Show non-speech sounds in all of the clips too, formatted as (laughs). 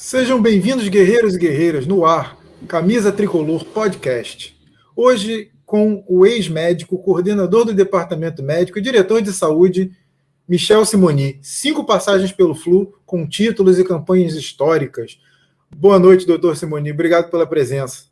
Sejam bem-vindos, guerreiros e guerreiras, no ar, Camisa Tricolor Podcast. Hoje, com o ex-médico, coordenador do Departamento Médico e diretor de saúde, Michel Simoni. Cinco passagens pelo Flu, com títulos e campanhas históricas. Boa noite, doutor Simoni. Obrigado pela presença.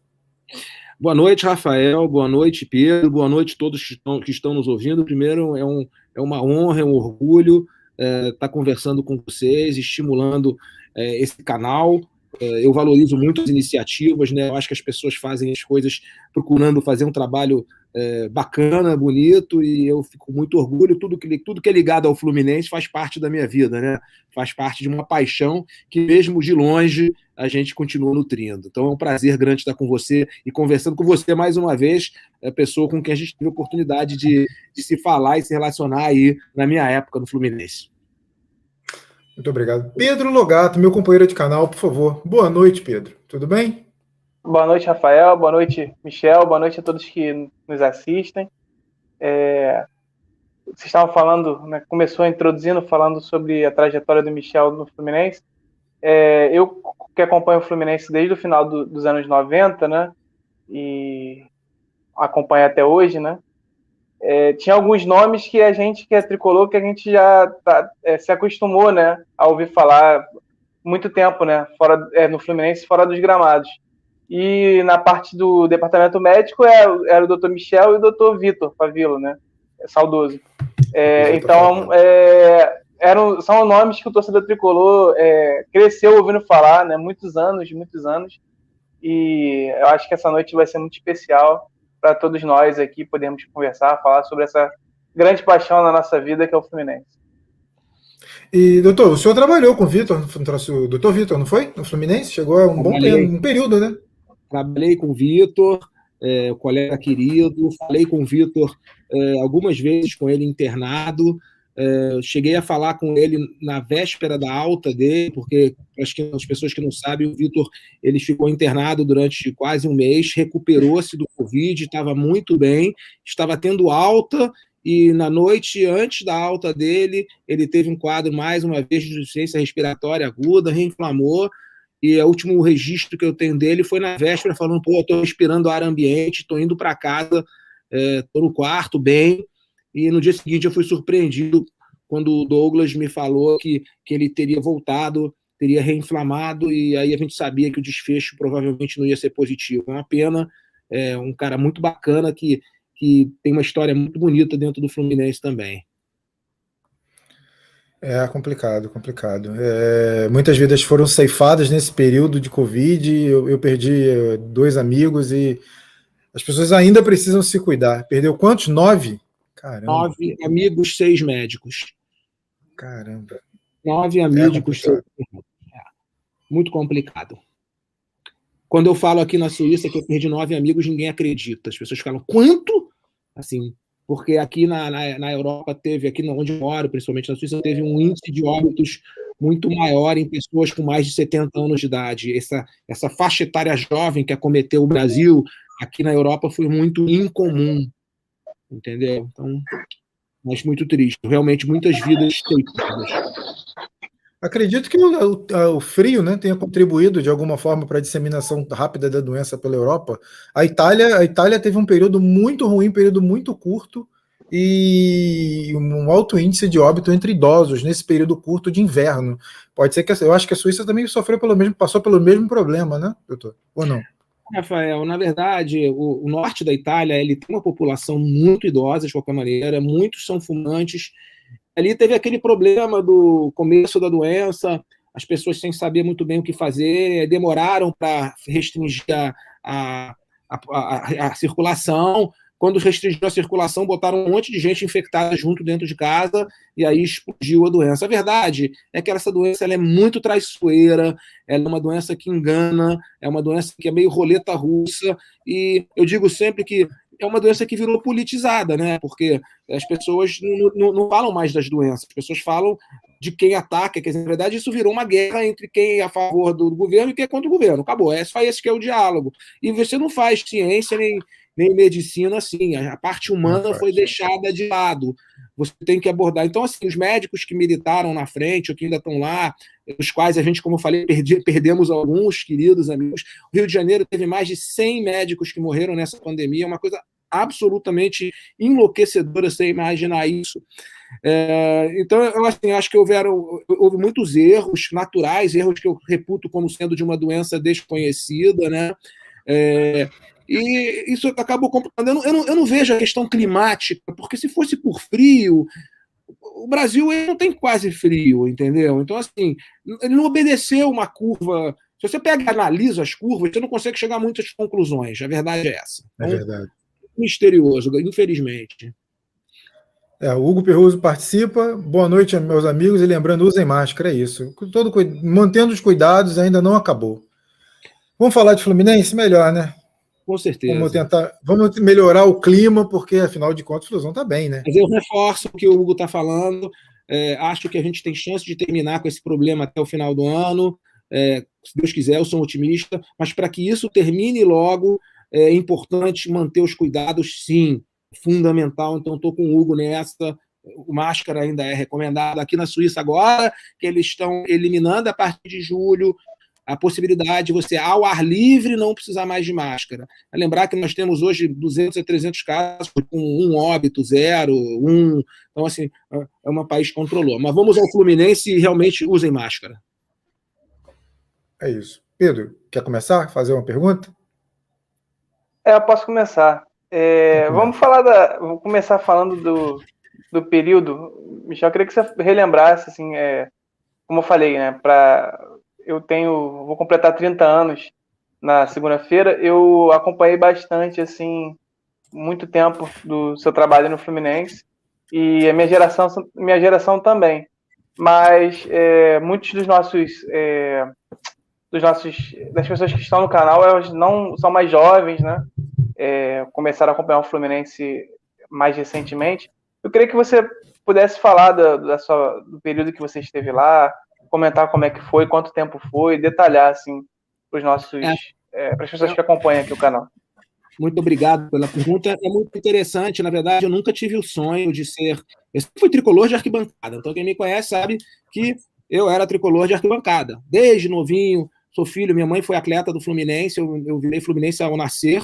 Boa noite, Rafael. Boa noite, Pedro. Boa noite a todos que estão, que estão nos ouvindo. Primeiro, é, um, é uma honra, é um orgulho estar é, tá conversando com vocês, estimulando é, esse canal. É, eu valorizo muito as iniciativas, né? Eu acho que as pessoas fazem as coisas procurando fazer um trabalho é, bacana, bonito, e eu fico muito orgulho. Tudo que, tudo que é ligado ao Fluminense faz parte da minha vida, né? Faz parte de uma paixão que, mesmo de longe, a gente continua nutrindo. Então é um prazer grande estar com você e conversando com você mais uma vez, a pessoa com quem a gente teve a oportunidade de, de se falar e se relacionar aí na minha época no Fluminense. Muito obrigado. Pedro Logato, meu companheiro de canal, por favor. Boa noite, Pedro. Tudo bem? Boa noite, Rafael. Boa noite, Michel. Boa noite a todos que nos assistem. É... Vocês estavam falando, né, começou introduzindo, falando sobre a trajetória do Michel no Fluminense. É, eu que acompanho o Fluminense desde o final do, dos anos 90, né? E acompanho até hoje, né? É, tinha alguns nomes que a gente que é tricolor que a gente já tá, é, se acostumou, né, a ouvir falar muito tempo, né, fora é, no Fluminense, fora dos gramados. E na parte do departamento médico era, é, era o Dr. Michel e o Dr. Vitor Pavilo, né, é saudoso. É, então eram são nomes que o torcedor tricolor cresceu ouvindo falar, né, muitos anos, muitos anos. E eu acho que essa noite vai ser muito especial para todos nós aqui podermos conversar, falar sobre essa grande paixão na nossa vida que é o Fluminense. E, doutor, o senhor trabalhou com o Vitor, o doutor Vitor, não foi? No Fluminense? Chegou a um Trabalhei. bom tempo, um período, né? Trabalhei com o Vitor, é, colega querido, falei com o Vitor é, algumas vezes com ele internado, é, cheguei a falar com ele na véspera da alta dele, porque acho que as pessoas que não sabem, o Vitor ele ficou internado durante quase um mês, recuperou-se do Covid, estava muito bem, estava tendo alta, e na noite antes da alta dele, ele teve um quadro, mais uma vez, de insuficiência respiratória aguda, reinflamou, e o último registro que eu tenho dele foi na véspera, falando: pô, estou respirando ar ambiente, estou indo para casa, estou é, no quarto, bem e no dia seguinte eu fui surpreendido quando o Douglas me falou que, que ele teria voltado, teria reinflamado, e aí a gente sabia que o desfecho provavelmente não ia ser positivo. É uma pena, é um cara muito bacana que, que tem uma história muito bonita dentro do Fluminense também. É complicado, complicado. É, muitas vidas foram ceifadas nesse período de Covid. Eu, eu perdi é, dois amigos e as pessoas ainda precisam se cuidar. Perdeu quantos? Nove? Caramba. Nove amigos, seis médicos. Caramba. Nove amigos, é seis É. Muito complicado. Quando eu falo aqui na Suíça que eu perdi nove amigos, ninguém acredita. As pessoas falam, quanto? Assim, porque aqui na, na, na Europa teve, aqui onde eu moro, principalmente na Suíça, teve um índice de óbitos muito maior em pessoas com mais de 70 anos de idade. Essa, essa faixa etária jovem que acometeu o Brasil, aqui na Europa, foi muito incomum entendeu? Então, mas muito triste. Realmente, muitas vidas teipadas. Acredito que o, o, o, frio né, tenha contribuído de alguma forma para a disseminação rápida da doença pela Europa. A Itália, a Itália teve um período muito ruim, período muito curto, e um alto índice de óbito entre idosos nesse período curto de inverno. Pode ser que eu acho que a Suíça também sofreu pelo mesmo, passou pelo mesmo problema, né, doutor? Ou não? Rafael, na verdade, o, o, norte da Itália ele tem uma população muito idosa, de qualquer maneira, muitos são fumantes. Ali teve aquele problema do começo da doença, as pessoas sem saber muito bem o que fazer, demoraram para restringir a, a, a, a, circulação, quando restringiu a circulação, botaram um monte de gente infectada junto dentro de casa e aí explodiu a doença. A verdade é que essa doença ela é muito traiçoeira, ela é uma doença que engana, é uma doença que é meio roleta russa, e eu digo sempre que é uma doença que virou politizada, né? Porque as pessoas não, não, não, falam mais das doenças, as pessoas falam de quem ataca, dizer, na verdade isso virou uma guerra entre quem é a favor do governo e quem é contra o governo. Acabou, é só esse que é o diálogo. E você não faz ciência nem nem medicina, assim. A parte humana foi deixada de lado. Você tem que abordar. Então, assim, os médicos que militaram na frente, ou que ainda estão lá, os quais a gente, como eu falei, perdi, perdemos alguns queridos amigos. O Rio de Janeiro teve mais de 100 médicos que morreram nessa pandemia, é uma coisa absolutamente enlouquecedora você imaginar isso. É, então, eu assim, acho que houveram, houve muitos erros naturais, erros que eu reputo como sendo de uma doença desconhecida, né? É, e isso acabou complicando. Eu não, eu, não, eu não vejo a questão climática, porque se fosse por frio, o Brasil ele não tem quase frio, entendeu? Então, assim, ele não obedeceu uma curva. Se você pega e analisa as curvas, você não consegue chegar a muitas conclusões. A verdade é essa. É então, é verdade. Misterioso, infelizmente. É, o Hugo Perruso participa. Boa noite, meus amigos. E lembrando, usem máscara, é isso. Todo, mantendo os cuidados, ainda não acabou. Vamos falar de Fluminense? Melhor, né? Com certeza. Vamos tentar, vamos melhorar o clima, porque afinal de contas o Flusão está bem, né? Mas eu reforço o que o Hugo está falando. É, acho que a gente tem chance de terminar com esse problema até o final do ano. É, se Deus quiser, eu sou otimista. Mas para que isso termine logo, é importante manter os cuidados, sim, fundamental. Então, estou com o Hugo nessa. O máscara ainda é recomendado aqui na Suíça agora, que eles estão eliminando a partir de julho a possibilidade de você, ao ar livre, não precisar mais de máscara. É lembrar que nós temos hoje 200 a 300 casos, com um óbito, zero, um. Então, assim, é um país que controlou. Mas vamos ao Fluminense e realmente usem máscara. É isso. Pedro, quer começar? Fazer uma pergunta? É, eu posso começar. É, vamos falar da. Vou começar falando do, do período. Michel, eu queria que você relembrasse, assim, é, como eu falei, né, para eu tenho, vou completar 30 anos na segunda-feira, eu acompanhei bastante, assim, muito tempo do seu trabalho no Fluminense e a minha geração, minha geração também. Mas é, muitos dos nossos, é, dos nossos, das pessoas que estão no canal, elas não são mais jovens, né? É, começaram a acompanhar o Fluminense mais recentemente. Eu queria que você pudesse falar da, da sua, do período que você esteve lá, comentar como é que foi, quanto tempo foi, detalhar assim para os nossos, é. É, para as pessoas que acompanham aqui o canal. Muito obrigado pela pergunta. É muito interessante. Na verdade, eu nunca tive o sonho de ser. Eu sempre fui tricolor de arquibancada. Então, quem me conhece sabe que eu era tricolor de arquibancada. Desde novinho, sou filho, minha mãe foi atleta do Fluminense, eu, eu virei Fluminense ao nascer.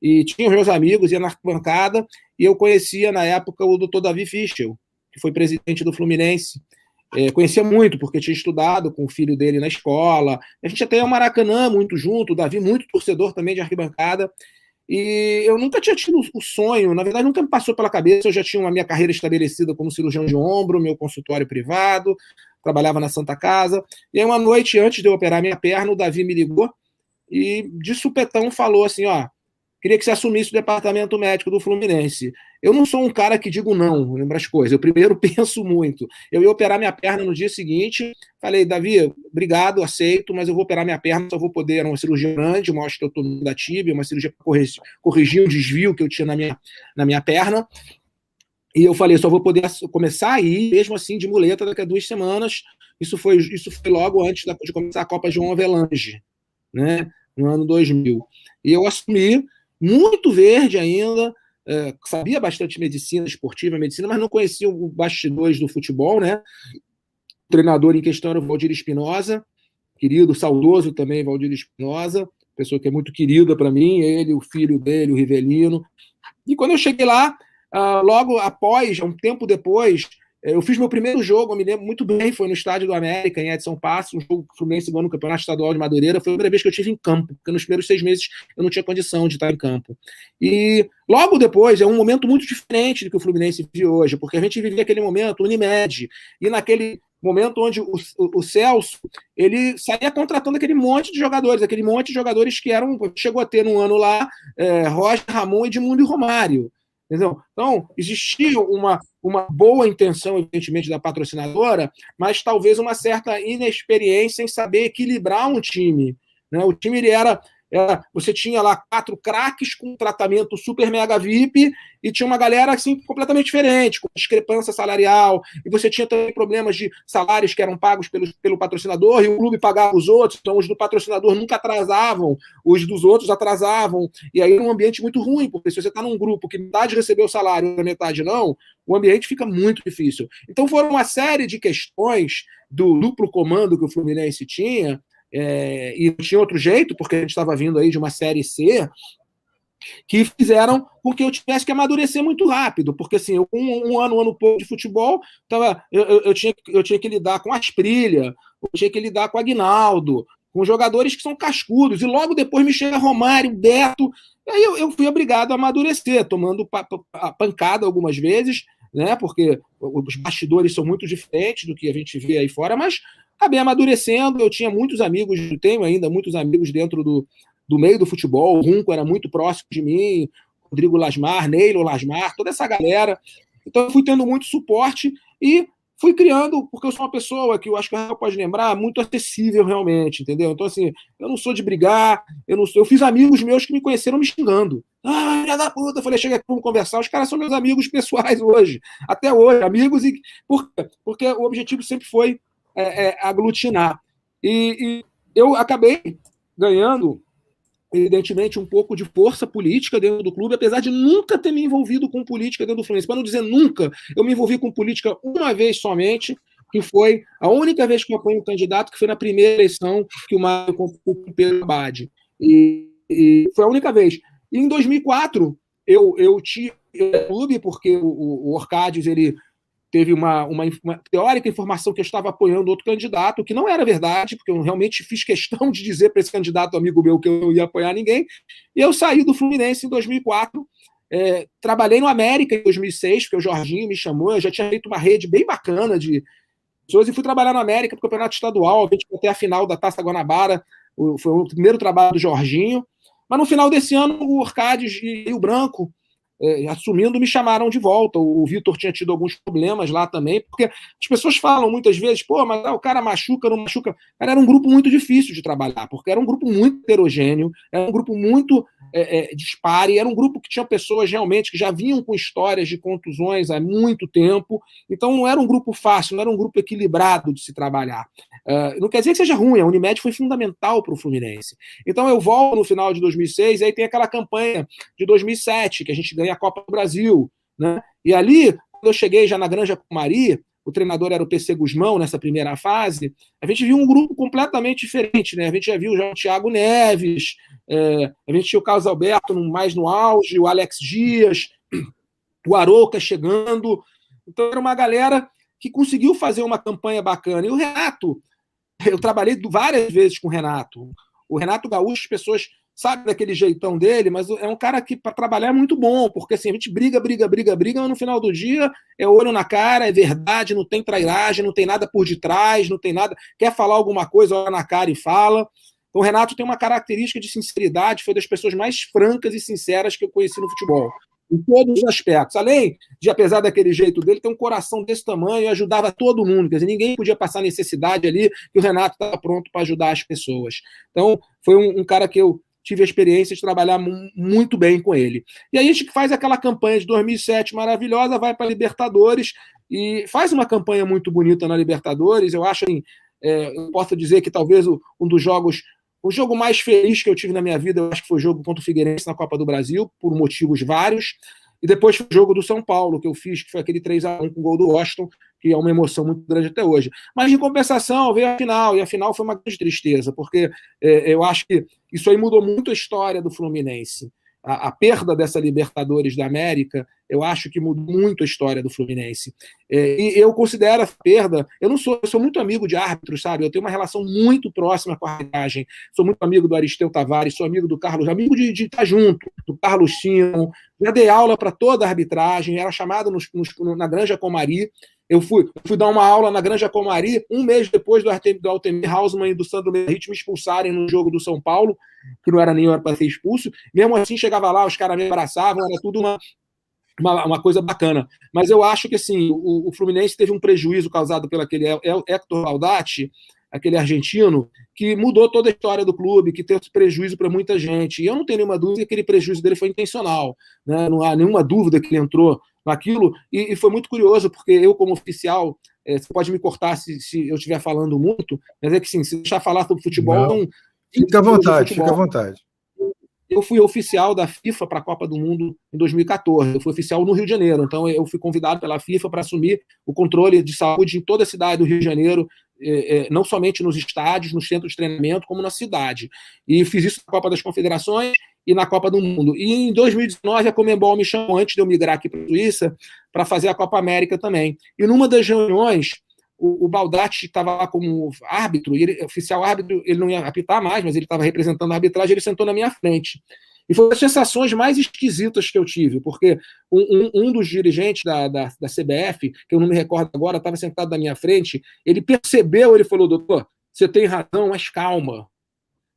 E tinha os meus amigos, ia na arquibancada, e eu conhecia na época o doutor Davi Fischel, que foi presidente do Fluminense. É, conhecia muito, porque tinha estudado com o filho dele na escola. A gente até ia ao Maracanã muito junto, o Davi, muito torcedor também de arquibancada. E eu nunca tinha tido o sonho, na verdade, nunca me passou pela cabeça. Eu já tinha uma minha carreira estabelecida como cirurgião de ombro, meu consultório privado, trabalhava na Santa Casa. E aí, uma noite antes de eu operar minha perna, o Davi me ligou e de supetão falou assim: Ó, queria que você assumisse o departamento médico do Fluminense. Eu não sou um cara que digo não, lembra as coisas. Eu primeiro (laughs) penso muito. Eu ia operar minha perna no dia seguinte. Falei, Davi, obrigado, aceito, mas eu vou operar minha perna, só vou poder. Era uma cirurgia grande, uma osteotomia da tíbia, uma cirurgia para corrigir, corrigir um desvio que eu tinha na minha, na minha perna. E eu falei, só vou poder começar aí, mesmo assim, de muleta daqui a duas semanas. Isso foi, isso foi logo antes de começar a Copa João Avelange, né? No ano 2000. E eu assumi, muito verde ainda, é, sabia bastante medicina esportiva, medicina, mas não conhecia o bastidores do futebol, né? O treinador em questão era o Valdir Espinosa, querido, saudoso também, Valdir Espinosa, pessoa que é muito querida para mim, ele, o filho dele, o Rivelino. E quando eu cheguei lá, ah, logo após, um tempo depois, eu fiz meu primeiro jogo, eu me lembro muito bem, foi no Estádio do América, em Edson Passo, um jogo que o Fluminense ganhou no Campeonato Estadual de Madureira. Foi a primeira vez que eu estive em campo, porque nos primeiros seis meses eu não tinha condição de estar em campo. E logo depois, é um momento muito diferente do que o Fluminense vive hoje, porque a gente vivia aquele momento, Unimed, e naquele momento onde o, o, o, Celso ele saía contratando aquele monte de jogadores, aquele monte de jogadores que eram chegou a ter no ano lá é, Roger, Ramon, Edmundo e Romário. Entendeu? Então, existia uma, uma boa intenção, evidentemente, da patrocinadora, mas talvez uma certa inexperiência em saber equilibrar um time. Né? O time ele era, Era, você tinha lá quatro craques com tratamento super mega VIP e tinha uma galera assim completamente diferente, com discrepância salarial, e você tinha também problemas de salários que eram pagos pelo, pelo patrocinador e o clube pagava os outros, então os do patrocinador nunca atrasavam, os dos outros atrasavam, e aí era um ambiente muito ruim, porque se você está num grupo que metade recebeu o salário e metade não, o ambiente fica muito difícil. Então foram uma série de questões do duplo comando que o Fluminense tinha, é, e tinha outro jeito, porque a gente estava vindo aí de uma Série C, que fizeram com que eu tivesse que amadurecer muito rápido, porque assim, eu, um, um ano, um ano pouco de futebol, tava, eu, eu, eu, tinha, eu tinha que lidar com Asprilha, eu tinha que lidar com Agnaldo, com jogadores que são cascudos, e logo depois me chega Romário, Beto, e aí eu, eu fui obrigado a amadurecer, tomando pa, pa, pancada algumas vezes, né? Porque os bastidores são muito diferentes do que a gente vê aí fora, mas acabei amadurecendo. Eu tinha muitos amigos, tenho ainda muitos amigos dentro do, do meio do futebol. O Runco era muito próximo de mim, Rodrigo Lasmar, Neilo Lasmar, toda essa galera. Então eu fui tendo muito suporte e fui criando, porque eu sou uma pessoa que eu acho que o pode lembrar, muito acessível realmente, entendeu? Então, assim, eu não sou de brigar, eu não sou. Eu fiz amigos meus que me conheceram me xingando. Ah, filha da puta, eu falei, chega aqui, vamos conversar. Os caras são meus amigos (laughs) pessoais hoje, até hoje, amigos, e por quê? porque o objetivo sempre foi é, é, aglutinar. E, e eu acabei ganhando evidentemente, um pouco de força política dentro do clube, apesar de nunca ter me envolvido com política dentro do Fluminense. Para não dizer nunca, eu me envolvi com política uma vez somente, que foi a única vez que eu apoio um candidato, que foi na primeira eleição que o Mário com o Pedro. E, e, foi a única vez. E em 2004, eu, eu tinha o clube, porque o, o ele teve uma, uma, uma, teórica informação que eu estava apoiando outro candidato, que não era verdade, porque eu realmente fiz questão de dizer para esse candidato amigo meu que eu não ia apoiar ninguém. E eu saí do Fluminense em 2004. É, trabalhei no América em 2006, porque o Jorginho me chamou. Eu já tinha feito uma rede bem bacana de pessoas e fui trabalhar no América, no campeonato estadual. Até a final da Taça Guanabara. Foi o primeiro trabalho do Jorginho. Mas no final desse ano, o Orcades e o Branco é, assumindo, me chamaram de volta. O, Vitor tinha tido alguns problemas lá também, porque as pessoas falam muitas vezes, pô, mas ah, o cara machuca, não machuca. Era um grupo muito difícil de trabalhar, porque era um grupo muito heterogêneo, era um grupo muito é, é, dispare, era um grupo que tinha pessoas realmente que já vinham com histórias de contusões há muito tempo, então não era um grupo fácil, não era um grupo equilibrado de se trabalhar. Uh, não quer dizer que seja ruim, a Unimed foi fundamental para o Fluminense. Então eu volto no final de 2006, e aí tem aquela campanha de 2007, que a gente ganha a Copa do Brasil, né? E ali, quando eu cheguei já na Granja Comari, o treinador era o PC Guzmão nessa primeira fase, a gente viu um grupo completamente diferente, né? A gente já viu já o Thiago Neves, é, a gente tinha o Carlos Alberto mais no auge, o Alex Dias, o Aroca chegando. Então era uma galera que conseguiu fazer uma campanha bacana. E o Renato, eu trabalhei várias vezes com o Renato. O Renato Gaúcho, as pessoas sabe daquele jeitão dele, mas é um cara que para trabalhar é muito bom, porque assim, a gente briga, briga, briga, briga, mas no final do dia é olho na cara, é verdade, não tem trairagem, não tem nada por detrás, não tem nada. Quer falar alguma coisa, olha na cara e fala. Então o Renato tem uma característica de sinceridade, foi das pessoas mais francas e sinceras que eu conheci no futebol. Em todos os aspectos. Além de, apesar daquele jeito dele, ter um coração desse tamanho e ajudava todo mundo. Quer dizer, ninguém podia passar necessidade ali que o Renato estava pronto para ajudar as pessoas. Então, foi um, um cara que eu tive a experiência de trabalhar muito bem com ele. E aí a gente faz aquela campanha de 2007 maravilhosa, vai para a Libertadores e faz uma campanha muito bonita na Libertadores. Eu acho, assim, é, eu posso dizer que talvez um dos jogos, o jogo mais feliz que eu tive na minha vida, eu acho que foi o jogo contra o Figueirense na Copa do Brasil, por motivos vários. E depois foi o jogo do São Paulo, que eu fiz, que foi aquele 3 a 1 com o gol do Washington, que é uma emoção muito grande até hoje. Mas, em compensação, veio a final, e a final foi uma grande tristeza, porque é, eu acho que isso aí mudou muito a história do Fluminense a, a, perda dessa Libertadores da América, eu acho que mudou muito a história do Fluminense. É, e eu considero a perda. Eu não sou, eu sou muito amigo de árbitros, sabe? Eu tenho uma relação muito próxima com a arbitragem. Sou muito amigo do Aristeu Tavares, sou amigo do Carlos, amigo de, estar junto, do Carlos Simon. Já dei aula para toda a arbitragem, era chamado nos, nos, na Granja Comari. Eu fui, fui dar uma aula na Granja Comari um mês depois do, do Altemir Hausmann e do Sandro Merit me expulsarem no jogo do São Paulo, que não era nem para ser expulso. Mesmo assim, chegava lá, os caras me abraçavam, era tudo uma, uma, uma, coisa bacana. Mas eu acho que assim, o, o, Fluminense teve um prejuízo causado pelo aquele Hector Laudati, aquele argentino, que mudou toda a história do clube, que teve prejuízo para muita gente. E eu não tenho nenhuma dúvida que aquele prejuízo dele foi intencional. Né? Não há nenhuma dúvida que ele entrou naquilo. E, e foi muito curioso, porque eu, como oficial, é, você pode me cortar se, se eu estiver falando muito, mas é que sim, se deixar falar sobre futebol. Não. Fica à vontade, fica à vontade. Eu fui oficial da FIFA para a Copa do Mundo em 2014. Eu fui oficial no Rio de Janeiro. Então, eu fui convidado pela FIFA para assumir o controle de saúde em toda a cidade do Rio de Janeiro, é, é, não somente nos estádios, nos centros de treinamento, como na cidade. E fiz isso na Copa das Confederações e na Copa do Mundo. E em 2019, a Comembol me chamou, antes de eu migrar aqui para a Suíça, para fazer a Copa América também. E numa das reuniões, o, Baldatti estava lá como árbitro, ele, oficial árbitro, ele não ia apitar mais, mas ele estava representando a arbitragem, ele sentou na minha frente. E foi as sensações mais esquisitas que eu tive, porque um, um, um dos dirigentes da, da, da, CBF, que eu não me recordo agora, estava sentado na minha frente, ele percebeu, ele falou, doutor, você tem razão, mas calma.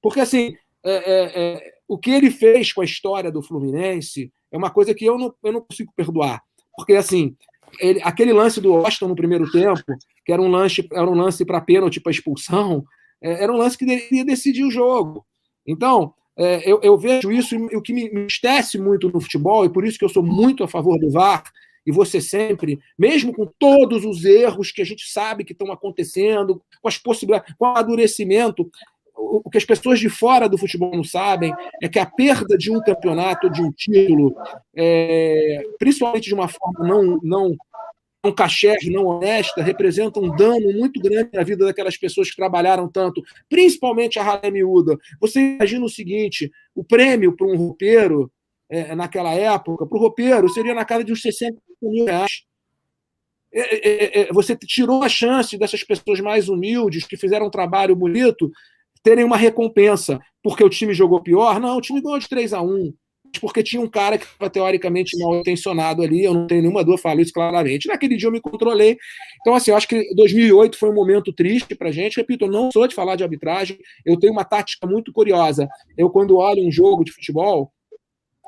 Porque, assim, é, é, é, o que ele fez com a história do Fluminense é uma coisa que eu não, eu não consigo perdoar. Porque, assim, ele, aquele lance do Austin no primeiro tempo, que era um lance, era um lance para pênalti, para expulsão, é, era um lance que deveria decidir o jogo. Então, é, eu, eu, vejo isso, e o que me, estesse muito no futebol, e por isso que eu sou muito a favor do VAR, e você sempre, mesmo com todos os erros que a gente sabe que estão acontecendo, com as possibilidades, com o amadurecimento, o que as pessoas de fora do futebol não sabem é que a perda de um campeonato, de um título, é, principalmente de uma forma não, não, não cachê, não honesta, representa um dano muito grande na vida daquelas pessoas que trabalharam tanto, principalmente a ralé miúda. Você imagina o seguinte: o prêmio para um roupeiro, é, naquela época, para o roupeiro, seria na casa de uns 60 mil reais. É, é, é, você tirou a chance dessas pessoas mais humildes que fizeram um trabalho bonito terem uma recompensa porque o time jogou pior. Não, o time ganhou de 3 a 1 porque tinha um cara que estava teoricamente mal intencionado ali, eu não tenho nenhuma dúvida, falo isso claramente. Naquele dia eu me controlei. Então, assim, eu acho que 2008 foi um momento triste para gente. Repito, eu não sou de falar de arbitragem, eu tenho uma tática muito curiosa. Eu, quando olho um jogo de futebol,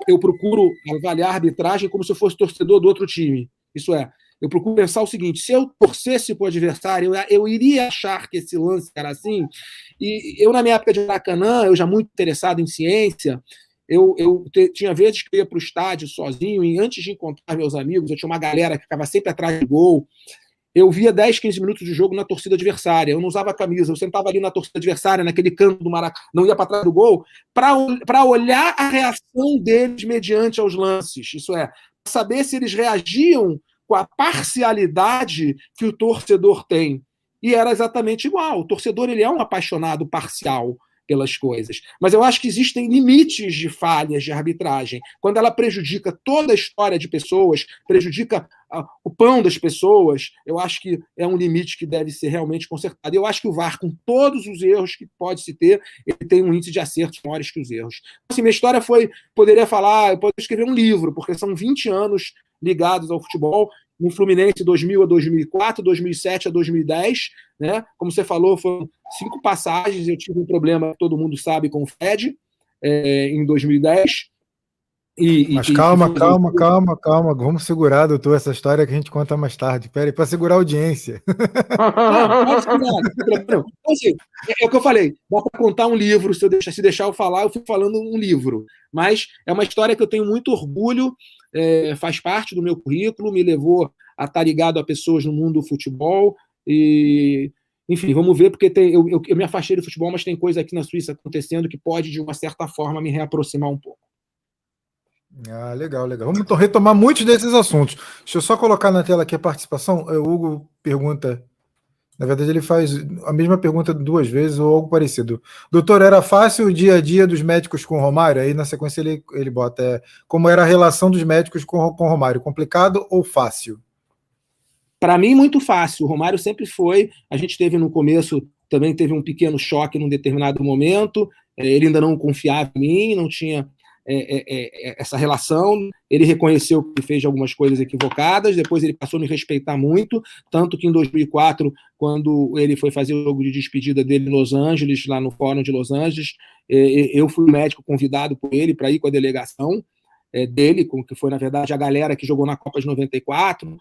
eu procuro avaliar a arbitragem como se eu fosse torcedor do outro time. Isso é, eu procuro pensar o seguinte: se eu torcesse para o adversário, eu, eu, iria achar que esse lance era assim. E eu, na minha época de Maracanã, eu já muito interessado em ciência, eu, eu te, tinha vezes que eu ia para o estádio sozinho, e antes de encontrar meus amigos, eu tinha uma galera que ficava sempre atrás do gol. Eu via 10, 15 minutos de jogo na torcida adversária. Eu não usava camisa, eu sentava ali na torcida adversária, naquele canto do Maracanã, não ia para trás do gol, para olhar a reação deles mediante aos lances. Isso é, saber se eles reagiam com a parcialidade que o torcedor tem. E era exatamente igual. O torcedor ele é um apaixonado parcial pelas coisas. Mas eu acho que existem limites de falhas de arbitragem. Quando ela prejudica toda a história de pessoas, prejudica uh, o pão das pessoas, eu acho que é um limite que deve ser realmente consertado. Eu acho que o VAR, com todos os erros que pode se ter, ele tem um índice de acertos maiores que os erros. Assim, minha história foi, poderia falar, eu poderia escrever um livro, porque são 20 anos ligados ao futebol no Fluminense 2000 a 2004, 2007 a 2010, né? Como você falou, foram cinco passagens. Eu tive um problema, todo mundo sabe, com o Fed é, em 2010. E, Mas e, calma, e... calma, calma, calma. Vamos segurar, doutor, essa história que a gente conta mais tarde. Peraí, para segurar a audiência. Segurar, assim, é, é, o que eu falei. Dá para contar um livro, se, eu deixar, se deixar eu falar, eu fico falando um livro. Mas é uma história que eu tenho muito orgulho é, faz parte do meu currículo, me levou a estar ligado a pessoas no mundo do futebol. E, enfim, vamos ver, porque tem, eu, eu, eu me afastei do futebol, mas tem coisa aqui na Suíça acontecendo que pode, de uma certa forma, me reaproximar um pouco. Ah, legal, legal. Vamos retomar muitos desses assuntos. Deixa eu só colocar na tela aqui a participação. O Hugo pergunta na verdade, ele faz a mesma pergunta duas vezes ou algo parecido. Doutor, era fácil o dia a dia dos médicos com Romário? Aí na sequência ele, ele bota é, como era a relação dos médicos com, com Romário, complicado ou fácil? Para mim, muito fácil. O Romário sempre foi. A gente teve no começo, também teve um pequeno choque num determinado momento. É, ele ainda não confiava em mim, não tinha é, é, é, essa relação. Ele reconheceu que fez algumas coisas equivocadas, depois ele passou a me respeitar muito, tanto que em 2004, quando ele foi fazer o jogo de despedida dele em Los Angeles, lá no Fórum de Los Angeles, eu fui médico convidado por ele para ir com a delegação dele, que foi, na verdade, a galera que jogou na Copa de 94,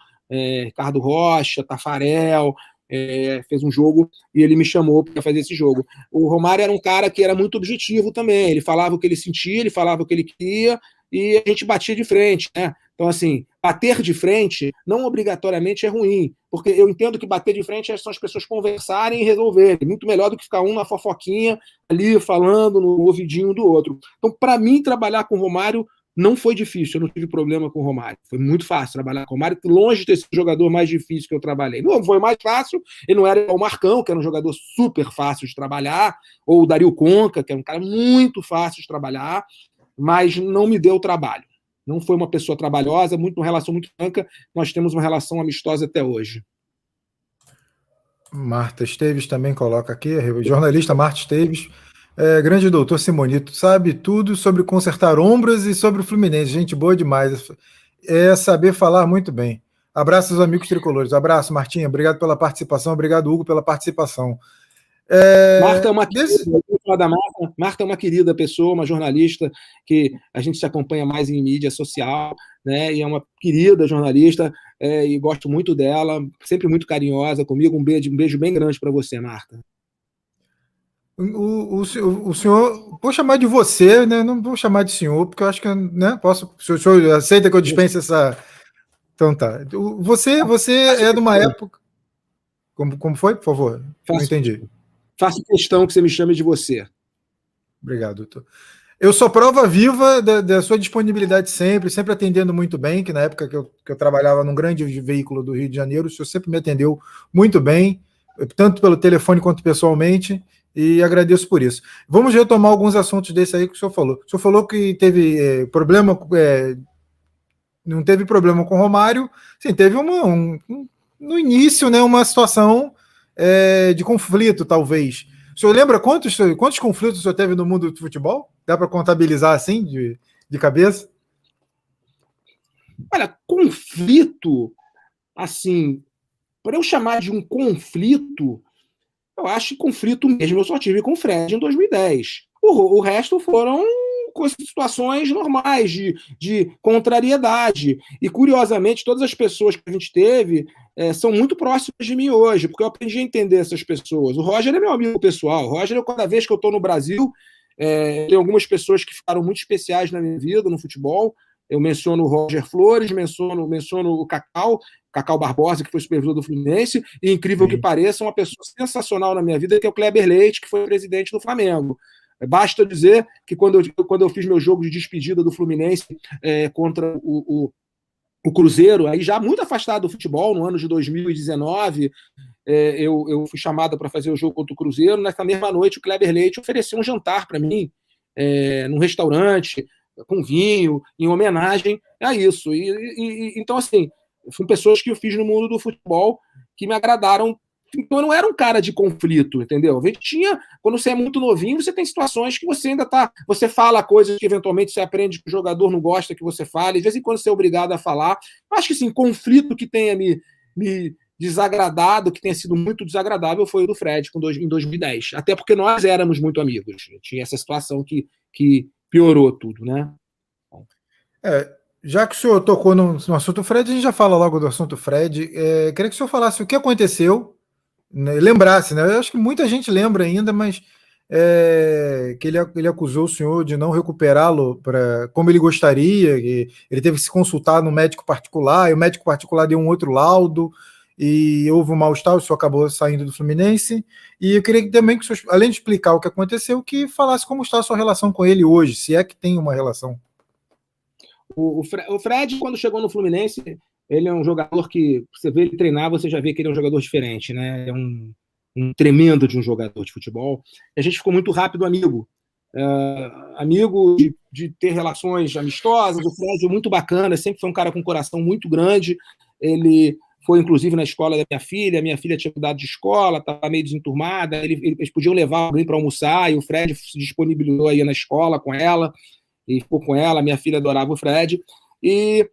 Ricardo Rocha, Tafarel, é, fez um jogo e ele me chamou para fazer esse jogo. O Romário era um cara que era muito objetivo também. Ele falava o que ele sentia, ele falava o que ele queria e a gente batia de frente, né? Então, assim, bater de frente não obrigatoriamente é ruim, porque eu entendo que bater de frente são as pessoas conversarem e resolverem, muito melhor do que ficar um na fofoquinha ali falando no ouvidinho do outro. Então, para mim, trabalhar com o Romário não foi difícil, eu não tive problema com o Romário. Foi muito fácil trabalhar com o Romário, longe de ter jogador mais difícil que eu trabalhei. Não foi mais fácil, ele não era o Marcão, que era um jogador super fácil de trabalhar, ou o Dario Conca, que era um cara muito fácil de trabalhar, mas não me deu trabalho. Não foi uma pessoa trabalhosa, muito uma relação muito franca. Nós temos uma relação amistosa até hoje. Marta Esteves também coloca aqui, jornalista Marta Esteves. É, grande doutor Simonito, sabe tudo sobre consertar ombros e sobre o Fluminense. Gente boa demais. É saber falar muito bem. Abraço aos amigos tricolores. Abraço, Martinha. Obrigado pela participação. Obrigado, Hugo, pela participação. É... Marta é uma querida, da Marta. Marta é uma querida pessoa, uma jornalista que a gente se acompanha mais em mídia social, né? E é uma querida jornalista é, e gosto muito dela, sempre muito carinhosa comigo. Um beijo, um beijo bem grande para você, Marta. O, o, o, senhor, vou chamar de você, né? Não vou chamar de senhor, porque eu acho que, né? Posso, o senhor, o senhor aceita que eu dispense essa. Então tá. Você, você é de uma época. Como, como foi, por favor? Faço, não entendi. Faço questão que você me chame de você. Obrigado, doutor. Eu sou prova viva da, da, sua disponibilidade sempre, sempre atendendo muito bem, que na época que eu, que eu trabalhava num grande veículo do Rio de Janeiro, o senhor sempre me atendeu muito bem, tanto pelo telefone quanto pessoalmente e agradeço por isso. Vamos retomar alguns assuntos desse aí que o senhor falou. O senhor falou que teve é, problema, é, não teve problema com o Romário, sim, teve uma, um, no início, né, uma situação é, de conflito, talvez. O senhor lembra quantos, quantos conflitos o senhor teve no mundo do futebol? Dá para contabilizar assim, de, de cabeça? Olha, conflito, assim, para eu chamar de um conflito, eu acho que conflito mesmo eu só tive com o Fred em 2010. O, o resto foram situações normais de, de contrariedade. E, curiosamente, todas as pessoas que a gente teve é, são muito próximas de mim hoje, porque eu aprendi a entender essas pessoas. O Roger é meu amigo pessoal. O Roger, cada vez que eu estou no Brasil, é, tem algumas pessoas que ficaram muito especiais na minha vida no futebol. Eu menciono o Roger Flores, menciono, menciono o Cacau, Cacau Barbosa, que foi supervisor do Fluminense, e incrível Sim. que pareça, uma pessoa sensacional na minha vida, que é o Kleber Leite, que foi presidente do Flamengo. Basta dizer que quando eu, quando eu fiz meu jogo de despedida do Fluminense é, contra o, o, o, Cruzeiro, aí já muito afastado do futebol, no ano de 2019, é, eu, eu fui chamada para fazer o jogo contra o Cruzeiro. Nessa mesma noite, o Kleber Leite ofereceu um jantar para mim, é, num restaurante, com vinho, em homenagem a isso. E, e, então, assim, são pessoas que eu fiz no mundo do futebol que me agradaram. Então eu não era um cara de conflito, entendeu? A tinha, quando você é muito novinho, você tem situações que você ainda tá, você fala coisas que eventualmente você aprende que o jogador não gosta que você fale, de vez em quando você é obrigado a falar. Eu acho que sim, conflito que tenha me, me desagradado, que tenha sido muito desagradável, foi o do Fred com dois, em 2010. Até porque nós éramos muito amigos. Tinha essa situação que, que piorou tudo, né? É, já que o senhor tocou no, no, assunto Fred, a gente já fala logo do assunto Fred. É, queria que o senhor falasse o que aconteceu, né, lembrasse, né? Eu acho que muita gente lembra ainda, mas é, que ele, ele acusou o senhor de não recuperá-lo para como ele gostaria, que ele teve que se consultar no médico particular, e o médico particular deu um outro laudo, e houve um mal-estar, o senhor acabou saindo do Fluminense. E eu queria também que o senhor, além de explicar o que aconteceu, que falasse como está a sua relação com ele hoje, se é que tem uma relação. O, o Fred, quando chegou no Fluminense, ele é um jogador que, você vê ele treinar, você já vê que ele é um jogador diferente, né? É um, um tremendo de um jogador de futebol. E a gente ficou muito rápido amigo. Uh, amigo de, de, ter relações amistosas. O Fred é muito bacana, sempre foi um cara com um coração muito grande. Ele foi, inclusive, na escola da minha filha. Minha filha tinha mudado de escola, estava meio desenturmada. Ele, eles podiam levar alguém para almoçar e o Fred se disponibilizou aí na escola com ela e ficou com ela. Minha filha adorava o Fred. E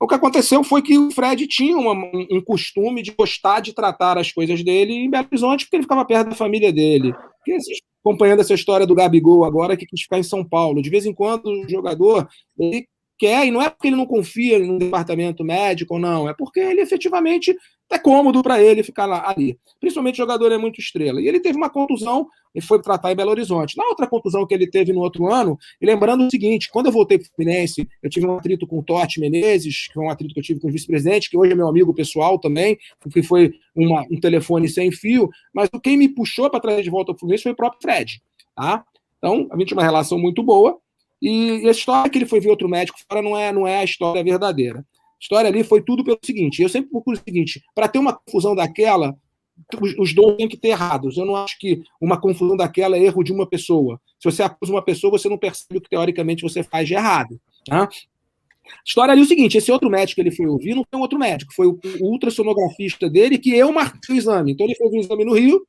o que aconteceu foi que o Fred tinha uma, um costume de gostar de tratar as coisas dele em Belo Horizonte, porque ele ficava perto da família dele. Porque, acompanhando essa história do Gabigol agora, que quis ficar em São Paulo. De vez em quando o jogador ele quer, e não é porque ele não confia no departamento médico, não, é porque ele efetivamente é cômodo para ele ficar lá, ali. Principalmente o jogador é muito estrela. E ele teve uma contusão e foi tratar em Belo Horizonte. Na outra contusão que ele teve no outro ano, e lembrando o seguinte: quando eu voltei para o Fluminense, eu tive um atrito com o Totti Menezes, que foi um atrito que eu tive com o vice-presidente, que hoje é meu amigo pessoal também, que foi uma, um telefone sem fio, mas quem me puxou para trazer de volta ao Fluminense foi o próprio Fred. Tá? Então, a gente tinha uma relação muito boa. E, e a história que ele foi ver outro médico fora não é, não é a história verdadeira história ali foi tudo pelo seguinte. Eu sempre procuro o seguinte: para ter uma confusão daquela, os, os dons têm que ter errados. Eu não acho que uma confusão daquela é erro de uma pessoa. Se você acusa uma pessoa, você não percebe o que teoricamente você faz de errado. Tá? História ali é o seguinte: esse outro médico que ele foi ouvir não foi um outro médico, foi o, o ultrassonografista dele que eu marquei o exame. Então ele fez o exame no Rio,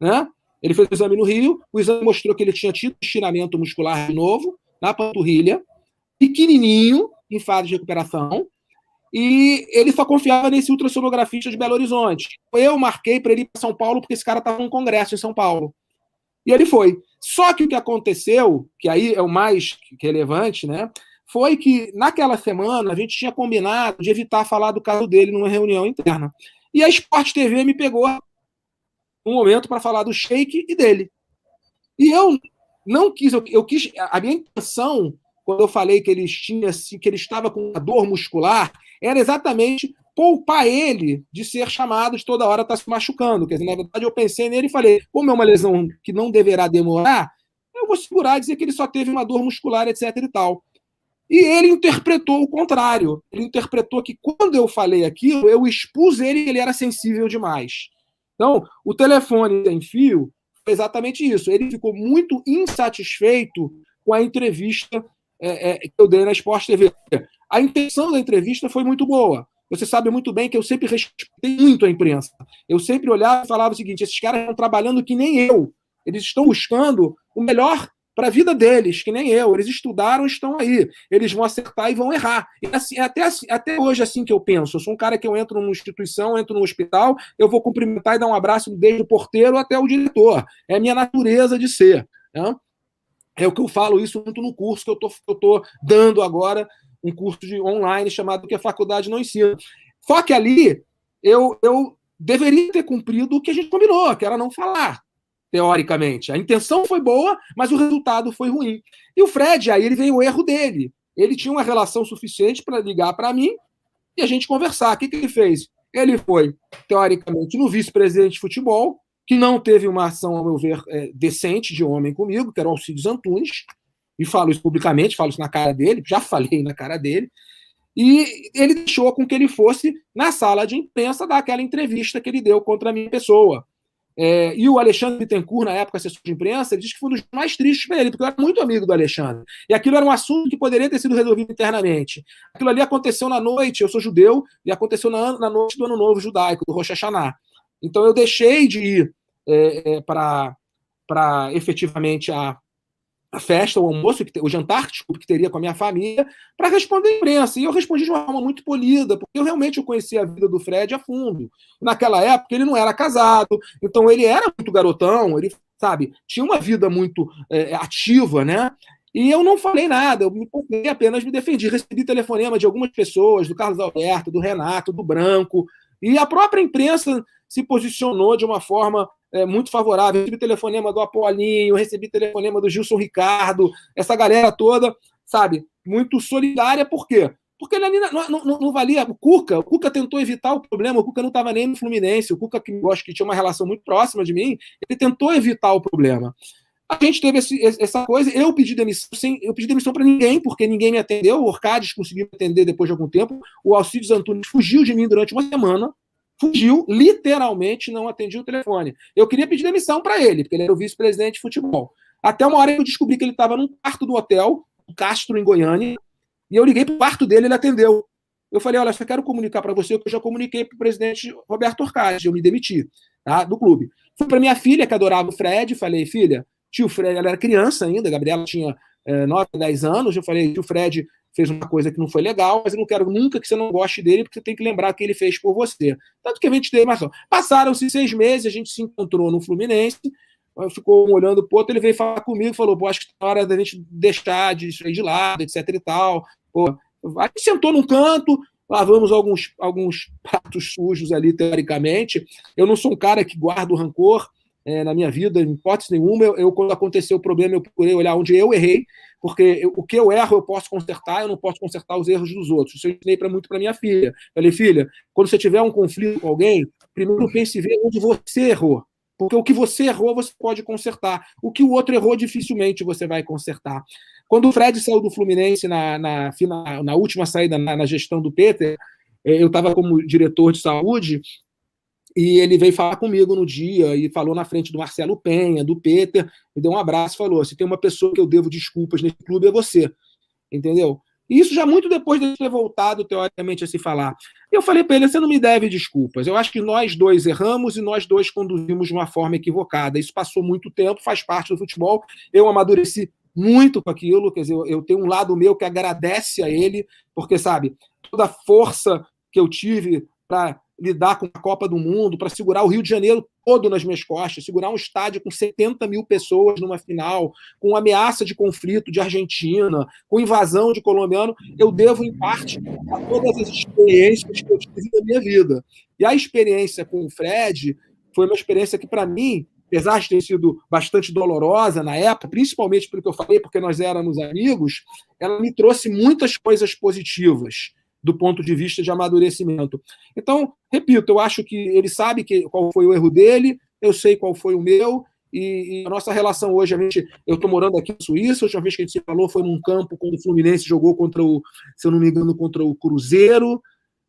né? Ele fez o exame no Rio, o exame mostrou que ele tinha tido estiramento muscular de novo, na panturrilha, pequenininho, em fase de recuperação, e ele só confiava nesse ultrassonografista de Belo Horizonte. Eu marquei para ele ir para São Paulo porque esse cara estava num congresso em São Paulo. E ele foi. Só que o que aconteceu, que aí é o mais relevante, né? Foi que naquela semana a gente tinha combinado de evitar falar do caso dele numa reunião interna. E a Sport TV me pegou um momento para falar do Sheik e dele. E eu não quis, eu, eu quis, a minha intenção quando eu falei que ele tinha, que ele estava com uma dor muscular, era exatamente poupar ele de ser chamado de toda hora estar tá se machucando. Quer dizer, na verdade, eu pensei nele e falei: como é uma lesão que não deverá demorar, eu vou segurar e dizer que ele só teve uma dor muscular, etc. e tal. E ele interpretou o contrário. Ele interpretou que quando eu falei aquilo, eu expus ele que ele era sensível demais. Então, o telefone sem fio foi exatamente isso. Ele ficou muito insatisfeito com a entrevista é, é, que eu dei na Sport TV. A intenção da entrevista foi muito boa. Você sabe muito bem que eu sempre respeitei muito a imprensa. Eu sempre olhava e falava o seguinte: esses caras estão trabalhando que nem eu. Eles estão buscando o melhor para a vida deles, que nem eu. Eles estudaram, estão aí. Eles vão acertar e vão errar. E assim, até, assim, até hoje é assim que eu penso. Eu sou um cara que eu entro numa instituição, entro num hospital, eu vou cumprimentar e dar um abraço desde o porteiro até o diretor. É a minha natureza de ser. Né? É o que eu falo isso muito no curso que eu estou dando agora, um curso de online chamado que a faculdade não ensina. Só que ali eu, eu deveria ter cumprido o que a gente combinou, que era não falar, teoricamente. A intenção foi boa, mas o resultado foi ruim. E o Fred, aí ele veio o erro dele. Ele tinha uma relação suficiente para ligar para mim e a gente conversar. O que, que ele fez? Ele foi, teoricamente, no vice-presidente de futebol, que não teve uma ação, ao meu ver, é, decente de homem comigo, que era o Alcides Antunes, e falo isso publicamente, falo isso na cara dele, já falei na cara dele, e ele deixou com que ele fosse na sala de imprensa dar aquela entrevista que ele deu contra a minha pessoa. É, e o Alexandre Bittencourt, na época, assessor de imprensa, ele disse que foi um dos mais tristes para ele, porque eu era muito amigo do Alexandre. E aquilo era um assunto que poderia ter sido resolvido internamente. Aquilo ali aconteceu na noite, eu sou judeu, e aconteceu na, na noite do Ano Novo Judaico, do Rosh Hashanah. Então eu deixei de ir é, é, para efetivamente a, a festa, o almoço, o jantar desculpa, que teria com a minha família, para responder à imprensa. E eu respondi de uma forma muito polida, porque eu realmente conhecia a vida do Fred a fundo. Naquela época ele não era casado, então ele era muito garotão, ele, sabe, tinha uma vida muito é, ativa, né? E eu não falei nada, eu me apenas me defendi. Recebi telefonema de algumas pessoas, do Carlos Alberto, do Renato, do Branco, e a própria imprensa se posicionou de uma forma é, muito favorável. Recebi telefonema do Apolinho, recebi telefonema do Gilson Ricardo, essa galera toda, sabe, muito solidária, por quê? Porque ele ali não, não, não, valia. O Cuca, o Cuca tentou evitar o problema, o Cuca não estava nem no Fluminense, o Cuca, que eu acho que tinha uma relação muito próxima de mim, ele tentou evitar o problema. A gente teve esse, essa coisa, eu pedi demissão sem, eu pedi demissão para ninguém, porque ninguém me atendeu, o Orcades conseguiu me atender depois de algum tempo, o Alcides Antunes fugiu de mim durante uma semana, fugiu, literalmente não atendia o telefone. Eu queria pedir demissão para ele, porque ele era o vice-presidente de futebol. Até uma hora eu descobri que ele estava num quarto do hotel, o Castro, em Goiânia, e eu liguei para o quarto dele, ele atendeu. Eu falei, olha, só quero comunicar para você que eu já comuniquei para o presidente Roberto Orcade, eu me demiti tá, do clube. Fui para minha filha, que adorava o Fred, falei, filha, tio Fred, ela era criança ainda, a Gabriela tinha é, 9, 10 anos, eu falei, tio Fred fez uma coisa que não foi legal, mas eu não quero nunca que você não goste dele, porque você tem que lembrar que ele fez por você. Tanto que a gente teve mais. Passaram-se seis meses, a gente se encontrou no Fluminense, ficou um olhando pro outro, ele veio falar comigo, falou, pô, acho que é hora da gente deixar de isso aí de lado, etc e tal. Pô, a gente sentou num canto, lavamos alguns, alguns pratos sujos ali, teoricamente. Eu não sou um cara que guarda o rancor é, na minha vida, em hipótese nenhuma. Eu, eu, quando aconteceu o problema, eu procurei olhar onde eu errei, porque eu, o que eu erro eu posso consertar, eu não posso consertar os erros dos outros. Isso eu ensinei para muito para minha filha. Falei, filha, quando você tiver um conflito com alguém, primeiro pense e vê onde você errou. Porque o que você errou, você pode consertar. O que o outro errou, dificilmente você vai consertar. Quando o Fred saiu do Fluminense na, na, na, na última saída, na, na, gestão do Peter, eh, eu estava como diretor de saúde e ele veio falar comigo no dia e falou na frente do Marcelo Penha, do Peter, me deu um abraço e falou: se tem uma pessoa que eu devo desculpas nesse clube, é você. Entendeu? Isso já muito depois de ter voltado, teoricamente, a se falar. E eu falei para ele: você não me deve desculpas. Eu acho que nós dois erramos e nós dois conduzimos de uma forma equivocada. Isso passou muito tempo, faz parte do futebol. Eu amadureci muito com aquilo. Quer dizer, eu tenho um lado meu que agradece a ele, porque, sabe, toda a força que eu tive para lidar com a Copa do Mundo, para segurar o Rio de Janeiro todo nas minhas costas, segurar um estádio com 70 mil pessoas numa final, com ameaça de conflito de Argentina, com invasão de colombiano, eu devo, em parte, a todas as experiências que eu tive na minha vida. E a experiência com o Fred foi uma experiência que, para mim, apesar de ter sido bastante dolorosa na época, principalmente pelo que eu falei, porque nós éramos amigos, ela me trouxe muitas coisas positivas do ponto de vista de amadurecimento. Então, repito, eu acho que ele sabe que, qual foi o erro dele, eu sei qual foi o meu, e, e a nossa relação hoje, a gente, eu estou morando aqui na Suíça, a última vez que a gente se falou foi num campo quando o Fluminense jogou contra o, se eu não me engano, contra o Cruzeiro.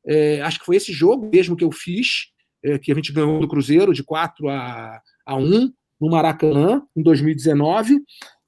É, acho que foi esse jogo mesmo que eu fiz, é, que a gente ganhou do Cruzeiro de 4 a, a 1 no Maracanã, em 2019.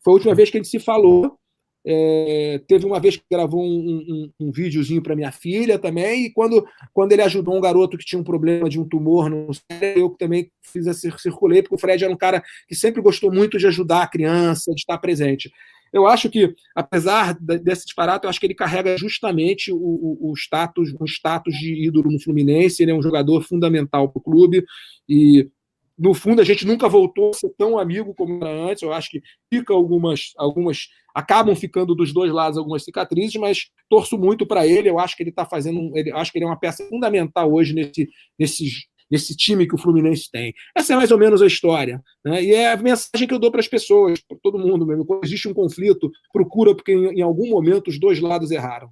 Foi a última vez que a gente se falou. É, teve uma vez que gravou um, um, um videozinho para minha filha também, e quando, quando ele ajudou um garoto que tinha um problema de um tumor no cérebro, eu também fiz esse circulei, porque o Fred era um cara que sempre gostou muito de ajudar a criança, de estar presente. Eu acho que, apesar desse disparate, eu acho que ele carrega justamente o, o, o status, o status de ídolo no Fluminense, ele é um jogador fundamental para o clube, e no fundo, a gente nunca voltou a ser tão amigo como era antes. Eu acho que fica algumas, algumas acabam ficando dos dois lados algumas cicatrizes, mas torço muito para ele. Eu acho que ele está fazendo, ele, acho que ele é uma peça fundamental hoje nesse, nesse, nesse time que o Fluminense tem. Essa é mais ou menos a história, né? E é a mensagem que eu dou para as pessoas, para todo mundo mesmo. Quando existe um conflito, procura porque em, em algum momento os dois lados erraram.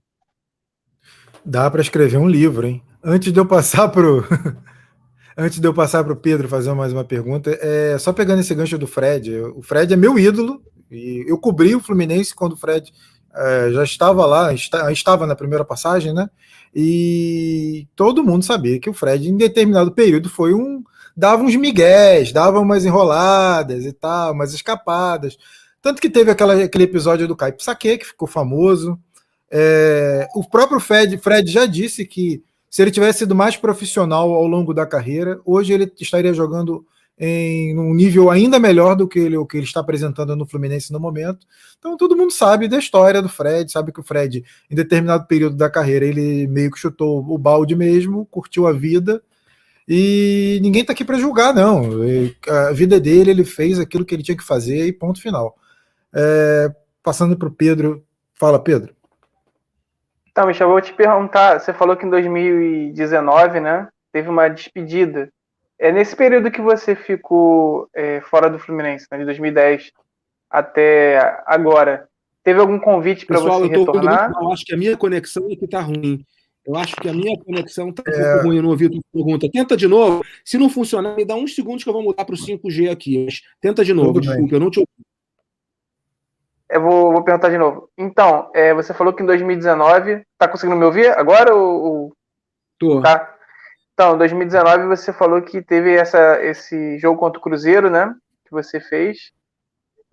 Dá para escrever um livro, hein? Antes de eu passar para (laughs) Antes de eu passar para o Pedro fazer mais uma pergunta, é só pegando esse gancho do Fred. O Fred é meu ídolo e eu cobri o Fluminense quando o Fred é, já estava lá, está, estava na primeira passagem, né? E todo mundo sabia que o Fred, em determinado período, foi um dava uns migués, dava umas enroladas e tal, umas escapadas. Tanto que teve aquela, aquele episódio do Caio Saque, que ficou famoso. É, o próprio Fred, Fred já disse que se ele tivesse sido mais profissional ao longo da carreira, hoje ele estaria jogando em um nível ainda melhor do que ele, o que ele está apresentando no Fluminense no momento. Então todo mundo sabe da história do Fred, sabe que o Fred, em determinado período da carreira, ele meio que chutou o balde mesmo, curtiu a vida. E ninguém está aqui para julgar, não. A vida dele, ele fez aquilo que ele tinha que fazer e ponto final. É, passando para o Pedro. Fala, Pedro. Então, Michel, vou te perguntar, você falou que em 2019, né, teve uma despedida. É nesse período que você ficou é, fora do Fluminense, né, de 2010 até agora, teve algum convite para você eu tô retornar? eu acho que a minha conexão é que tá ruim. Eu acho que a minha conexão tá um é... pouco ruim, eu não ouvi a tua pergunta. Tenta de novo. Se não funcionar, me dá uns segundos que eu vou mudar para o 5G aqui. Tenta de novo, Tudo desculpa, bem. eu não te ouvi. Eu vou, vou perguntar de novo. Então, é, você falou que em 2019. Tá conseguindo me ouvir agora? Ou, Tô. Tá. Então, em 2019 você falou que teve essa, esse jogo contra o Cruzeiro, né? Que você fez.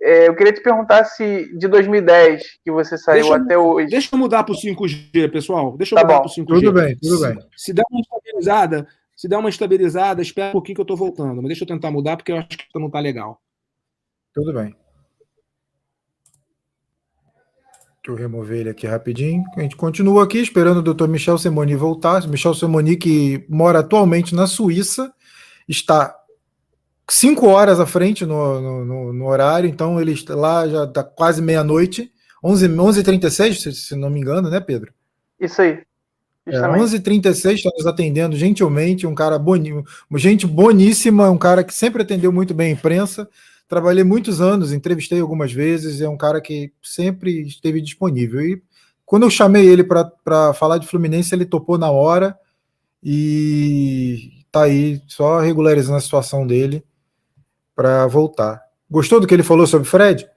É, eu queria te perguntar se de 2010 que você saiu deixa, até hoje. Deixa eu mudar para o 5G, pessoal. Deixa eu tá mudar para o 5G. Tudo bem, tudo bem. Se, se der uma estabilizada, se der uma estabilizada, espera um pouquinho que eu estou voltando. Mas deixa eu tentar mudar porque eu acho que não está legal. Tudo bem. Deixa eu remover ele aqui rapidinho. A gente continua aqui esperando o Dr. Michel Semoni voltar. Michel Semoni, que mora atualmente na Suíça, está cinco horas à frente no, no, no horário, então ele está lá já está quase meia-noite, 11h36, se, se não me engano, né, Pedro? Isso aí. É, 11h36 está nos atendendo gentilmente, um cara boninho, gente boníssima, um cara que sempre atendeu muito bem a imprensa. Trabalhei muitos anos, entrevistei algumas vezes, é um cara que sempre esteve disponível. E quando eu chamei ele para falar de Fluminense, ele topou na hora e tá aí só regularizando a situação dele para voltar. Gostou do que ele falou sobre Fred?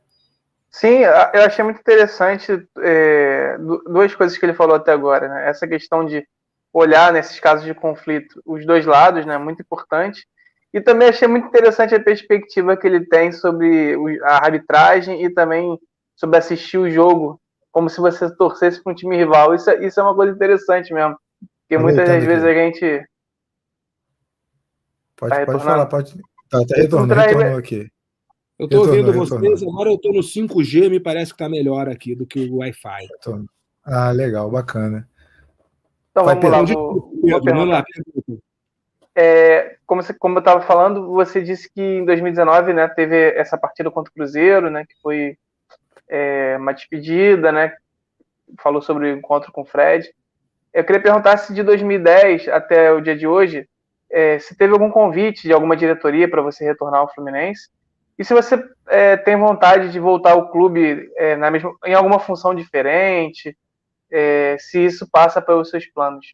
Sim, eu achei muito interessante é, duas coisas que ele falou até agora. Né? Essa questão de olhar nesses casos de conflito os dois lados, né? Muito importante. E também achei muito interessante a perspectiva que ele tem sobre a arbitragem e também sobre assistir o jogo como se você torcesse para um time rival. Isso, é, isso é uma coisa interessante mesmo. Porque muitas das vezes a gente. Pode, tá pode falar, pode. Tá, tá retornando, retornou aqui. Eu estou ouvindo vocês, agora eu estou no 5G, me parece que está melhor aqui do que o Wi-Fi. Ah, legal, bacana. Então Vai vamos lá, vou, vou lá. É, como, você, como eu estava falando, você disse que em 2019 né, teve essa partida contra o Cruzeiro, né, que foi é, uma despedida, né, falou sobre o encontro com o Fred. Eu queria perguntar se de 2010 até o dia de hoje, é, se teve algum convite de alguma diretoria para você retornar ao Fluminense e se você é, tem vontade de voltar ao clube é, na mesma, em alguma função diferente, é, se isso passa pelos seus planos.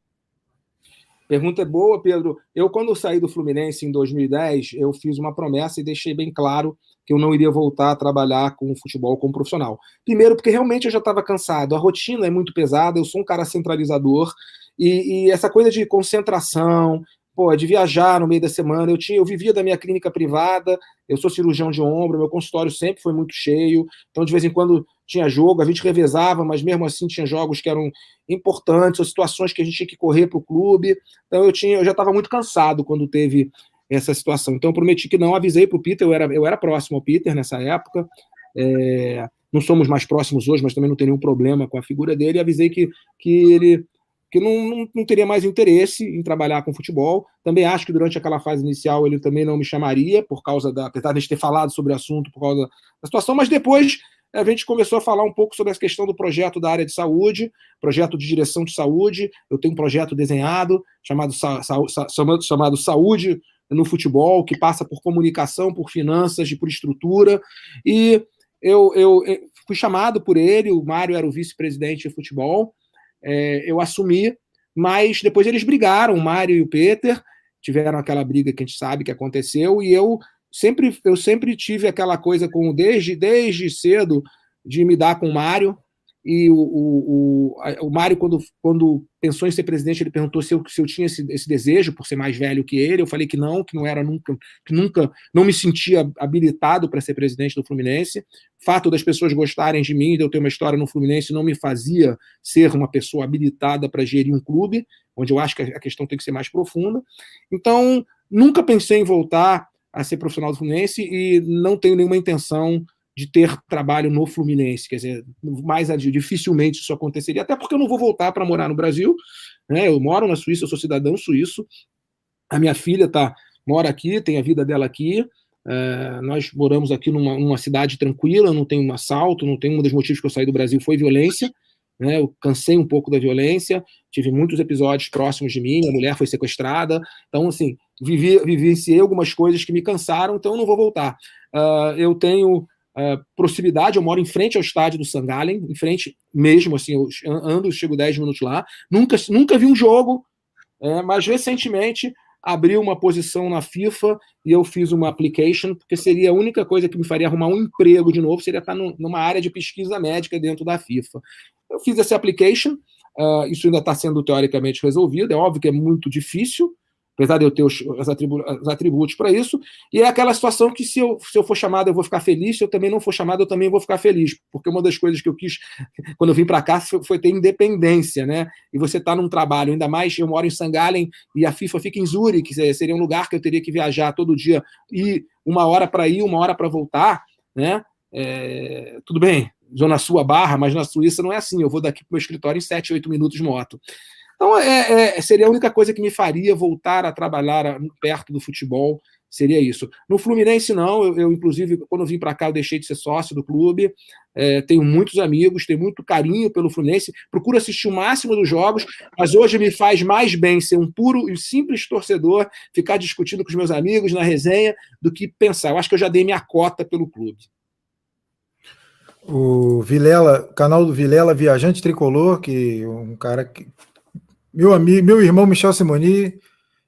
Pergunta é boa, Pedro. Eu, quando saí do Fluminense em 2010, eu fiz uma promessa e deixei bem claro que eu não iria voltar a trabalhar com futebol como profissional. Primeiro, porque realmente eu já estava cansado. A rotina é muito pesada, eu sou um cara centralizador. E, e essa coisa de concentração, pô, de viajar no meio da semana. Eu tinha, eu vivia da minha clínica privada, eu sou cirurgião de ombro, meu consultório sempre foi muito cheio, então de vez em quando tinha jogo, a gente revezava, mas mesmo assim tinha jogos que eram importantes, ou situações que a gente tinha que correr para o clube. Então eu tinha, eu já estava muito cansado quando teve essa situação. Então eu prometi que não, avisei para o Peter, eu era, eu era próximo ao Peter nessa época. É, não somos mais próximos hoje, mas também não tem nenhum problema com a figura dele. E avisei que, que ele que não, não, não, teria mais interesse em trabalhar com futebol. Também acho que durante aquela fase inicial ele também não me chamaria, por causa da. apesar de a gente ter falado sobre o assunto, por causa da situação, mas depois a gente começou a falar um pouco sobre a questão do projeto da área de saúde, projeto de direção de saúde. Eu tenho um projeto desenhado chamado, chamado, chamado Saúde no Futebol, que passa por comunicação, por finanças e por estrutura. E eu, eu, eu fui chamado por ele, o Mário era o vice-presidente de futebol é, eu assumi, mas depois eles brigaram, o Mário e o Peter, tiveram aquela briga que a gente sabe que aconteceu, e eu sempre, eu sempre tive aquela coisa com, desde, desde cedo, de me dar com o Mário, e o, o, o, o Mário, quando, quando pensou em ser presidente, ele perguntou se eu, se eu tinha esse, esse, desejo por ser mais velho que ele. Eu falei que não, que não era nunca, que nunca não me sentia habilitado para ser presidente do Fluminense. O fato das pessoas gostarem de mim, de eu ter uma história no Fluminense, não me fazia ser uma pessoa habilitada para gerir um clube, onde eu acho que a questão tem que ser mais profunda. Então, nunca pensei em voltar a ser profissional do Fluminense e não tenho nenhuma intenção de ter trabalho no Fluminense. Quer dizer, mais dificilmente isso aconteceria, até porque eu não vou voltar para morar no Brasil. Né? Eu moro na Suíça, eu sou cidadão suíço. A minha filha tá, mora aqui, tem a vida dela aqui. É, nós moramos aqui numa, numa, cidade tranquila, não tem um assalto, não tem um dos motivos que eu saí do Brasil foi violência. Né? Eu cansei um pouco da violência, tive muitos episódios próximos de mim, a mulher foi sequestrada. Então, assim, vivi, vivenciei algumas coisas que me cansaram, então eu não vou voltar. Uh, eu tenho uh, proximidade, eu moro em frente ao estádio do Sangalen, em frente mesmo, assim, eu ando, chego 10 minutos lá. Nunca, nunca vi um jogo, é, mas recentemente abri uma posição na FIFA e eu fiz uma application, porque seria a única coisa que me faria arrumar um emprego de novo, seria estar no, numa área de pesquisa médica dentro da FIFA. Eu fiz essa application, uh, isso ainda está sendo teoricamente resolvido, é óbvio que é muito difícil, apesar de eu ter os, os, atribu os atributos para isso, e é aquela situação que se eu, se eu for chamado eu vou ficar feliz, se eu também não for chamado eu também vou ficar feliz, porque uma das coisas que eu quis (laughs) quando eu vim para cá foi, foi, ter independência, né? E você está num trabalho, ainda mais eu moro em Sangalen e a FIFA fica em Zurique, que seria um lugar que eu teria que viajar todo dia e uma hora para ir, uma hora para voltar, né? É, tudo bem, Zona Sul Barra, mas na Suíça não é assim. Eu vou daqui para o meu escritório em 7, 8 minutos de moto. Então, é, é, seria a única coisa que me faria voltar a trabalhar perto do futebol, seria isso. No Fluminense, não. Eu, eu inclusive, quando eu vim para cá, eu deixei de ser sócio do clube. É, tenho muitos amigos, tenho muito carinho pelo Fluminense. Procuro assistir o máximo dos jogos, mas hoje me faz mais bem ser um puro e simples torcedor, ficar discutindo com os meus amigos na resenha, do que pensar. Eu acho que eu já dei minha cota pelo clube. O Vilela, canal do Vilela Viajante Tricolor, que um cara que. Meu amigo, meu irmão Michel Simoni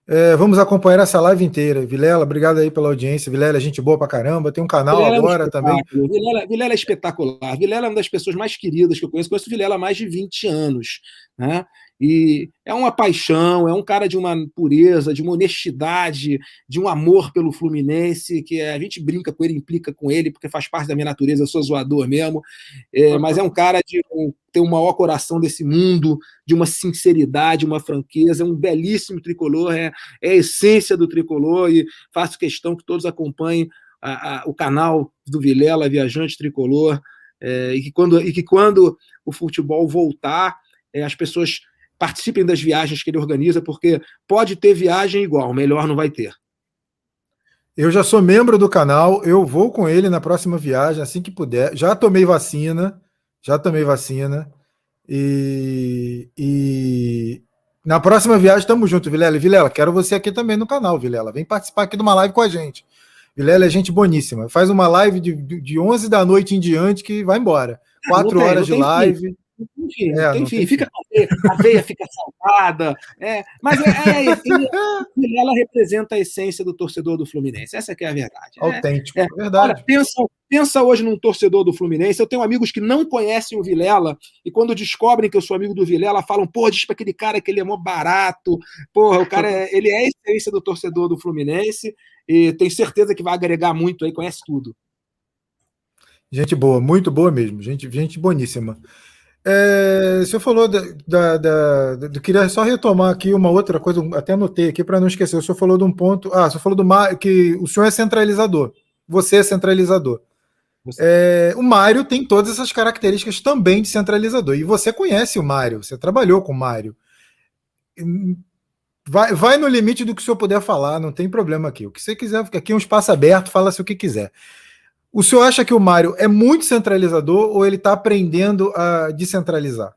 é, vamos acompanhar essa live inteira. Vilela, obrigado aí pela audiência. Vilela é gente boa pra caramba. Tem um canal Vilela agora é um também. Vilela, Vilela, é espetacular. Vilela é uma das pessoas mais queridas que eu conheço. Conheço Vilela há mais de 20 anos. Né? E é uma paixão, é um cara de uma pureza, de uma honestidade, de um amor pelo Fluminense, que a gente brinca com ele, implica com ele, porque faz parte da minha natureza, eu sou zoador mesmo. É, mas é um cara de um, ter o maior coração desse mundo, de uma sinceridade, uma franqueza, é um belíssimo tricolor, é, é a essência do tricolor, e faço questão que todos acompanhem a, a, o canal do Vilela, Viajante Tricolor, é, e, que quando, e que quando o futebol voltar, é, as pessoas participem das viagens que ele organiza, porque pode ter viagem igual, melhor não vai ter. Eu já sou membro do canal, eu vou com ele na próxima viagem, assim que puder. Já tomei vacina, já tomei vacina. E, e na próxima viagem estamos juntos, Vilela. Vilela, quero você aqui também no canal, Vilela. Vem participar aqui de uma live com a gente. Vilela é gente boníssima. Faz uma live de, de 11 da noite em diante que vai embora. Quatro horas de live. Fim. Enfim, é, enfim fica com a veia, a veia fica saltada. É, mas é, é, (laughs) ela representa a essência do torcedor do Fluminense. Essa é a verdade. Né? Autêntico, é, verdade. Olha, pensa, pensa hoje num torcedor do Fluminense. Eu tenho amigos que não conhecem o Vilela e quando descobrem que eu sou amigo do Vilela, falam: pô, diz para aquele cara que ele é mó barato. Porra, o cara é, (laughs) ele é a essência do torcedor do Fluminense e tenho certeza que vai agregar muito aí, conhece tudo. Gente boa, muito boa mesmo, gente, gente boníssima. É, você falou da, da, da, da, Queria só retomar aqui uma outra coisa, até anotei aqui para não esquecer. O senhor falou de um ponto. Ah, o senhor falou do que o senhor é centralizador. Você é centralizador. É, o Mário tem todas essas características também de centralizador. E você conhece o Mário, você trabalhou com o Mário. Vai, vai no limite do que o senhor puder falar, não tem problema aqui. O que você quiser, aqui é um espaço aberto, fala-se o que quiser. O senhor acha que o Mário é muito centralizador ou ele está aprendendo a descentralizar?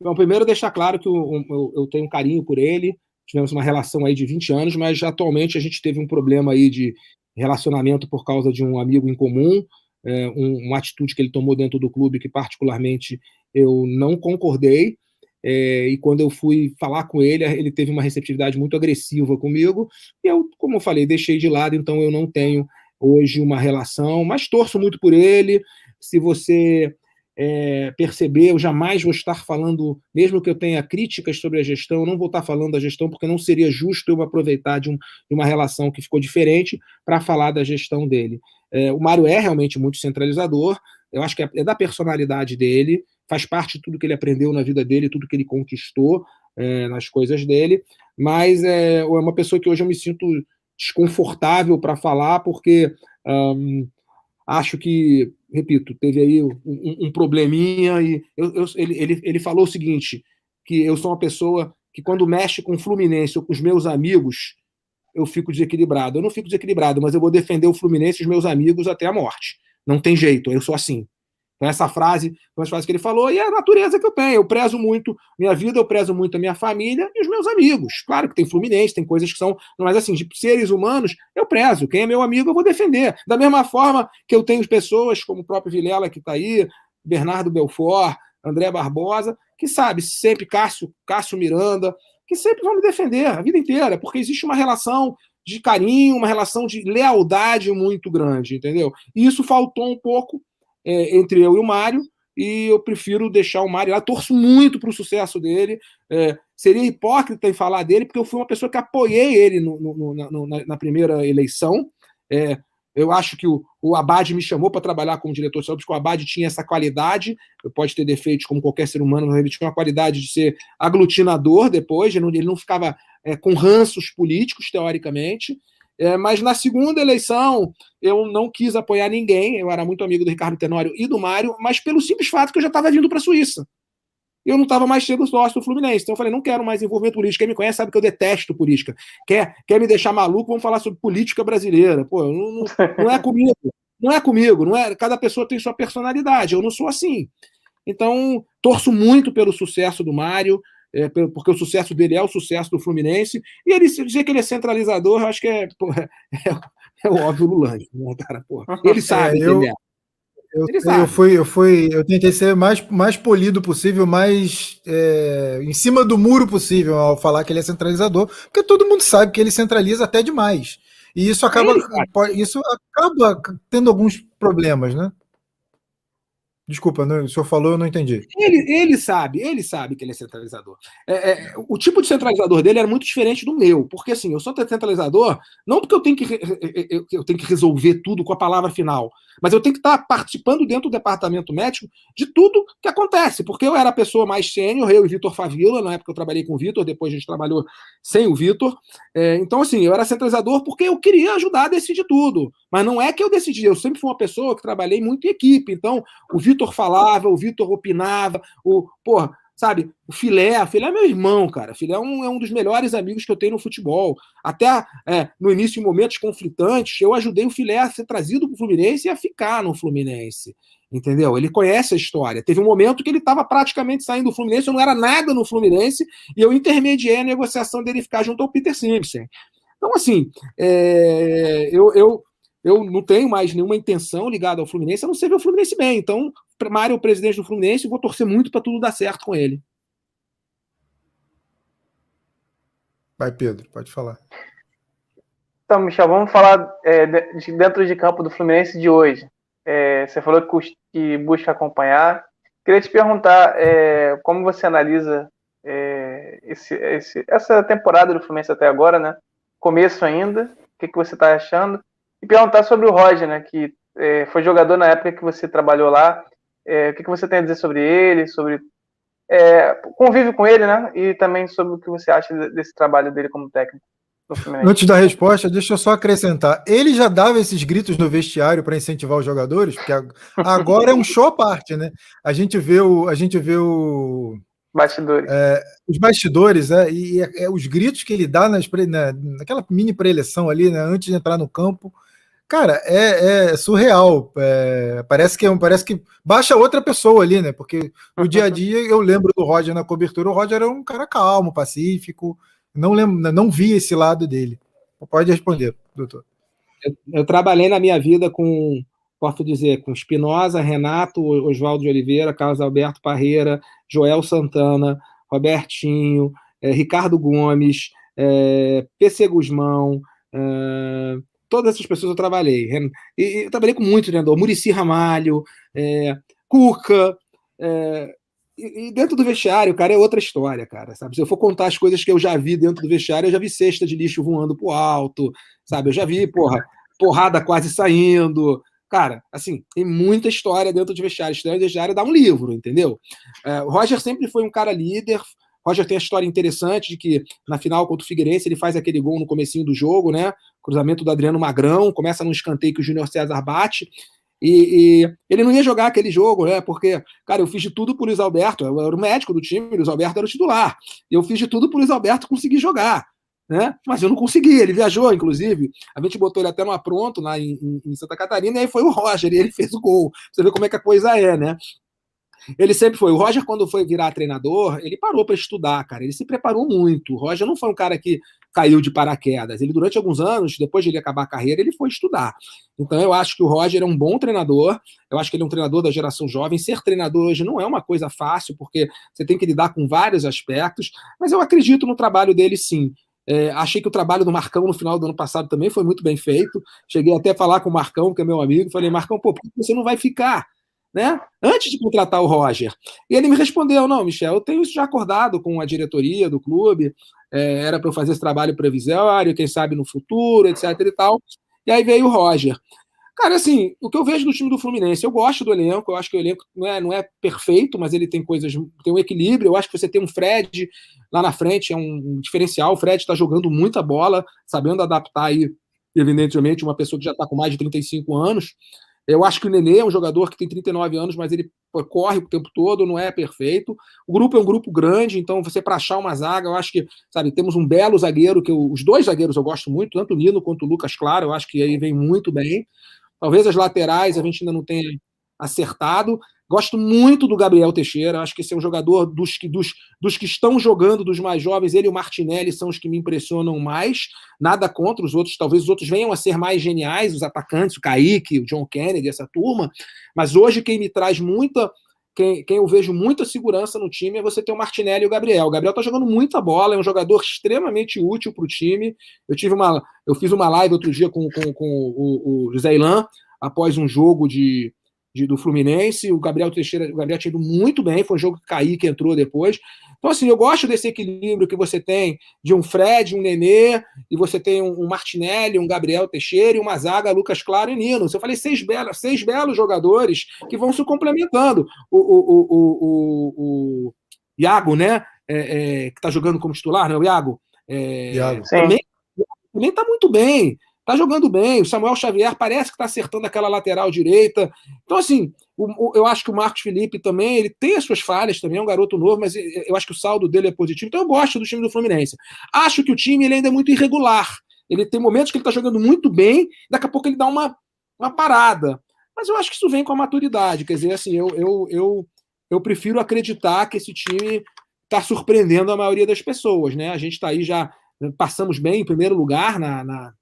Bom, primeiro deixar claro que eu, eu, eu, tenho carinho por ele, tivemos uma relação aí de 20 anos, mas atualmente a gente teve um problema aí de relacionamento por causa de um amigo em comum, é, um, uma atitude que ele tomou dentro do clube que particularmente eu não concordei, é, e quando eu fui falar com ele, ele teve uma receptividade muito agressiva comigo, e eu, como eu falei, deixei de lado, então eu não tenho hoje uma relação, mas torço muito por ele. Se você é, perceber, eu jamais vou estar falando, mesmo que eu tenha críticas sobre a gestão, eu não vou estar falando da gestão, porque não seria justo eu aproveitar de, um, de uma relação que ficou diferente para falar da gestão dele. É, o Mário é realmente muito centralizador, eu acho que é, é, da personalidade dele, faz parte de tudo que ele aprendeu na vida dele, tudo que ele conquistou é, nas coisas dele, mas é, é uma pessoa que hoje eu me sinto desconfortável para falar, porque um, acho que, repito, teve aí um, um probleminha e eu, eu, ele, ele, ele falou o seguinte, que eu sou uma pessoa que quando mexe com o Fluminense ou com os meus amigos, eu fico desequilibrado. Eu não fico desequilibrado, mas eu vou defender o Fluminense e os meus amigos até a morte. Não tem jeito, eu sou assim. Então, essa frase, uma das frases que ele falou, e é a natureza que eu tenho. Eu prezo muito minha vida, eu prezo muito a minha família e os meus amigos. Claro que tem Fluminense, tem coisas que são. Mas, assim, de seres humanos, eu prezo. Quem é meu amigo, eu vou defender. Da mesma forma que eu tenho pessoas como o próprio Vilela, que está aí, Bernardo Belfort, André Barbosa, que sabe, sempre Cássio, Cássio Miranda, que sempre vão me defender a vida inteira, porque existe uma relação de carinho, uma relação de lealdade muito grande, entendeu? E isso faltou um pouco é, entre eu e o Mário, e eu prefiro deixar o Mário lá. Torço muito para o sucesso dele. É, seria hipócrita em falar dele, porque eu fui uma pessoa que apoiei ele no, no, no, na, na, primeira eleição. É, eu acho que o, o Abad me chamou para trabalhar como diretor de porque o Abad tinha essa qualidade, pode ter defeitos como qualquer ser humano, mas ele tinha uma qualidade de ser aglutinador depois, ele não, ele não ficava é, com ranços políticos, teoricamente. É, mas na segunda eleição eu não quis apoiar ninguém, eu era muito amigo do Ricardo Tenório e do Mário, mas pelo simples fato que eu já estava vindo para a Suíça. eu não estava mais sendo sócio do Fluminense. Então eu falei, não quero mais envolvimento político. Quem me conhece sabe que eu detesto política. Quer, quer me deixar maluco, vamos falar sobre política brasileira. Pô, não, não, não é comigo. Não é comigo, não é. Cada pessoa tem sua personalidade. Eu não sou assim. Então, torço muito pelo sucesso do Mário, é, porque o sucesso dele é o sucesso do Fluminense. E ele dizer que ele é centralizador, eu acho que é, porra, (laughs) é, é, o óbvio Lulante, né, cara? Porra. Ele (laughs) sabe é, eu, é. Eu, eu, fui, eu fui, eu tentei ser mais, mais polido possível, mais é, em cima do muro possível ao falar que ele é centralizador, porque todo mundo sabe que ele centraliza até demais. E isso acaba, isso acaba tendo alguns problemas, né? Desculpa, não, o senhor falou, eu não entendi. Ele, ele sabe, ele sabe que ele é centralizador. É, é, o tipo de centralizador dele era muito diferente do meu, porque assim, eu sou centralizador não porque eu tenho que, eu, eu tenho que resolver tudo com a palavra final, mas eu tenho que estar participando dentro do departamento médico de tudo que acontece, porque eu era a pessoa mais sênior, eu e Vitor Favila, na época eu trabalhei com o Vitor, depois a gente trabalhou sem o Vitor. É, então, assim, eu era centralizador porque eu queria ajudar a decidir tudo, mas não é que eu decidi, eu sempre fui uma pessoa que trabalhei muito em equipe, então o Vitor falava, o Vitor opinava, o, porra, sabe? O Filé, o Filé é meu irmão, cara. O Filé é um, é um dos melhores amigos que eu tenho no futebol. Até é, no início, em momentos conflitantes, eu ajudei o Filé a ser trazido para o Fluminense e a ficar no Fluminense. Entendeu? Ele conhece a história. Teve um momento que ele estava praticamente saindo do Fluminense, eu não era nada no Fluminense, e eu intermediei a negociação dele ficar junto ao Peter Simpson. Então, assim, é, eu, eu, eu não tenho mais nenhuma intenção ligada ao Fluminense, a não ser ver o Fluminense bem. Então, Mário é o presidente do Fluminense e vou torcer muito para tudo dar certo com ele. Vai, Pedro, pode falar. Então, Michel, vamos falar é, de, dentro de campo do Fluminense de hoje. É, você falou que, que, busca acompanhar. Queria te perguntar é, como você analisa é, esse, esse, essa temporada do Fluminense até agora, né? Começo ainda, o que, que você está achando? E perguntar sobre o Roger, né? Que é, foi jogador na época que você trabalhou lá. É, o que, que você tem a dizer sobre ele, sobre é, convive com ele, né? E também sobre o que você acha desse trabalho dele como técnico. Antes da resposta, deixa eu só acrescentar. Ele já dava esses gritos no vestiário para incentivar os jogadores, porque (laughs) agora é um show à parte, né? A gente vê o, a gente vê o bastidores, é, os bastidores, é, e é, é, os gritos que ele dá nas, na, naquela mini preleção ali, né, antes de entrar no campo. Cara, é, é surreal. É, parece, que, é parece que baixa outra pessoa ali, né? Porque no dia a (laughs) dia eu lembro do Roger na cobertura. O Roger era um cara calmo, pacífico. Não, lembro, não vi esse lado dele. Pode responder, doutor. Eu, eu trabalhei na minha vida com, posso dizer, com Espinosa, Renato, Oswaldo de Oliveira, Carlos Alberto Parreira, Joel Santana, Robertinho, é, Ricardo Gomes, é, PC Guzmão. É, todas essas pessoas eu trabalhei. E, eu trabalhei com muito treinador, Murici Ramalho, é, Cuca. É, e, e, dentro do vestiário, cara, é outra história, cara, sabe? Se eu for contar as coisas que eu já vi dentro do vestiário, eu já vi cesta de lixo voando pro alto, sabe? Eu já vi, porra, porrada quase saindo. Cara, assim, tem muita história dentro de vestiário. História de vestiário dá um livro, entendeu? É, o Roger sempre foi um cara líder, Roger tem a história interessante de que na final contra o Figueirense ele faz aquele gol no comecinho do jogo, né? Cruzamento do Adriano Magrão, começa num escanteio que o Júnior César bate. E, e, ele não ia jogar aquele jogo, né? Porque, cara, eu fiz de tudo por Luiz Alberto, eu era o médico do time, o Luiz Alberto era o titular. E eu fiz de tudo por Luiz Alberto conseguir jogar. Né? Mas eu não consegui, ele viajou, inclusive. A gente botou ele até no apronto lá em, em Santa Catarina, e aí foi o Roger, e ele fez o gol. Você vê como é que a coisa é, né? Ele sempre foi. O Roger, quando foi virar treinador, ele parou para estudar, cara. Ele se preparou muito. O Roger não foi um cara que caiu de paraquedas. Ele, durante alguns anos, depois de ele acabar a carreira, ele foi estudar. Então, eu acho que o Roger é um bom treinador. Eu acho que ele é um treinador da geração jovem. Ser treinador hoje não é uma coisa fácil, porque você tem que lidar com vários aspectos. Mas eu acredito no trabalho dele, sim. É, achei que o trabalho do Marcão no final do ano passado também foi muito bem feito. Cheguei até a falar com o Marcão, que é meu amigo. Falei, Marcão, pô, por que você não vai ficar? Né? Antes de contratar o Roger. E ele me respondeu: não, Michel, eu tenho isso já acordado com a diretoria do clube, é, era para eu fazer esse trabalho previsório, quem sabe no futuro, etc e tal. E aí veio o Roger. Cara, assim, o que eu vejo do time do Fluminense, eu gosto do elenco, eu acho que o elenco não é, não é perfeito, mas ele tem coisas, tem um equilíbrio. Eu acho que você tem um Fred lá na frente, é um diferencial. O Fred está jogando muita bola, sabendo adaptar aí, evidentemente, uma pessoa que já está com mais de 35 anos. Eu acho que o Nenê é um jogador que tem 39 anos, mas ele corre o tempo todo, não é perfeito. O grupo é um grupo grande, então você para achar uma zaga, eu acho que, sabe, temos um belo zagueiro, que eu, os dois zagueiros eu gosto muito, tanto o Nino quanto o Lucas Claro, eu acho que aí vem muito bem. Talvez as laterais a gente ainda não tenha acertado. Gosto muito do Gabriel Teixeira, acho que esse é um jogador dos que, dos, dos que estão jogando, dos mais jovens, ele e o Martinelli são os que me impressionam mais. Nada contra os outros, talvez os outros venham a ser mais geniais, os atacantes, o Kaique, o John Kennedy, essa turma. Mas hoje quem me traz muita. Quem, quem eu vejo muita segurança no time é você ter o Martinelli e o Gabriel. O Gabriel tá jogando muita bola, é um jogador extremamente útil para o time. Eu tive uma. Eu fiz uma live outro dia com, com, com o, o José Ilan, após um jogo de de, do Fluminense. O Gabriel Teixeira, o Gabriel tinha ido muito bem, foi um jogo que Kaique entrou depois. Então, assim, eu gosto desse equilíbrio que você tem de um Fred, um Nenê, e você tem um, um Martinelli, um Gabriel Teixeira e uma zaga Lucas Claro e Nino. Eu falei seis belos, seis belos jogadores que vão se complementando. O, o, o, o, o Iago, né? É, é, que está jogando como titular, né? O Iago. É, Iago. Também, também está muito bem. Tá jogando bem. O Samuel Xavier parece que está acertando aquela lateral direita. Então, assim, o, o, eu acho que o Marcos Felipe também, ele tem as suas falhas também, é um garoto novo, mas eu acho que o saldo dele é positivo. Então, eu gosto do time do Fluminense. Acho que o time ele ainda é muito irregular. Ele tem momentos que ele está jogando muito bem, daqui a pouco ele dá uma, uma parada. Mas eu acho que isso vem com a maturidade. Quer dizer, assim, eu, eu, eu, eu prefiro acreditar que esse time está surpreendendo a maioria das pessoas, né? A gente está aí já passamos bem em primeiro lugar na, na,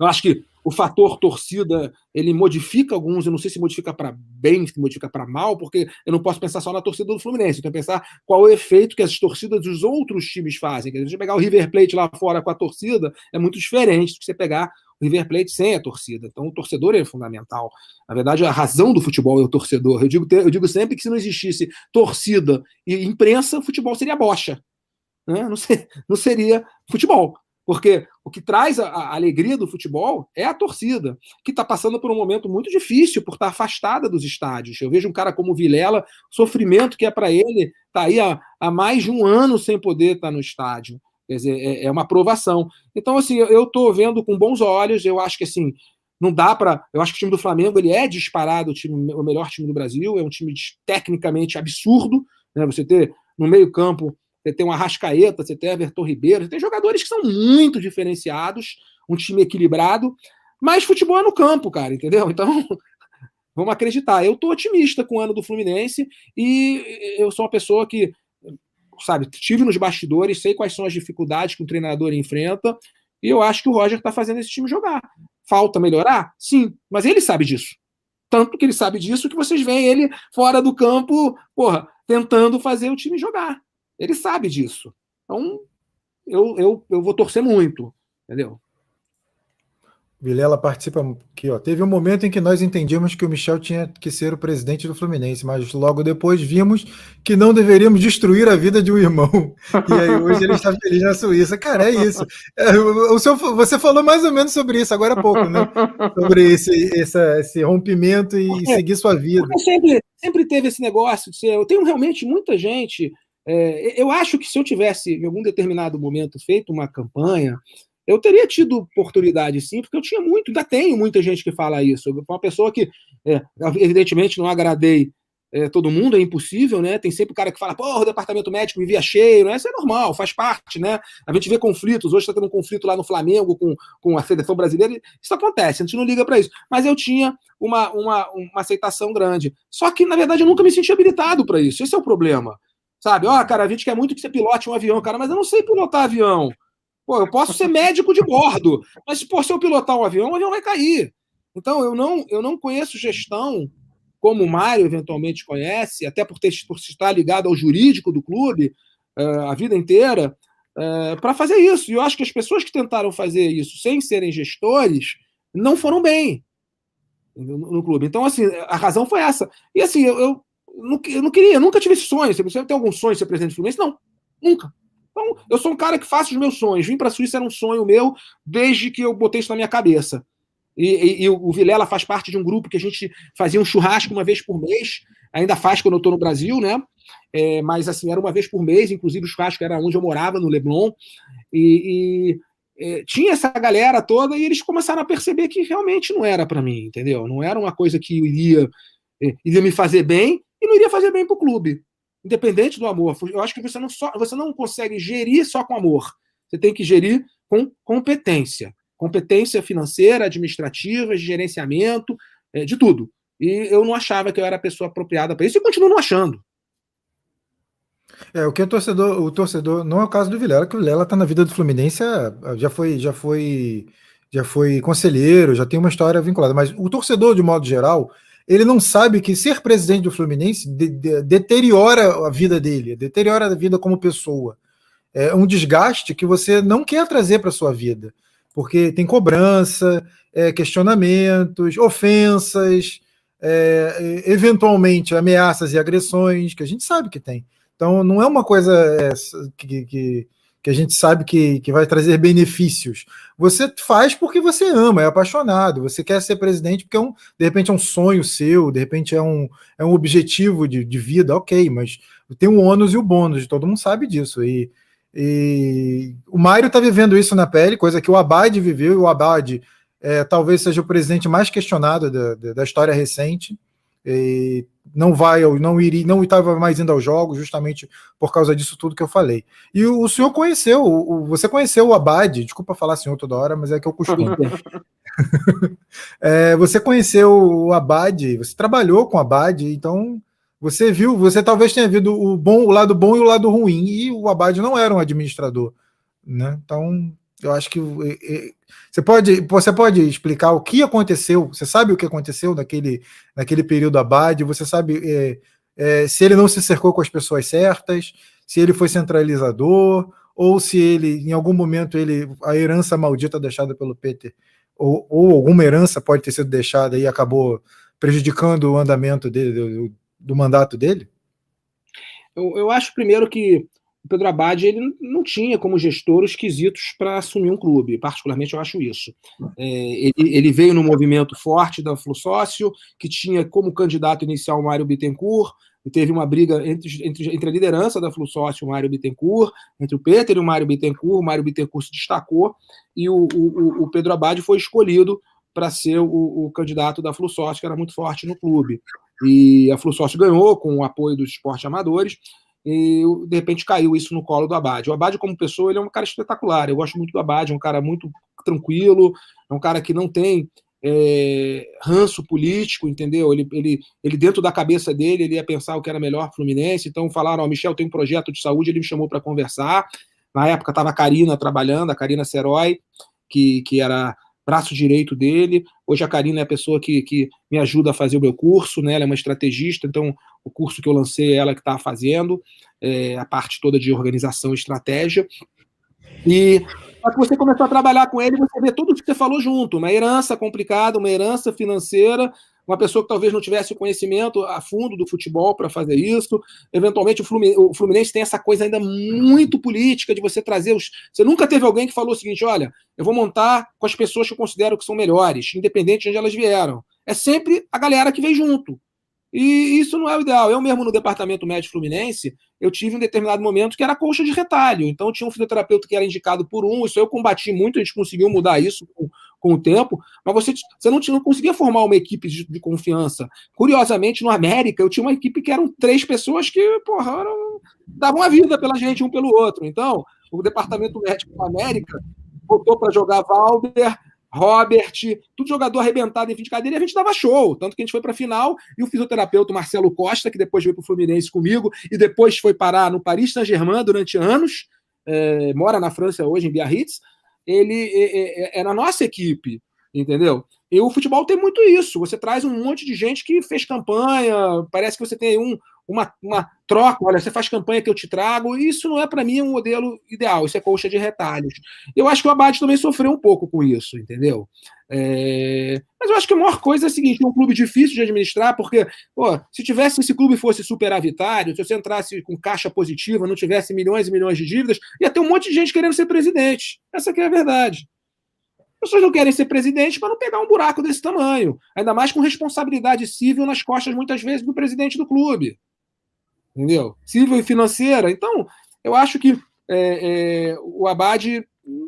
eu acho que o fator torcida ele modifica alguns, eu não sei se modifica para bem, se modifica para mal, porque eu não posso pensar só na torcida do Fluminense, eu tenho que pensar qual é o efeito que as torcidas dos outros times fazem. Se você pegar o River Plate lá fora com a torcida, é muito diferente do que você pegar o River Plate sem a torcida. Então o torcedor é fundamental. Na verdade, a razão do futebol é o torcedor. Eu digo, eu digo sempre que se não existisse torcida e imprensa, o futebol seria bocha. Né? Não, ser, não seria futebol. Porque o que traz a, a alegria do futebol é a torcida, que está passando por um momento muito difícil por estar tá afastada dos estádios. Eu vejo um cara como o Vilela, sofrimento que é para ele, está aí há, há, mais de um ano sem poder estar tá no estádio. Quer dizer, é, é uma provação. Então, assim, eu estou vendo com bons olhos, eu acho que assim, não dá para. Eu acho que o time do Flamengo ele é disparado o, time, o melhor time do Brasil, é um time tecnicamente absurdo. Né? Você ter no meio-campo você tem o Arrascaeta, você tem Everton Ribeiro, você tem jogadores que são muito diferenciados, um time equilibrado, mas futebol é no campo, cara, entendeu? (laughs) Então, vamos acreditar. Eu tô otimista com o ano do Fluminense e eu sou uma pessoa que, sabe, tive nos bastidores, sei quais são as dificuldades que o treinador enfrenta e eu acho que o Roger tá fazendo esse time jogar. Falta melhorar? Sim, mas ele sabe disso. Tanto que ele sabe disso que vocês veem ele fora do campo, porra, tentando fazer o time jogar. Ele sabe disso. Então, eu, eu, eu vou torcer muito, entendeu? Vilela participa aqui, ó. Teve um momento em que nós entendíamos que o Michel tinha que ser o presidente do Fluminense, mas logo depois vimos que não deveríamos destruir a vida de um irmão. (laughs) E aí hoje ele está feliz na Suíça. Cara, é isso. É, o seu, você falou mais ou menos sobre isso agora há pouco, né? Sobre esse, esse, esse rompimento e Porque, seguir sua vida. Sempre, sempre teve esse negócio de ser. Eu tenho realmente muita gente é, eu acho que se eu tivesse, em algum determinado momento, feito uma campanha, eu teria tido oportunidade sim, porque eu tinha muito, ainda tenho muita gente que fala isso. Uma pessoa que, é, evidentemente, não agradei é, todo mundo, é impossível, né? Tem sempre o cara que fala, pô, o departamento médico me via cheio, né? Isso é normal, faz parte, né? A gente vê conflitos, hoje está tendo um conflito lá no Flamengo com, com a seleção brasileira, isso acontece, a gente não liga para isso. Mas eu tinha uma, uma, uma aceitação grande. Só que, na verdade, eu nunca me senti habilitado para isso. Esse é o problema. Sabe? Ó, oh, cara, a gente quer muito que você pilote um avião, cara, mas eu não sei pilotar avião. Pô, eu posso ser médico de bordo, mas pô, se eu pilotar um avião, o avião vai cair. Então, eu não, eu não conheço gestão como o Mário eventualmente conhece, até por, ter, por estar ligado ao jurídico do clube uh, a vida inteira, uh, para fazer isso. E eu acho que as pessoas que tentaram fazer isso sem serem gestores não foram bem no, no clube. Então, assim, a razão foi essa. E assim, eu, eu eu não queria, eu nunca tive esse sonho. Você tem algum sonho de ser presidente do Fluminense? Não, nunca. Então, eu sou um cara que faço os meus sonhos. Vim para a Suíça era um sonho meu desde que eu botei isso na minha cabeça. E, e, e, o Vilela faz parte de um grupo que a gente fazia um churrasco uma vez por mês. Ainda faz quando eu estou no Brasil, né? É, mas assim, era uma vez por mês, inclusive o churrasco era onde eu morava, no Leblon. E, é, tinha essa galera toda e eles começaram a perceber que realmente não era para mim, entendeu? Não era uma coisa que iria, é, iria me fazer bem e não iria fazer bem para o clube, independente do amor. Eu acho que você não, só, você não consegue gerir só com amor, você tem que gerir com competência. Competência financeira, administrativa, de gerenciamento, é, de tudo. E eu não achava que eu era a pessoa apropriada para isso e continuo não achando. É, o que o torcedor, o torcedor, não é o caso do Vilela, que o Vilela está na vida do Fluminense, já foi, já foi, já foi conselheiro, já tem uma história vinculada, mas o torcedor, de modo geral, ele não sabe que ser presidente do Fluminense de, de, deteriora a vida dele, deteriora a vida como pessoa. É um desgaste que você não quer trazer para sua vida, porque tem cobrança, é, questionamentos, ofensas, é, eventualmente ameaças e agressões, que a gente sabe que tem. Então, não é uma coisa é, que, que, que, a gente sabe que, que vai trazer benefícios. Você faz porque você ama, é apaixonado, você quer ser presidente porque, é um, de repente, é um sonho seu, de repente, é um, é um objetivo de, de vida, ok, mas tem o ônus e o bônus, todo mundo sabe disso. E, e o Mário está vivendo isso na pele, coisa que o Abad viveu, e o Abad é, talvez seja o presidente mais questionado da, da história recente. E não vai, não iria, não estava mais indo aos jogos, justamente por causa disso tudo que eu falei. E o, o senhor conheceu, o, você conheceu o Abad, desculpa falar senhor toda hora, mas é que eu costumo. (laughs) (laughs) é, você conheceu o Abad, você trabalhou com o Abad, então você viu, você talvez tenha visto o bom, o lado bom e o lado ruim, e o Abad não era um administrador, né? Então eu acho que você pode, você pode explicar o que aconteceu? Você sabe o que aconteceu naquele, naquele período Abad? Você sabe é, é, se ele não se cercou com as pessoas certas, se ele foi centralizador, ou se ele, em algum momento, ele a herança maldita deixada pelo Peter, ou, ou alguma herança pode ter sido deixada e acabou prejudicando o andamento dele, do, do mandato dele? Eu, eu acho primeiro que o Pedro Abad ele não tinha como gestor os quesitos para assumir um clube, particularmente eu acho isso. É, ele, ele, veio no movimento forte da Flu Sócio, que tinha como candidato inicial o Mário Bittencourt, e teve uma briga entre, entre, entre a liderança da Flu Sócio e o Mário Bittencourt, entre o Peter e o Mário Bittencourt, o Mário Bittencourt se destacou, e o, o, o Pedro Abad foi escolhido para ser o, o, candidato da Flu Sócio, que era muito forte no clube. E a Flu Sócio ganhou com o apoio dos esportes amadores, e de repente caiu isso no colo do Abad. O Abad, como pessoa, ele é um cara espetacular. Eu gosto muito do Abad, é um cara muito tranquilo, é um cara que não tem é, ranço político, entendeu? Ele, ele, ele, dentro da cabeça dele, ele ia pensar o que era melhor para o Fluminense. Então falaram: Ó, oh, Michel tem um projeto de saúde, ele me chamou para conversar. Na época estava a Karina trabalhando, a Karina Serói, que, que era braço direito dele. Hoje a Karina é a pessoa que, que me ajuda a fazer o meu curso, né? Ela é uma estrategista, então o curso que eu lancei é ela que está fazendo, é, a parte toda de organização e estratégia. E que você começou a trabalhar com ele, você vê tudo o que você falou junto, uma herança complicada, uma herança financeira, uma pessoa que talvez não tivesse o conhecimento a fundo do futebol para fazer isso. Eventualmente, o Fluminense, tem essa coisa ainda muito política de você trazer os. Você nunca teve alguém que falou o seguinte: olha, eu vou montar com as pessoas que eu considero que são melhores, independente de onde elas vieram. É sempre a galera que vem junto. E isso não é o ideal. Eu mesmo no departamento médico fluminense, eu tive um determinado momento que era coxa de retalho. Então tinha um fisioterapeuta que era indicado por um, isso eu combati muito, a gente conseguiu mudar isso com, com o tempo, mas você, você não, tinha, não conseguia formar uma equipe de, de, confiança. Curiosamente, no América, eu tinha uma equipe que eram três pessoas que, porra, eram, davam a vida pela gente um pelo outro. Então, o departamento médico do América botou para jogar Valber, Robert, tudo jogador arrebentado em fim de cadeira, e a gente dava show. Tanto que a gente foi para a final e o fisioterapeuta Marcelo Costa, que depois veio para o Fluminense comigo e depois foi parar no Paris Saint-Germain durante anos, é, mora na França hoje, em Biarritz, ele é, é, é na nossa equipe, entendeu? E o futebol tem muito isso. Você traz um monte de gente que fez campanha, parece que você tem um, uma, uma troca, olha, você faz campanha que eu te trago, isso não é para mim um modelo ideal, isso é colcha de retalhos. Eu acho que o Abate também sofreu um pouco com isso, entendeu? É... Mas eu acho que a maior coisa é a seguinte: é um clube difícil de administrar, porque, pô, se tivesse esse clube fosse superavitário, se você entrasse com caixa positiva, não tivesse milhões e milhões de dívidas, ia ter um monte de gente querendo ser presidente. Essa é a verdade. As pessoas não querem ser presidente para não pegar um buraco desse tamanho. Ainda mais com responsabilidade civil nas costas, muitas vezes, do presidente do clube entendeu? Civil e financeira. Então, eu acho que é, é, o Abad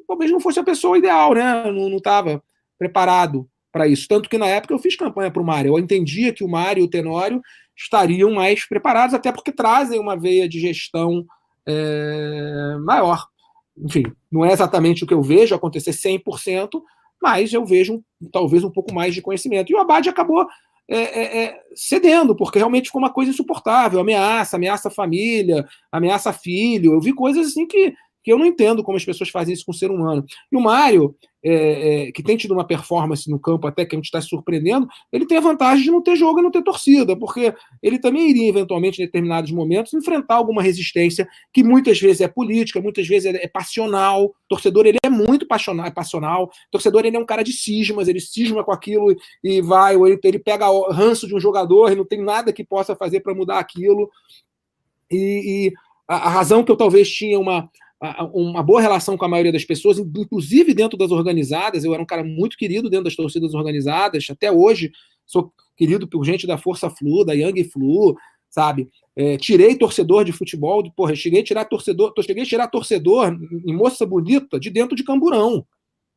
talvez não fosse a pessoa ideal, né? Não estava preparado para isso. Tanto que na época eu fiz campanha para o Mário. Eu entendia que o Mário e o Tenório estariam mais preparados, até porque trazem uma veia de gestão é, maior. Enfim, não é exatamente o que eu vejo acontecer 100%, mas eu vejo talvez um pouco mais de conhecimento. E o Abad acabou é, é, cedendo, porque realmente ficou uma coisa insuportável. Ameaça, ameaça família, ameaça filho. Eu vi coisas assim que que eu não entendo como as pessoas fazem isso com o ser humano. E o Mário, é, é, que tem tido uma performance no campo até que a gente está se surpreendendo, ele tem a vantagem de não ter jogo e não ter torcida, porque ele também iria, eventualmente, em determinados momentos, enfrentar alguma resistência que muitas vezes é política, muitas vezes é, é passional. O torcedor, ele é muito passional, é passional. O torcedor, ele é um cara de cismas, ele cisma com aquilo e vai, ou ele, ele pega ranço de um jogador e não tem nada que possa fazer para mudar aquilo. E, e a razão que eu talvez tinha uma uma boa relação com a maioria das pessoas, inclusive dentro das organizadas. Eu era um cara muito querido dentro das torcidas organizadas. Até hoje sou querido por gente da Força Flu, da Young Flu, sabe? É, tirei torcedor de futebol, porra, cheguei a tirar torcedor, cheguei a tirar torcedor em moça bonita de dentro de Camburão. O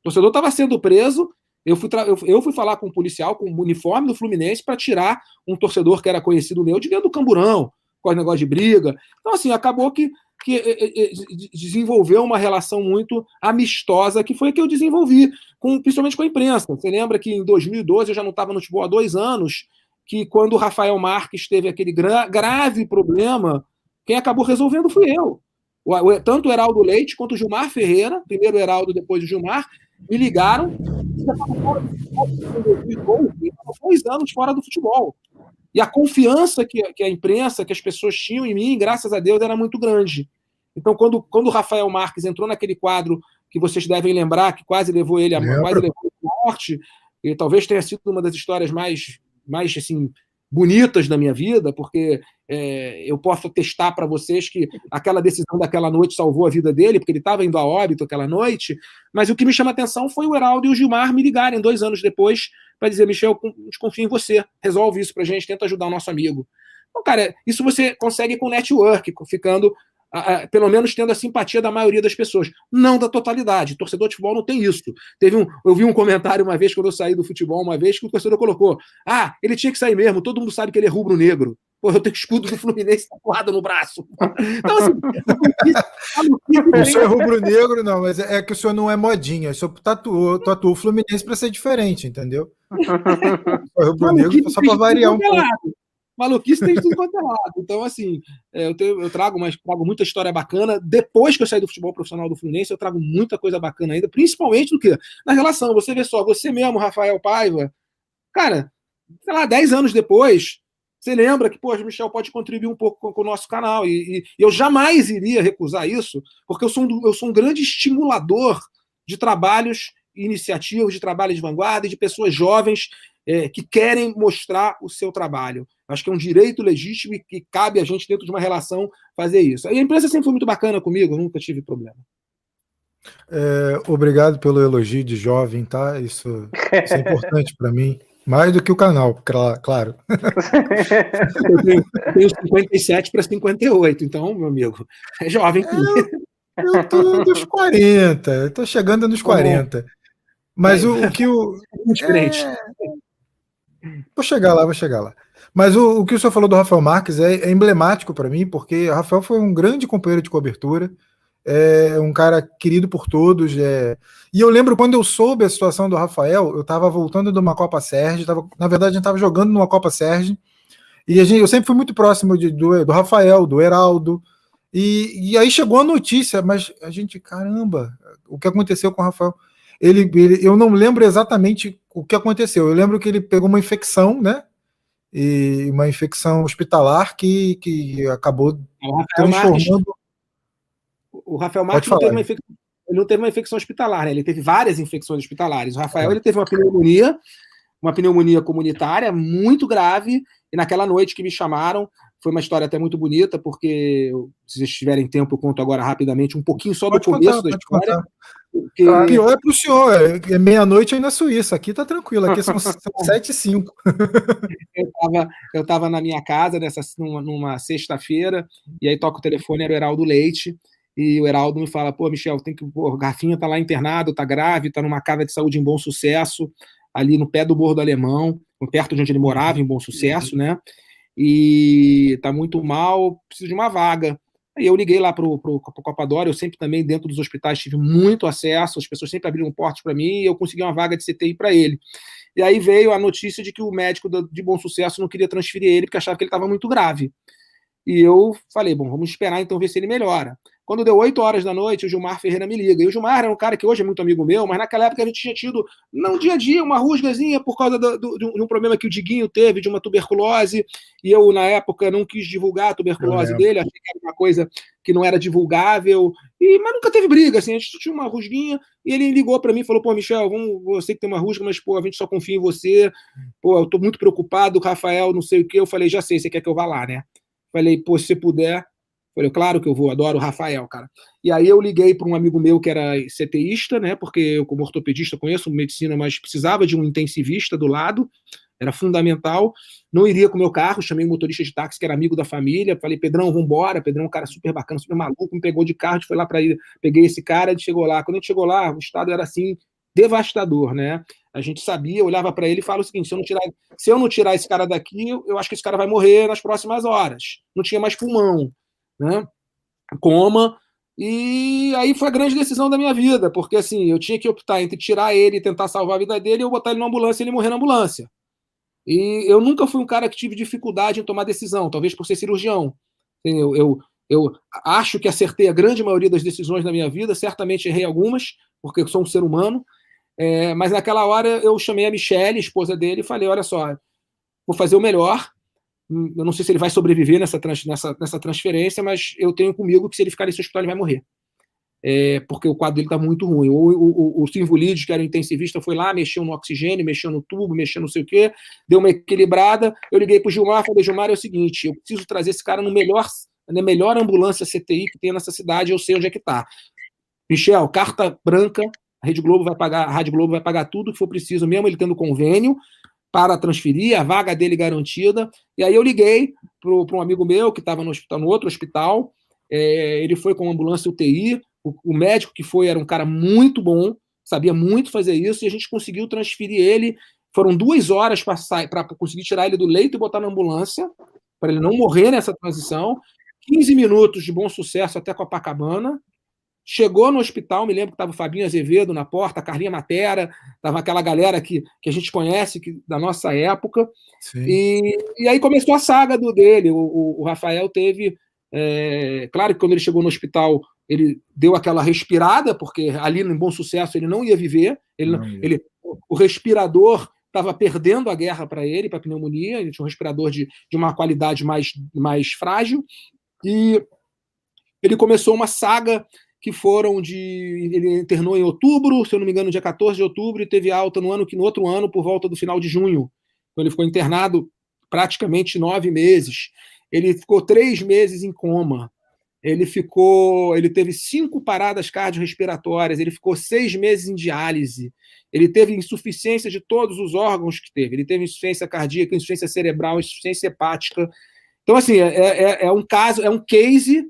torcedor estava sendo preso. Eu fui, eu fui falar com um policial com o uniforme do Fluminense para tirar um torcedor que era conhecido meu de dentro do Camburão, com o negócio de briga. Então, assim, acabou que que eh, eh, eh, desenvolveu uma relação muito amistosa, que foi a que eu desenvolvi, com, principalmente com a imprensa. Você lembra que em 2012 eu já não estava no futebol há dois anos, que quando o Rafael Marques teve aquele gra grave problema, quem acabou resolvendo fui eu. Tanto o Heraldo Leite quanto o Gilmar Ferreira, primeiro o Heraldo, depois o Gilmar, me ligaram. Dois anos fora do futebol. E a confiança que, que a imprensa, que as pessoas tinham em mim, graças a Deus, era muito grande. Então, quando, quando o Rafael Marques entrou naquele quadro que vocês devem lembrar, que quase levou ele a quase levou à morte, e talvez tenha sido uma das histórias mais, mais assim, bonitas da minha vida, porque é, eu posso testar para vocês que aquela decisão daquela noite salvou a vida dele, porque ele estava indo a óbito aquela noite. Mas o que me chama a atenção foi o Heraldo e o Gilmar me ligarem dois anos depois para dizer, Michel, confia em você, resolve isso para a gente, tenta ajudar o nosso amigo. Então, cara, isso você consegue com network, ficando, pelo menos tendo a simpatia da maioria das pessoas, não da totalidade. O torcedor de futebol não tem isso. Teve um, eu vi um comentário uma vez, quando eu saí do futebol, uma vez, que o torcedor colocou: ah, ele tinha que sair mesmo, todo mundo sabe que ele é rubro-negro. Pô, eu tenho escudo do Fluminense tatuado no braço. Então, assim. (laughs) o senhor é rubro-negro, não, mas é que o senhor não é modinha. O senhor tatuou, tatuou o Fluminense para ser diferente, entendeu? (laughs) O rubro-negro só para variar um pouco. Maluquice tem tudo quanto é lado. Então, assim, é, eu, tenho, eu trago, mas trago muita história bacana. Depois que eu saí do futebol profissional do Fluminense, eu trago muita coisa bacana ainda, principalmente do que? Na relação. Você vê só, você mesmo, Rafael Paiva, cara, sei lá, 10 anos depois, você lembra que, pô, Michel pode contribuir um pouco com, com o nosso canal. E, e, eu jamais iria recusar isso, porque eu sou um, eu sou um grande estimulador de trabalhos, iniciativas, de trabalho de vanguarda e de pessoas jovens é, que querem mostrar o seu trabalho. Acho que é um direito legítimo e que cabe a gente, dentro de uma relação, fazer isso. E a imprensa sempre foi muito bacana comigo, eu nunca tive problema. É, obrigado pelo elogio de jovem, tá? Isso, isso é importante para mim. Mais do que o canal, claro. eu tenho, tenho 57 para 58, então, meu amigo, é jovem. É, eu tô nos 40, eu tô chegando nos 40. Mas o, o, que o. (laughs) Diferente. É... Vou chegar lá, vou chegar lá. Mas o, o que o senhor falou do Rafael Marques é, é emblemático para mim, porque o Rafael foi um grande companheiro de cobertura, é um cara querido por todos. É... E eu lembro quando eu soube a situação do Rafael, eu estava voltando de uma Copa Sérgio, tava, na verdade a gente estava jogando numa Copa Sérgio, e a gente, eu sempre fui muito próximo de, do, do Rafael, do Heraldo, e, e aí chegou a notícia, mas a gente, caramba, o que aconteceu com o Rafael? Ele, ele, eu não lembro exatamente o que aconteceu. Eu lembro que ele pegou uma infecção, né? E uma infecção hospitalar que, que acabou transformando. o Rafael Marques não teve, uma infecção, ele não teve uma infecção hospitalar, né? ele teve várias infecções hospitalares. O Rafael é. ele teve uma pneumonia, uma pneumonia comunitária muito grave, e naquela noite que me chamaram, foi uma história até muito bonita, porque se vocês tiverem tempo, eu conto agora rapidamente um pouquinho só do começo contar, da história. Porque... Pior é para o senhor, é, é meia-noite aí na Suíça, aqui tá tranquilo, aqui são, (laughs) sete e cinco. eu estava na minha casa nessa, numa, numa sexta-feira, e aí toca o telefone, era o Heraldo Leite, e o Heraldo me fala, pô, Michel, tem que, pô, o Garfinha tá lá internado, tá grave, tá numa casa de saúde em bom sucesso, ali no pé do Morro do Alemão, perto de onde ele morava, em bom sucesso, né? E tá muito mal, precisa de uma vaga. Aí eu liguei lá pro, pro Copadora, eu sempre também, dentro dos hospitais, tive muito acesso, as pessoas sempre abriram portas para mim e eu consegui uma vaga de CTI para ele. E aí veio a notícia de que o médico de bom sucesso não queria transferir ele porque achava que ele estava muito grave. E eu falei, bom, vamos esperar então ver se ele melhora. Quando deu 8 horas da noite, o Gilmar Ferreira me liga. E o Gilmar era um cara que hoje é muito amigo meu, mas naquela época a gente tinha tido, não dia a dia, uma rusgazinha por causa do, do, de um problema que o Diguinho teve, de uma tuberculose. E eu, na época, não quis divulgar a tuberculose dele, achei que era uma coisa que não era divulgável. E, mas nunca teve briga, assim, a gente tinha uma rusguinha. E ele ligou para mim e falou: pô, Michel, vamos, você que tem uma rusga, mas, pô, a gente só confia em você. Pô, eu tô muito preocupado, Rafael, não sei o quê. Eu falei: já sei, você quer que eu vá lá, né? Falei, pô, se você puder. Falei, claro que eu vou, adoro o Rafael, cara. E aí eu liguei para um amigo meu que era CTista, né? Porque eu, como ortopedista, conheço medicina, mas precisava de um intensivista do lado, era fundamental. Não iria com o meu carro, chamei um motorista de táxi que era amigo da família, falei, Pedrão, vambora. Pedrão é um cara super bacana, super maluco, me pegou de carro, a gente foi lá para ir, peguei esse cara, ele chegou lá. Quando a gente chegou lá, o estado era assim, devastador, né? A gente sabia, olhava para ele e falava o seguinte: se eu, não tirar, se eu não tirar esse cara daqui, eu acho que esse cara vai morrer nas próximas horas. Não tinha mais pulmão, né? Coma. E aí foi a grande decisão da minha vida, porque assim, eu tinha que optar entre tirar ele e tentar salvar a vida dele ou botar ele na ambulância e ele morrer na ambulância. E eu nunca fui um cara que tive dificuldade em tomar decisão, talvez por ser cirurgião. Eu, eu, eu acho que acertei a grande maioria das decisões da minha vida, certamente errei algumas, porque eu sou um ser humano, é, mas naquela hora eu chamei a Michelle, esposa dele, e falei: olha só, vou fazer o melhor. Eu não sei se ele vai sobreviver nessa, nessa, nessa transferência, mas eu tenho comigo que se ele ficar nesse hospital, ele vai morrer. É, porque o quadro dele está muito ruim. O, o, o, o Silvio Lides, que era o intensivista, foi lá, mexeu no oxigênio, mexeu no tubo, mexeu não sei o quê, deu uma equilibrada. Eu liguei para o Gilmar, falei, Gilmar, é o seguinte, eu preciso trazer esse cara no melhor, na melhor ambulância CTI que tem nessa cidade, eu sei onde é que está. Michel, carta branca, a Rede Globo vai pagar, a Rádio Globo vai pagar tudo que for preciso, mesmo ele tendo convênio para transferir, a vaga dele garantida. E aí eu liguei para um amigo meu que estava no hospital, no outro hospital. É, ele foi com ambulância UTI. O, o, médico que foi era um cara muito bom, sabia muito fazer isso, e a gente conseguiu transferir ele. Foram duas horas para conseguir tirar ele do leito e botar na ambulância, para ele não morrer nessa transição. 15 minutos de bom sucesso até Copacabana. Chegou no hospital, me lembro que estava o Fabinho Azevedo na porta, a Carlinha Matera, estava aquela galera que, que a gente conhece que, da nossa época. E, e aí começou a saga do dele. O, o Rafael teve. É, claro que quando ele chegou no hospital, ele deu aquela respirada, porque ali no Bom Sucesso ele não ia viver. Ele, ia. ele o respirador estava perdendo a guerra para ele, para pneumonia. Ele tinha um respirador de, de uma qualidade mais, mais frágil. E ele começou uma saga que foram de. Ele internou em outubro, se eu não me engano, dia 14 de outubro, e teve alta no ano que no outro ano, por volta do final de junho. Então ele ficou internado praticamente nove meses. Ele ficou três meses em coma. Ele ficou. Ele teve cinco paradas cardiorrespiratórias, ele ficou seis meses em diálise. Ele teve insuficiência de todos os órgãos que teve. Ele teve insuficiência cardíaca, insuficiência cerebral, insuficiência hepática. Então, assim, é, é, é um caso, é um case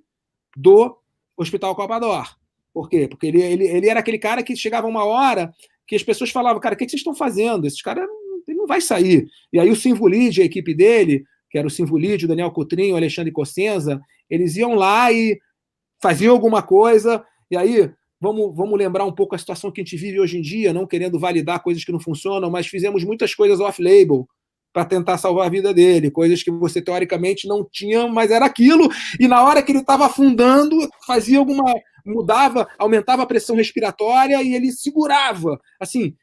do Hospital Copador. Por quê? Porque ele, ele, ele era aquele cara que chegava uma hora que as pessoas falavam, cara, o que vocês estão fazendo? Esse cara ele não vai sair. E aí o Simvulide, a equipe dele, que era o Simvulide, o Daniel Coutrinho, o Alexandre Cossenza, eles iam lá e faziam alguma coisa, e aí vamos, vamos lembrar um pouco a situação que a gente vive hoje em dia, não querendo validar coisas que não funcionam, mas fizemos muitas coisas off-label, para tentar salvar a vida dele, coisas que você teoricamente não tinha, mas era aquilo, e na hora que ele estava afundando, fazia alguma. mudava, aumentava a pressão respiratória e ele segurava. Assim,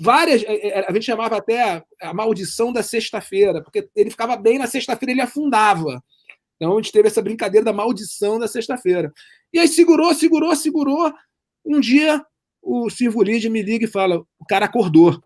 várias. É, é, a gente chamava até a maldição da sexta-feira, porque ele ficava bem na sexta-feira ele afundava. Então a gente teve essa brincadeira da maldição da sexta-feira. E aí segurou, segurou, segurou. Um dia o Silvio Lide me liga e fala: o cara acordou.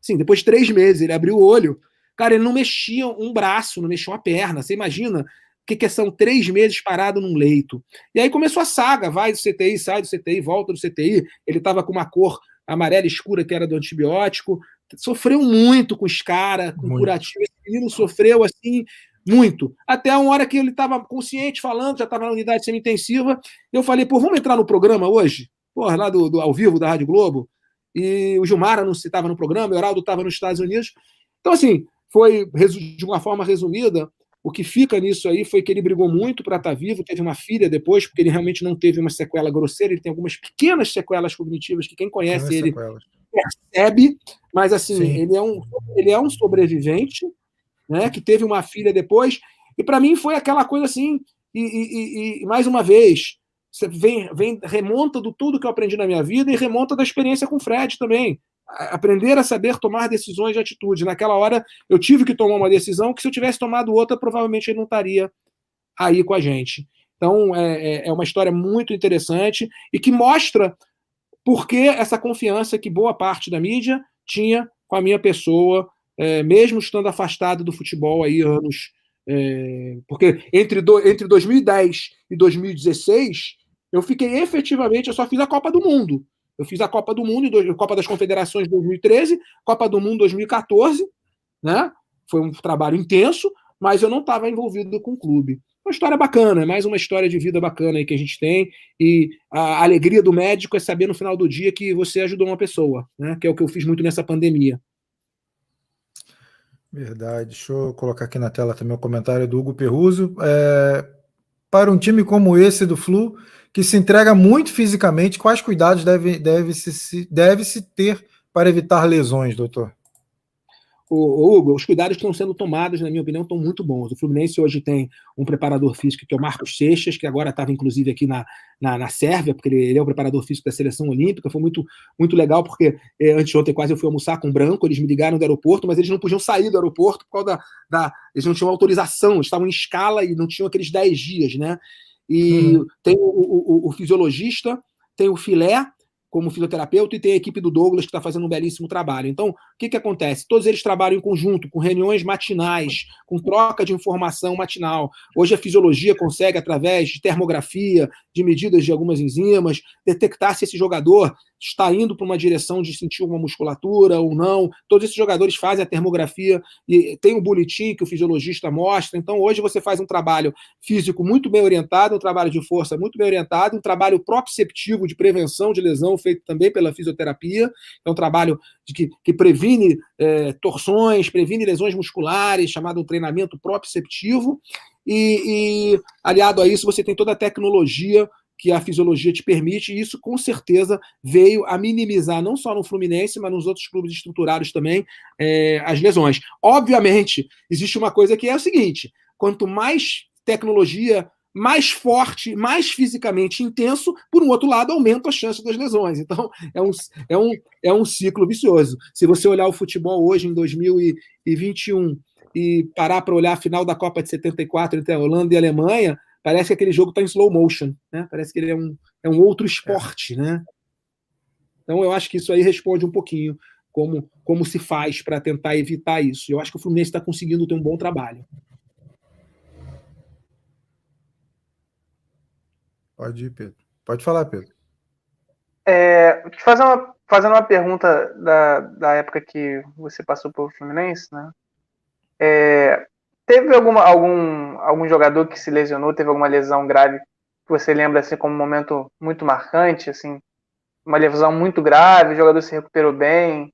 Sim, depois de três meses, ele abriu o olho. Cara, ele não mexia um braço, não mexia uma perna. Você imagina o que, que são três meses parado num leito. E aí começou a saga: vai do CTI, sai do CTI, volta do CTI. Ele estava com uma cor amarela escura que era do antibiótico. Sofreu muito com os caras, com muito. curativo. Esse menino sofreu assim muito. Até uma hora que ele estava consciente, falando, já estava na unidade semi-intensiva. Eu falei, pô, vamos entrar no programa hoje? Porra, lá do, do, ao vivo da Rádio Globo. E o Gilmar não estava no programa, o Heraldo estava nos Estados Unidos. Então, assim, foi de uma forma resumida. O que fica nisso aí foi que ele brigou muito para estar tá vivo, teve uma filha depois, porque ele realmente não teve uma sequela grosseira, ele tem algumas pequenas sequelas cognitivas que quem conhece ele sequelas. percebe, mas assim, ele é, um, ele é um sobrevivente, né, que teve uma filha depois, e para mim foi aquela coisa assim, e, e, e, mais uma vez, você vem, vem, remonta do tudo que eu aprendi na minha vida e remonta da experiência com o Fred também. Aprender a saber tomar decisões de atitude. Naquela hora, eu tive que tomar uma decisão que, se eu tivesse tomado outra, provavelmente ele não estaria aí com a gente. Então, é, é, é uma história muito interessante e que mostra por que essa confiança que boa parte da mídia tinha com a minha pessoa é, mesmo estando afastado do futebol aí anos. É, porque entre, do, entre 2010 e 2016, eu fiquei efetivamente, eu só fiz a Copa do Mundo. Eu fiz a Copa do Mundo, Copa das Confederações 2013, Copa do Mundo 2014, né? Foi um trabalho intenso, mas eu não estava envolvido com o clube. Uma história bacana, é mais uma história de vida bacana aí que a gente tem. E a alegria do médico é saber no final do dia que você ajudou uma pessoa, né? Que é o que eu fiz muito nessa pandemia. Verdade. Deixa eu colocar aqui na tela também o comentário do Hugo Perruso. É, para um time como esse do Flu, que se entrega muito fisicamente, quais cuidados deve, deve, -se, deve -se ter para evitar lesões, doutor? o, Hugo, os cuidados estão sendo tomados, na minha opinião, estão muito bons. O Fluminense hoje tem um preparador físico que é o Marcos Seixas, que agora estava, inclusive, aqui na, na, na Sérvia, porque ele, ele, é o preparador físico da seleção olímpica. Foi muito, muito legal, porque eh, antes de ontem quase eu fui almoçar com o Branco, eles me ligaram do aeroporto, mas eles não podiam sair do aeroporto por causa da. da eles não tinham autorização, estavam em escala e não tinham aqueles 10 dias, né? E uhum. tem o, o, o, fisiologista, tem o filé, como fisioterapeuta e tem a equipe do Douglas que está fazendo um belíssimo trabalho. Então, o que, que acontece? Todos eles trabalham em conjunto, com reuniões matinais, com troca de informação matinal. Hoje a fisiologia consegue, através de termografia, de medidas de algumas enzimas, detectar se esse jogador está indo para uma direção de sentir uma musculatura ou não. Todos esses jogadores fazem a termografia e tem um boletim que o fisiologista mostra. Então, hoje você faz um trabalho físico muito bem orientado, um trabalho de força muito bem orientado, um trabalho proprioceptivo de prevenção de lesão feito também pela fisioterapia. É um trabalho de que, que previne é, torções, previne lesões musculares, chamado treinamento proprioceptivo. E, e, aliado a isso, você tem toda a tecnologia que a fisiologia te permite, e isso com certeza veio a minimizar, não só no Fluminense, mas nos outros clubes estruturados também, é, as lesões. Obviamente, existe uma coisa que é o seguinte: quanto mais tecnologia, mais forte, mais fisicamente intenso, por um outro lado, aumenta a chance das lesões. Então, é um, é um, é um ciclo vicioso. Se você olhar o futebol hoje, em 2021, e parar para olhar a final da Copa de 74 entre a Holanda e a Alemanha, parece que aquele jogo está em slow motion, né? Parece que ele é um, é um outro esporte, né? Então eu acho que isso aí responde um pouquinho como, como se faz para tentar evitar isso. Eu acho que o Fluminense está conseguindo ter um bom trabalho. Pode ir, Pedro. Pode falar, Pedro. É, fazer uma, fazendo uma pergunta da, da época que você passou pelo Fluminense, né? É, Teve alguma, algum, algum jogador que se lesionou, teve alguma lesão grave que você lembra assim como um momento muito marcante, assim, uma lesão muito grave, o jogador se recuperou bem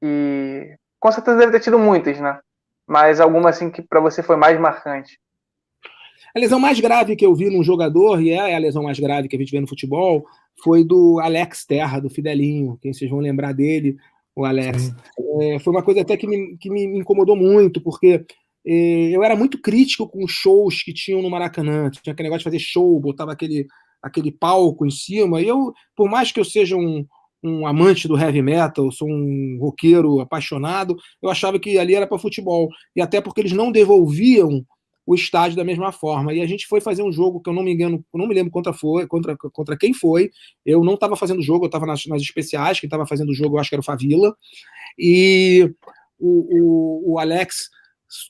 e com certeza deve ter tido muitas, né? Mas alguma assim que para você foi mais marcante? A lesão mais grave que eu vi num jogador, e é a lesão mais grave que a gente vê no futebol, foi do Alex Terra, do Fidelinho. Quem vocês vão lembrar dele, o Alex. É, foi uma coisa até que me, que me incomodou muito, porque eu era muito crítico com os shows que tinham no Maracanã. Tinha aquele negócio de fazer show, botava aquele, aquele palco em cima. E eu, por mais que eu seja um, um amante do heavy metal, sou um roqueiro apaixonado, eu achava que ali era para futebol. E até porque eles não devolviam o estádio da mesma forma. E a gente foi fazer um jogo que eu não me engano, não me lembro contra foi, contra, contra quem foi. Eu não estava fazendo jogo, eu estava nas, nas especiais, quem estava fazendo jogo eu acho que era o Favila. E o, o, o Alex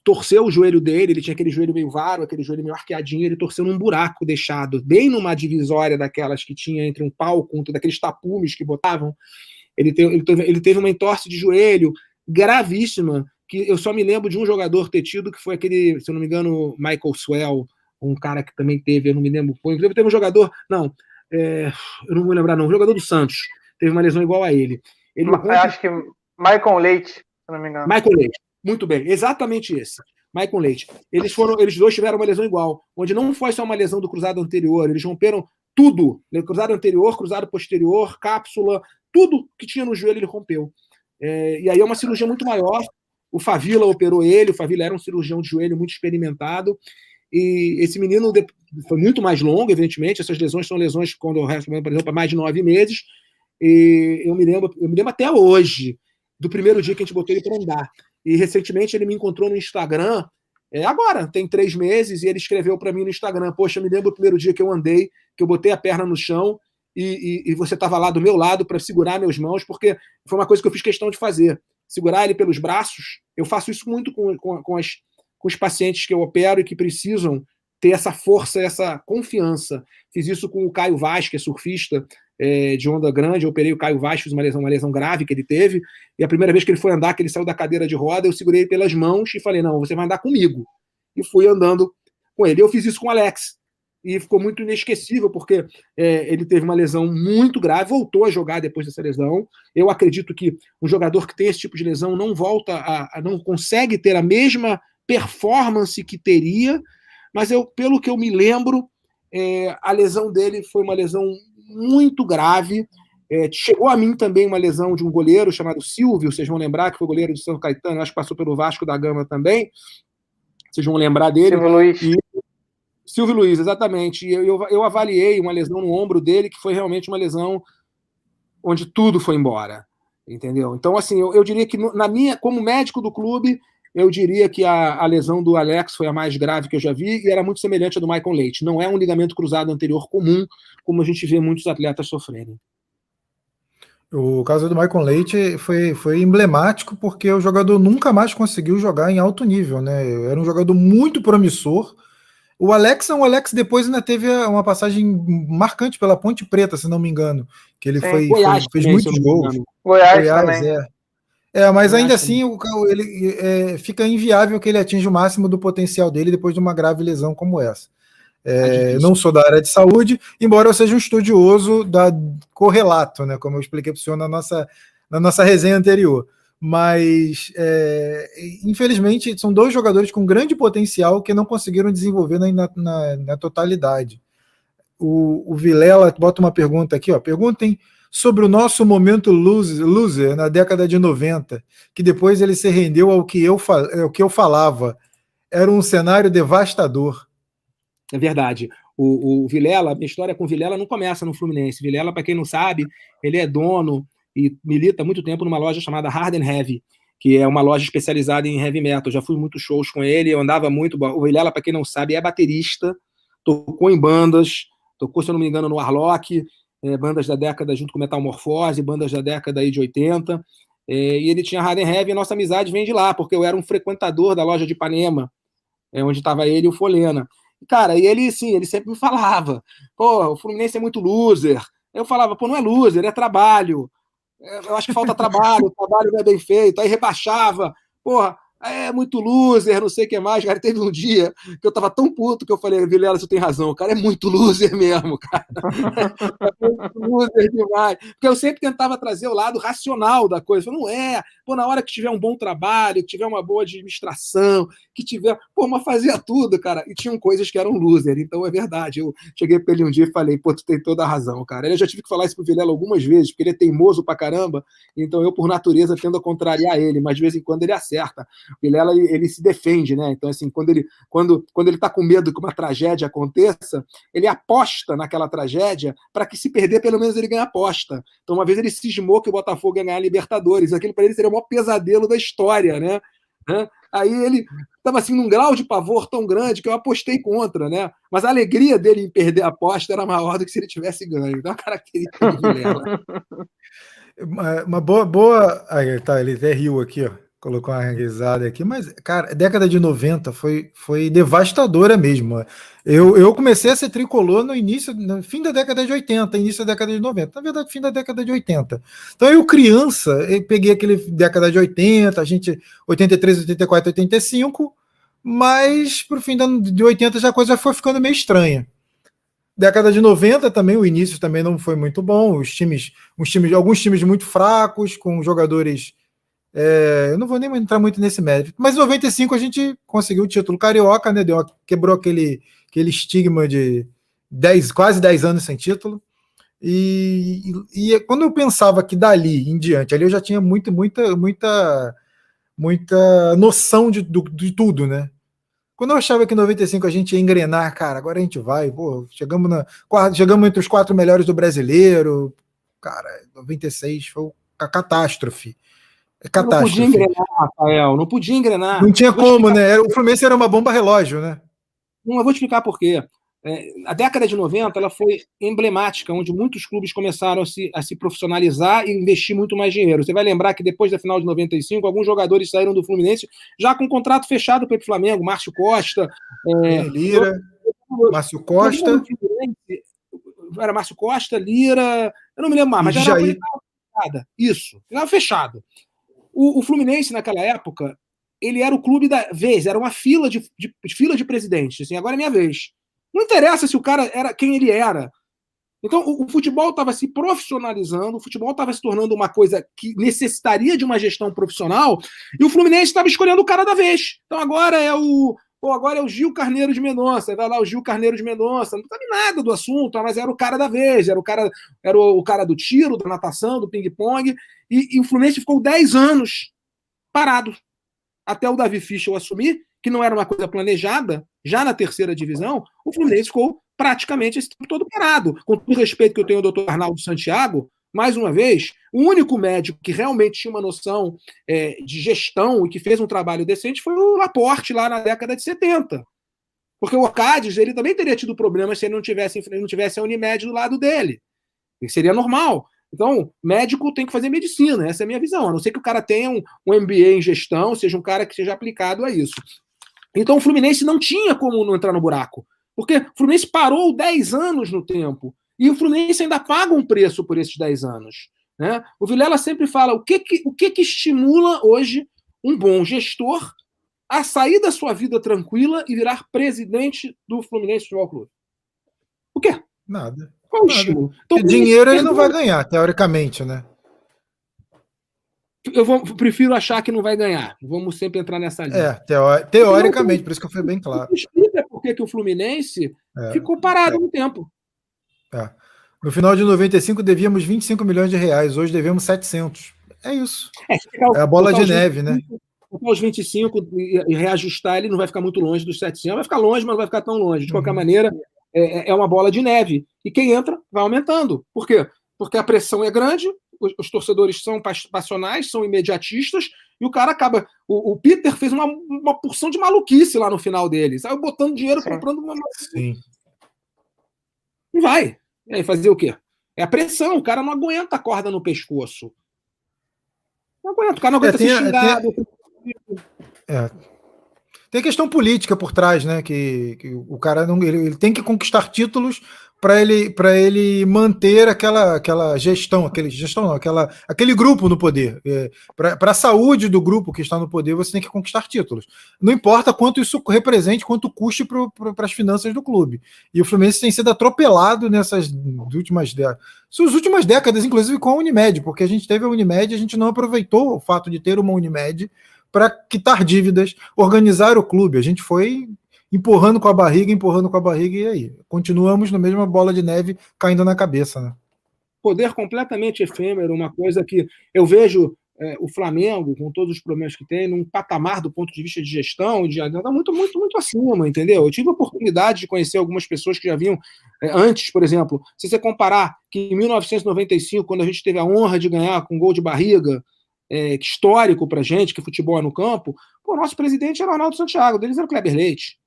torceu o joelho dele, ele tinha aquele joelho meio varo, aquele joelho meio arqueadinho, ele torceu num buraco deixado, bem numa divisória daquelas que tinha entre um palco, um, daqueles tapumes que botavam. Ele teve, ele, teve, ele teve uma entorse de joelho gravíssima, que eu só me lembro de um jogador ter tido, que foi aquele, se eu não me engano, Michael Swell, um cara que também teve, eu não me lembro, foi, inclusive teve um jogador, não, é, eu não vou lembrar não, um jogador do Santos, teve uma lesão igual a ele. ele eu acho que Michael Leite, se não me engano. Michael Leite, muito bem, exatamente esse. Michael Leite. Eles foram, eles dois tiveram uma lesão igual, onde não foi só uma lesão do cruzado anterior, eles romperam tudo, né? cruzado anterior, cruzado posterior, cápsula, tudo que tinha no joelho ele rompeu. É, e aí é uma cirurgia muito maior. O Favila operou ele, o Favila era um cirurgião de joelho muito experimentado. E esse menino foi muito mais longo, evidentemente. Essas lesões são lesões quando o resto, por exemplo, mais de nove meses. E eu me lembro, eu me lembro até hoje do primeiro dia que a gente botou ele para andar. E recentemente ele me encontrou no Instagram, é, agora, tem três meses, e ele escreveu para mim no Instagram: Poxa, eu me lembro do primeiro dia que eu andei, que eu botei a perna no chão e, e, e você estava lá do meu lado para segurar meus mãos, porque foi uma coisa que eu fiz questão de fazer. Segurar ele pelos braços. Eu faço isso muito com, com, com, as, com os pacientes que eu opero e que precisam ter essa força, essa confiança. Fiz isso com o Caio Vaz, que é surfista é, de onda grande. Eu operei o Caio Vaz, fiz uma lesão, uma lesão grave que ele teve. E a primeira vez que ele foi andar, que ele saiu da cadeira de roda, eu segurei ele pelas mãos e falei: Não, você vai andar comigo. E fui andando com ele. Eu fiz isso com o Alex. E ficou muito inesquecível, porque é, ele teve uma lesão muito grave, voltou a jogar depois dessa lesão. Eu acredito que um jogador que tem esse tipo de lesão não volta a, a não consegue ter a mesma performance que teria mas eu, pelo que eu me lembro, é, a lesão dele foi uma lesão muito grave. É, chegou a mim também uma lesão de um goleiro chamado Silvio, vocês vão lembrar que foi goleiro de São Caetano, acho que passou pelo Vasco da Gama também. Vocês vão lembrar dele. Silvio Luiz. E, Silvio Luiz, exatamente. Eu, eu, eu, avaliei uma lesão no ombro dele que foi realmente uma lesão onde tudo foi embora. Entendeu? Então, assim, eu, eu diria que na minha, como médico do clube, eu diria que a, a, lesão do Alex foi a mais grave que eu já vi e era muito semelhante à do Michael Leite. Não é um ligamento cruzado anterior comum, como a gente vê muitos atletas sofrerem. O caso do Michael Leite foi, foi emblemático porque o jogador nunca mais conseguiu jogar em alto nível, né? Era um jogador muito promissor. O Alex, o Alex depois ainda teve uma passagem marcante pela Ponte Preta, se não me engano, que ele foi, Goiás, foi, fez também, muitos gols. Goiás, Goiás também. É. É, mas ainda assim o, ele, é, fica inviável que ele atinja o máximo do potencial dele depois de uma grave lesão como essa. É, é não sou da área de saúde, embora eu seja um estudioso da correlato, né, como eu expliquei para o senhor na nossa, na nossa resenha anterior. Mas, é, infelizmente, são dois jogadores com grande potencial que não conseguiram desenvolver na, na, na totalidade. O, o Vilela bota uma pergunta aqui, ó. Perguntem sobre o nosso momento loser na década de 90, que depois ele se rendeu ao que eu, ao que eu falava. Era um cenário devastador. É verdade. O, o Vilela, minha história com o Vilela não começa no Fluminense. Vilela, para quem não sabe, ele é dono e milita há muito tempo numa loja chamada Hard and Heavy, que é uma loja especializada em heavy metal. Já fui muitos shows com ele, eu andava muito. O Vilela, para quem não sabe, é baterista, tocou em bandas, tocou, se eu não me engano, no Arlock, é, bandas da década junto com Metamorfose, bandas da década aí de 80. É, e ele tinha Harden Heavy e nossa amizade vem de lá, porque eu era um frequentador da loja de Ipanema, é, onde estava ele e o Folena. Cara, e ele, sim, ele sempre me falava, pô, o Fluminense é muito loser. Eu falava, pô, não é loser, é trabalho. É, eu acho que falta trabalho, o trabalho não é bem feito. Aí rebaixava, porra, é muito loser, não sei o que mais. Cara, teve um dia que eu tava tão puto que eu falei, Vilela, você tem razão, o cara é muito loser mesmo, cara. (laughs) é muito loser demais. Porque eu sempre tentava trazer o lado racional da coisa. não é, pô, na hora que tiver um bom trabalho, que tiver uma boa administração, que tiver, pô, mas fazia tudo, cara. E tinham coisas que eram loser, então é verdade. Eu cheguei pra ele um dia e falei, pô, tu tem toda a razão, cara. Eu já tive que falar isso pro Vilela algumas vezes, porque ele é teimoso pra caramba, então eu, por natureza, tendo a contrariar ele, mas de vez em quando ele acerta. Vilela ele, se defende, né? Então, assim, quando ele quando, quando ele está com medo que uma tragédia aconteça, ele aposta naquela tragédia para que, se perder, pelo menos ele ganhe aposta. Então, uma vez ele cismou que o Botafogo ia ganhar a Libertadores. Aquilo para ele seria o maior pesadelo da história, né? Aí ele estava assim num grau de pavor tão grande que eu apostei contra, né? Mas a alegria dele em perder a aposta era maior do que se ele tivesse ganho. Então, a característica do Vilela. (laughs) Uma boa, boa. Aí, tá, ele até riu aqui, ó. Colocou uma risada aqui, mas, cara, década de 90 foi, foi devastadora mesmo. Eu, eu comecei a ser tricolor no início, no fim da década de 80, início da década de 90. Na verdade, fim da década de 80. Então, eu, criança, eu peguei aquele década de 80, a gente, 83, 84, 85, mas pro fim de 80 já a coisa foi ficando meio estranha. Década de 90 também, o início também não foi muito bom. Os times, os times alguns times muito fracos, com jogadores é, eu não vou nem entrar muito nesse mérito. Mas em 95 a gente conseguiu o título carioca, né? Deu, quebrou aquele, aquele estigma de 10, quase 10 anos sem título. E, e, e, quando eu pensava que dali em diante, ali eu já tinha muito, muita, muita, muita noção de, de, de tudo, né? Quando eu achava que em 95 a gente ia engrenar, cara, agora a gente vai, pô, chegamos, na, chegamos entre os quatro melhores do brasileiro, cara, 96 foi a catástrofe. É catástrofe. Não podia engrenar, Rafael, não podia engrenar. Não tinha como, né? O Fluminense era uma bomba relógio, né? Não, eu vou te explicar por quê. É, a década de 90 ela foi emblemática, onde muitos clubes começaram a se, a se profissionalizar e investir muito mais dinheiro. Você vai lembrar que depois da final de 95, alguns jogadores saíram do Fluminense já com contrato fechado pelo Flamengo, Márcio Costa. É, Lira, Márcio Costa. Era Márcio Costa, Lira, eu não me lembro mais, mas já era Isso, estava fechado. O, o, Fluminense, naquela época, ele era o clube da vez, era uma fila de, de, de fila de presidentes. Assim, agora é minha vez. Não interessa se o cara era quem ele era. Então, o, o futebol estava se profissionalizando, o futebol estava se tornando uma coisa que necessitaria de uma gestão profissional, e o Fluminense estava escolhendo o cara da vez. Então, agora é o. Pô, agora é o Gil Carneiro de Mendonça, vai lá o Gil Carneiro de Mendonça, não sabe nada do assunto, mas era o cara da vez, era o cara, era o, cara do tiro, da natação, do ping-pong, e, e o Fluminense ficou 10 anos parado. Até o Davi Fischel assumir, que não era uma coisa planejada, já na terceira divisão, o Fluminense ficou praticamente esse tempo todo parado. Com todo o respeito que eu tenho ao doutor Arnaldo Santiago, mais uma vez, o único médico que realmente tinha uma noção é, de gestão e que fez um trabalho decente foi o Laporte, lá na década de 70. Porque o Orcades, ele também teria tido problemas se ele não tivesse, não tivesse a Unimed do lado dele. E seria normal. Então, médico tem que fazer medicina, essa é a minha visão. A não ser que o cara tenha um, um MBA em gestão, seja um cara que seja aplicado a isso. Então, o Fluminense não tinha como não entrar no buraco. Porque o Fluminense parou 10 anos no tempo. E o Fluminense ainda paga um preço por esses 10 anos. Né? O Vilela sempre fala o que, que, o que, que estimula hoje um bom gestor a sair da sua vida tranquila e virar presidente do Fluminense Futebol Clube. O quê? Nada. Qual o estímulo? Então, dinheiro ele não vai ganhar, teoricamente, né? Eu vou, prefiro achar que não vai ganhar. Vamos sempre entrar nessa linha. É, teo, teoricamente, por isso que eu fui bem claro. Explica por que o Fluminense é, é. parado é. no tempo. É. No final de 95 devíamos 25 milhões de reais, hoje devemos 700. É isso. É, é a bola de neve, 25, né? Os 25 e reajustar, ele não vai ficar muito longe dos 700. Vai ficar longe, mas não vai ficar tão longe. De qualquer uhum. maneira, é, é, uma bola de neve. E quem entra vai aumentando. Por quê? Porque a pressão é grande, os, os torcedores são passionais, são imediatistas, e o cara acaba. O, o, Peter fez uma, uma porção de maluquice lá no final dele. Saiu botando dinheiro, Sim. comprando uma. Sim. Vai. E aí, fazer o quê? É a pressão, o cara não aguenta a corda no pescoço. Não aguenta, o cara não aguenta é, ser xingado. Tem... É, tem questão política por trás, né? Que, que o cara não, ele, ele tem que conquistar títulos para ele para ele manter aquela aquela gestão, aquele gestão não, aquela aquele grupo no poder. É, para a saúde do grupo que está no poder, você tem que conquistar títulos. Não importa quanto isso represente, quanto custe para as finanças do clube. E o Fluminense tem sido atropelado nessas últimas décadas. As últimas décadas, inclusive com a Unimed, porque a gente teve a Unimed, a gente não aproveitou o fato de ter uma Unimed para quitar dívidas, organizar o clube. A gente foi empurrando com a barriga, empurrando com a barriga, e aí? Continuamos na mesma bola de neve caindo na cabeça. Né? Poder completamente efêmero, uma coisa que eu vejo é, o Flamengo, com todos os problemas que tem, num patamar do ponto de vista de gestão, de está muito, muito, muito acima, entendeu? Eu tive a oportunidade de conhecer algumas pessoas que já vinham é, antes, por exemplo, se você comparar que em 1995, quando a gente teve a honra de ganhar com gol de barriga, é, histórico para gente, que futebol é no campo, o nosso presidente era Arnaldo Santiago, deles era o Kleber Leite.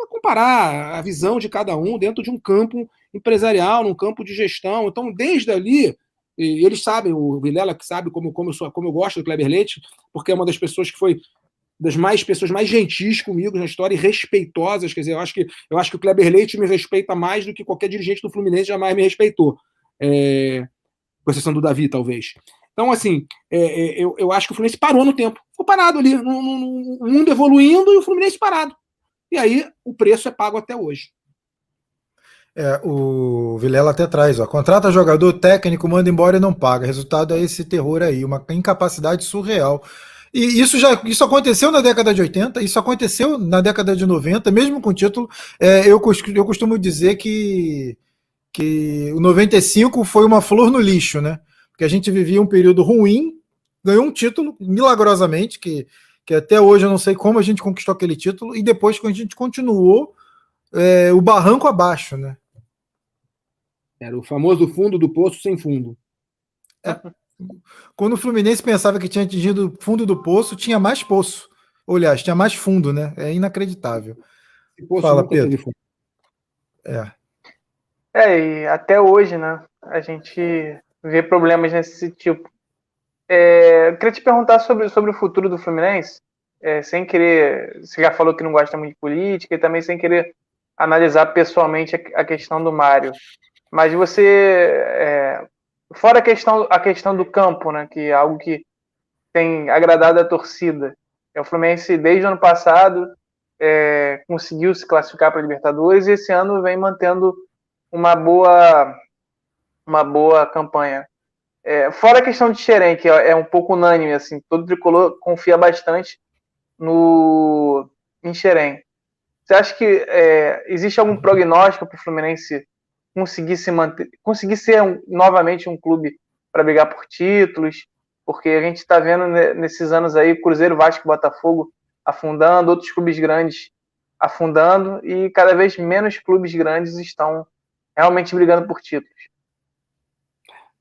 Para comparar a visão de cada um dentro de um campo empresarial, num campo de gestão. Então, desde ali, eles sabem, o Vilela que sabe como, como, eu sou, como eu gosto do Kleber Leite, porque é uma das pessoas que foi das mais pessoas mais gentis comigo na história e respeitosas. Quer dizer, eu acho que, eu acho que o Kleber Leite me respeita mais do que qualquer dirigente do Fluminense jamais me respeitou. É, com exceção do Davi, talvez. Então, assim, é, é, eu, eu acho que o Fluminense parou no tempo. Ficou parado ali, no, no, no, o mundo evoluindo e o Fluminense parado. E aí o preço é pago até hoje. É, o Vilela até traz, ó, contrata jogador técnico, manda embora e não paga. Resultado é esse terror aí, uma incapacidade surreal. E isso já isso aconteceu na década de 80, isso aconteceu na década de 90, mesmo com título. É, eu, eu costumo dizer que, que o 95 foi uma flor no lixo, né? Porque a gente vivia um período ruim, ganhou um título milagrosamente, que, que até hoje eu não sei como a gente conquistou aquele título, e depois que a gente continuou é, o barranco abaixo, né? Era o famoso fundo do poço sem fundo. É. Quando o Fluminense pensava que tinha atingido o fundo do poço, tinha mais poço. Aliás, tinha mais fundo, né? É inacreditável. Fala, Pedro. É. É, e até hoje, né? A gente vê problemas nesse tipo. É, queria te perguntar sobre, sobre o futuro do Fluminense, é, sem querer. Você já falou que não gosta muito de política, e também sem querer analisar pessoalmente a, a questão do Mário. Mas você, é, fora a questão, a questão do campo, né, que é algo que tem agradado a torcida. É, o Fluminense, desde o ano passado, é, conseguiu se classificar para a Libertadores e esse ano vem mantendo uma boa, uma boa campanha. É, fora a questão de Xerém, que é, é um pouco unânime, assim, todo tricolor confia bastante no em Xerém. Você acha que é, existe algum prognóstico para o Fluminense conseguir se manter, conseguir ser um, novamente um clube para brigar por títulos, porque a gente está vendo nesses anos aí Cruzeiro, Vasco, Botafogo afundando, outros clubes grandes afundando e cada vez menos clubes grandes estão realmente brigando por títulos.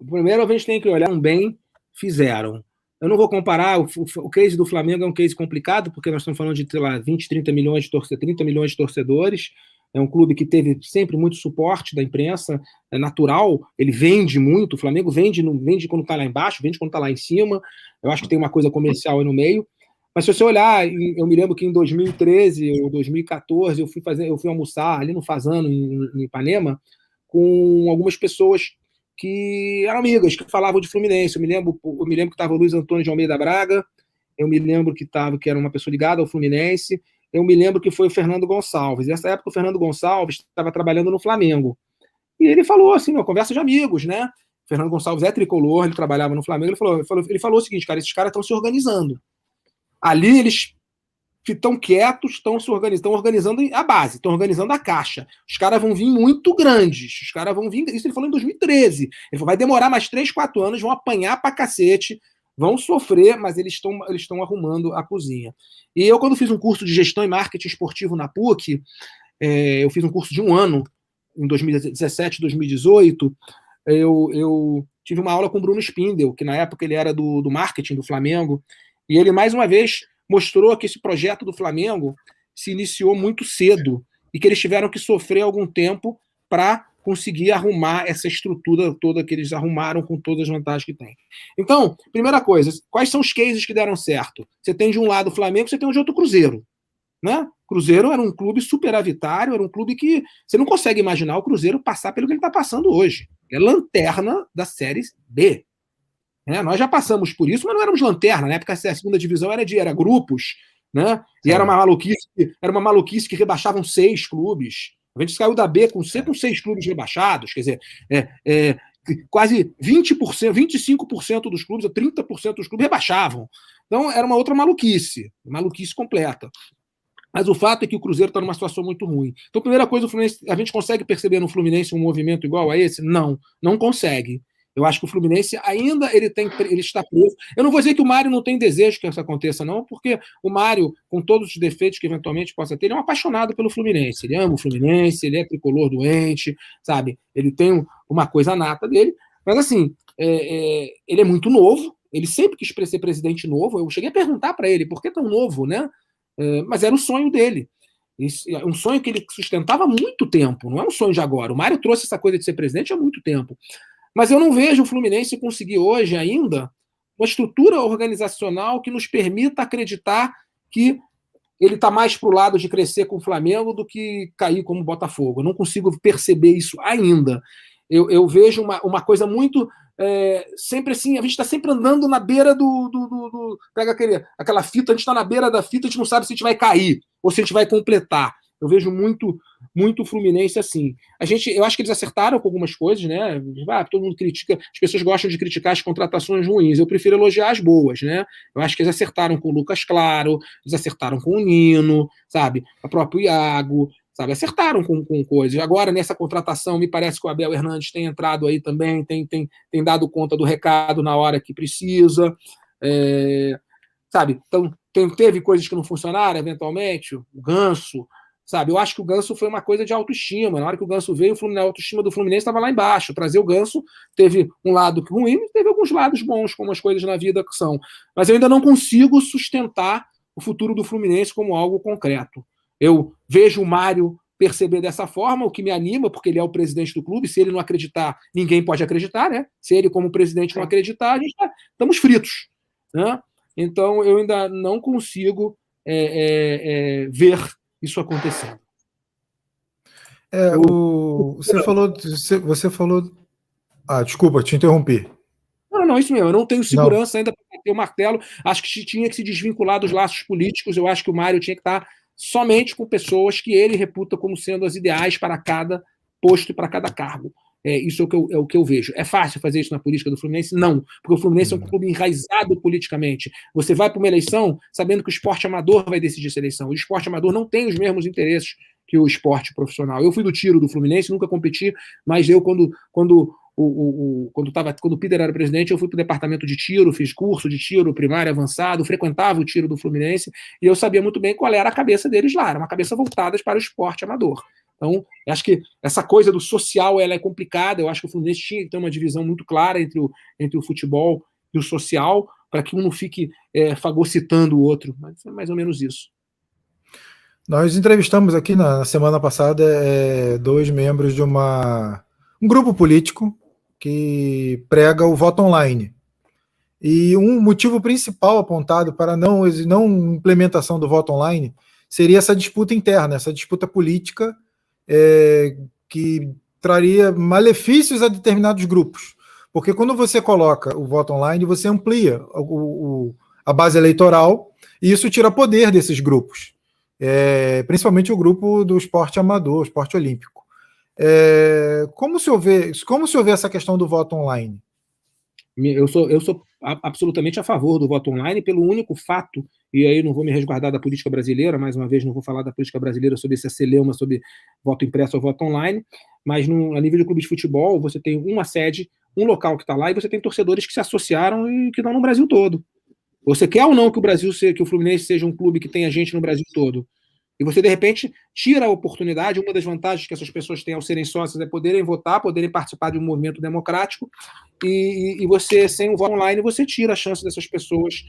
Primeiro a gente tem que olhar um bem fizeram. Eu não vou comparar, o, o, case do Flamengo é um case complicado, porque nós estamos falando de, sei lá, 20, 30 milhões de, torcedores, 30 milhões de torcedores, é um clube que teve sempre muito suporte da imprensa, é natural, ele vende muito, o Flamengo vende, vende quando está lá embaixo, vende quando está lá em cima. Eu acho que tem uma coisa comercial aí no meio. Mas se você olhar, eu me lembro que em 2013 ou 2014 eu fui fazer, eu fui almoçar ali no Fazano, em, em Ipanema, com algumas pessoas que eram amigas, que falavam de Fluminense. Eu me lembro, eu me lembro que estava o Luiz Antônio de Almeida Braga, eu me lembro que estava que era uma pessoa ligada ao Fluminense, eu me lembro que foi o Fernando Gonçalves. Nessa época, o Fernando Gonçalves estava trabalhando no Flamengo. E ele falou assim, uma conversa de amigos, né? O Fernando Gonçalves é tricolor, ele trabalhava no Flamengo. Ele falou, ele falou, ele falou o seguinte, cara, esses caras estão se organizando. Ali eles estão quietos, estão se organizando, estão organizando a base, estão organizando a caixa. Os caras vão vir muito grandes. Os caras vão vir. Isso ele falou em 2013. Ele falou, vai demorar mais 3, 4 anos, vão apanhar pra cacete vão sofrer, mas eles estão eles estão arrumando a cozinha. E eu, quando fiz um curso de gestão e marketing esportivo na PUC, é, eu fiz um curso de um ano, em 2017, 2018, eu, eu tive uma aula com o Bruno Spindel, que na época ele era do, do marketing do Flamengo, e ele, mais uma vez, mostrou que esse projeto do Flamengo se iniciou muito cedo e que eles tiveram que sofrer algum tempo para conseguir arrumar essa estrutura toda que eles arrumaram com todas as vantagens que tem. Então, primeira coisa, quais são os cases que deram certo? Você tem de um lado o Flamengo, você tem de outro o Cruzeiro. Né? Cruzeiro era um clube superavitário, era um clube que você não consegue imaginar o Cruzeiro passar pelo que ele está passando hoje. É lanterna da Série B. Né? Nós já passamos por isso, mas não éramos lanterna. Na época a segunda divisão era de era grupos, né? E era uma maluquice, era uma maluquice que rebaixavam seis clubes. A gente saiu da B com sempre seis clubes rebaixados, quer dizer, é, é, quase 20%, 25% dos clubes, ou 30% dos clubes rebaixavam. Então era uma outra maluquice, maluquice completa. Mas o fato é que o Cruzeiro está numa situação muito ruim. Então, primeira coisa, o Fluminense, a gente consegue perceber no Fluminense um movimento igual a esse? Não, não consegue. Eu acho que o Fluminense ainda ele tem ele está preso. Eu não vou dizer que o Mário não tem desejo que isso aconteça, não, porque o Mário, com todos os defeitos que eventualmente possa ter, ele é um apaixonado pelo Fluminense. Ele ama o Fluminense, ele é tricolor doente, sabe? Ele tem uma coisa nata dele. Mas assim, é, é, ele é muito novo. Ele sempre quis ser presidente novo. Eu cheguei a perguntar para ele por que tão novo, né? É, mas era o sonho dele. É um sonho que ele sustentava há muito tempo, não é um sonho de agora. O Mário trouxe essa coisa de ser presidente há muito tempo. Mas eu não vejo o Fluminense conseguir hoje ainda uma estrutura organizacional que nos permita acreditar que ele está mais para o lado de crescer com o Flamengo do que cair como Botafogo. Eu não consigo perceber isso ainda. Eu, eu vejo uma, uma coisa muito. É, sempre assim, a gente está sempre andando na beira do. do, do, do pega aquele, aquela fita, a gente está na beira da fita, a gente não sabe se a gente vai cair ou se a gente vai completar. Eu vejo muito muito Fluminense assim. A gente, eu acho que eles acertaram com algumas coisas, né? Ah, todo mundo critica, as pessoas gostam de criticar as contratações ruins. Eu prefiro elogiar as boas, né? Eu acho que eles acertaram com o Lucas Claro, eles acertaram com o Nino, sabe? O próprio Iago, sabe? Acertaram com, com coisas. Agora, nessa contratação, me parece que o Abel Hernandes tem entrado aí também, tem, tem, tem dado conta do recado na hora que precisa. É, sabe? Então, tem, teve coisas que não funcionaram, eventualmente, o Ganso, sabe? Eu acho que o Ganso foi uma coisa de autoestima. Na hora que o Ganso veio, a autoestima do Fluminense estava lá embaixo. Trazer o Ganso teve um lado ruim, teve alguns lados bons, como as coisas na vida que são. Mas eu ainda não consigo sustentar o futuro do Fluminense como algo concreto. Eu vejo o Mário perceber dessa forma, o que me anima, porque ele é o presidente do clube. Se ele não acreditar, ninguém pode acreditar, né? Se ele, como presidente, não acreditar, a gente tá, estamos fritos. Né? Então, eu ainda não consigo é, é, é, ver isso acontecendo. É, o, você falou. Você, falou. Ah, desculpa, te interrompi. Não, não, isso mesmo. Eu não tenho segurança não. ainda para ter o martelo. Acho que tinha que se desvincular dos laços políticos. Eu acho que o Mário tinha que estar somente com pessoas que ele reputa como sendo as ideais para cada posto e para cada cargo. É, isso é o, que eu, é o que eu vejo. É fácil fazer isso na política do Fluminense? Não, porque o Fluminense é um clube enraizado politicamente. Você vai para uma eleição sabendo que o esporte amador vai decidir essa eleição. O esporte amador não tem os mesmos interesses que o esporte profissional. Eu fui do tiro do Fluminense, nunca competi, mas eu, quando, quando o, o, o, quando, tava, quando o Peter era presidente, eu fui para o departamento de tiro, fiz curso de tiro primário avançado, frequentava o tiro do Fluminense, e eu sabia muito bem qual era a cabeça deles lá, era uma cabeça voltada para o esporte amador. Então, acho que essa coisa do social ela é complicada, eu acho que o Fluminense tinha que ter uma divisão muito clara entre o, entre o futebol e o social, para que um não fique é, fagocitando o outro, mas é mais ou menos isso. Nós entrevistamos aqui na semana passada é, dois membros de uma, um grupo político que prega o voto online. E um motivo principal apontado para não, não implementação do voto online seria essa disputa interna, essa disputa política é, que traria malefícios a determinados grupos. Porque quando você coloca o voto online, você amplia o, o, a base eleitoral e isso tira poder desses grupos, é, principalmente o grupo do esporte amador, esporte olímpico. É, como, se houver, como se houver essa questão do voto online? Eu sou, eu sou absolutamente a favor do voto online pelo único fato, e aí não vou me resguardar da política brasileira, mais uma vez não vou falar da política brasileira sobre esse celeuma sobre voto impresso ou voto online, mas no, a nível de clube de futebol, você tem uma sede, um local que está lá, e você tem torcedores que se associaram e que estão no Brasil todo. Você quer ou não que o Brasil seja, que o Fluminense seja um clube que tenha gente no Brasil todo? E você, de repente, tira a oportunidade. Uma das vantagens que essas pessoas têm ao serem sócias é poderem votar, poderem participar de um movimento democrático. E, e você, sem o voto online, você tira a chance dessas pessoas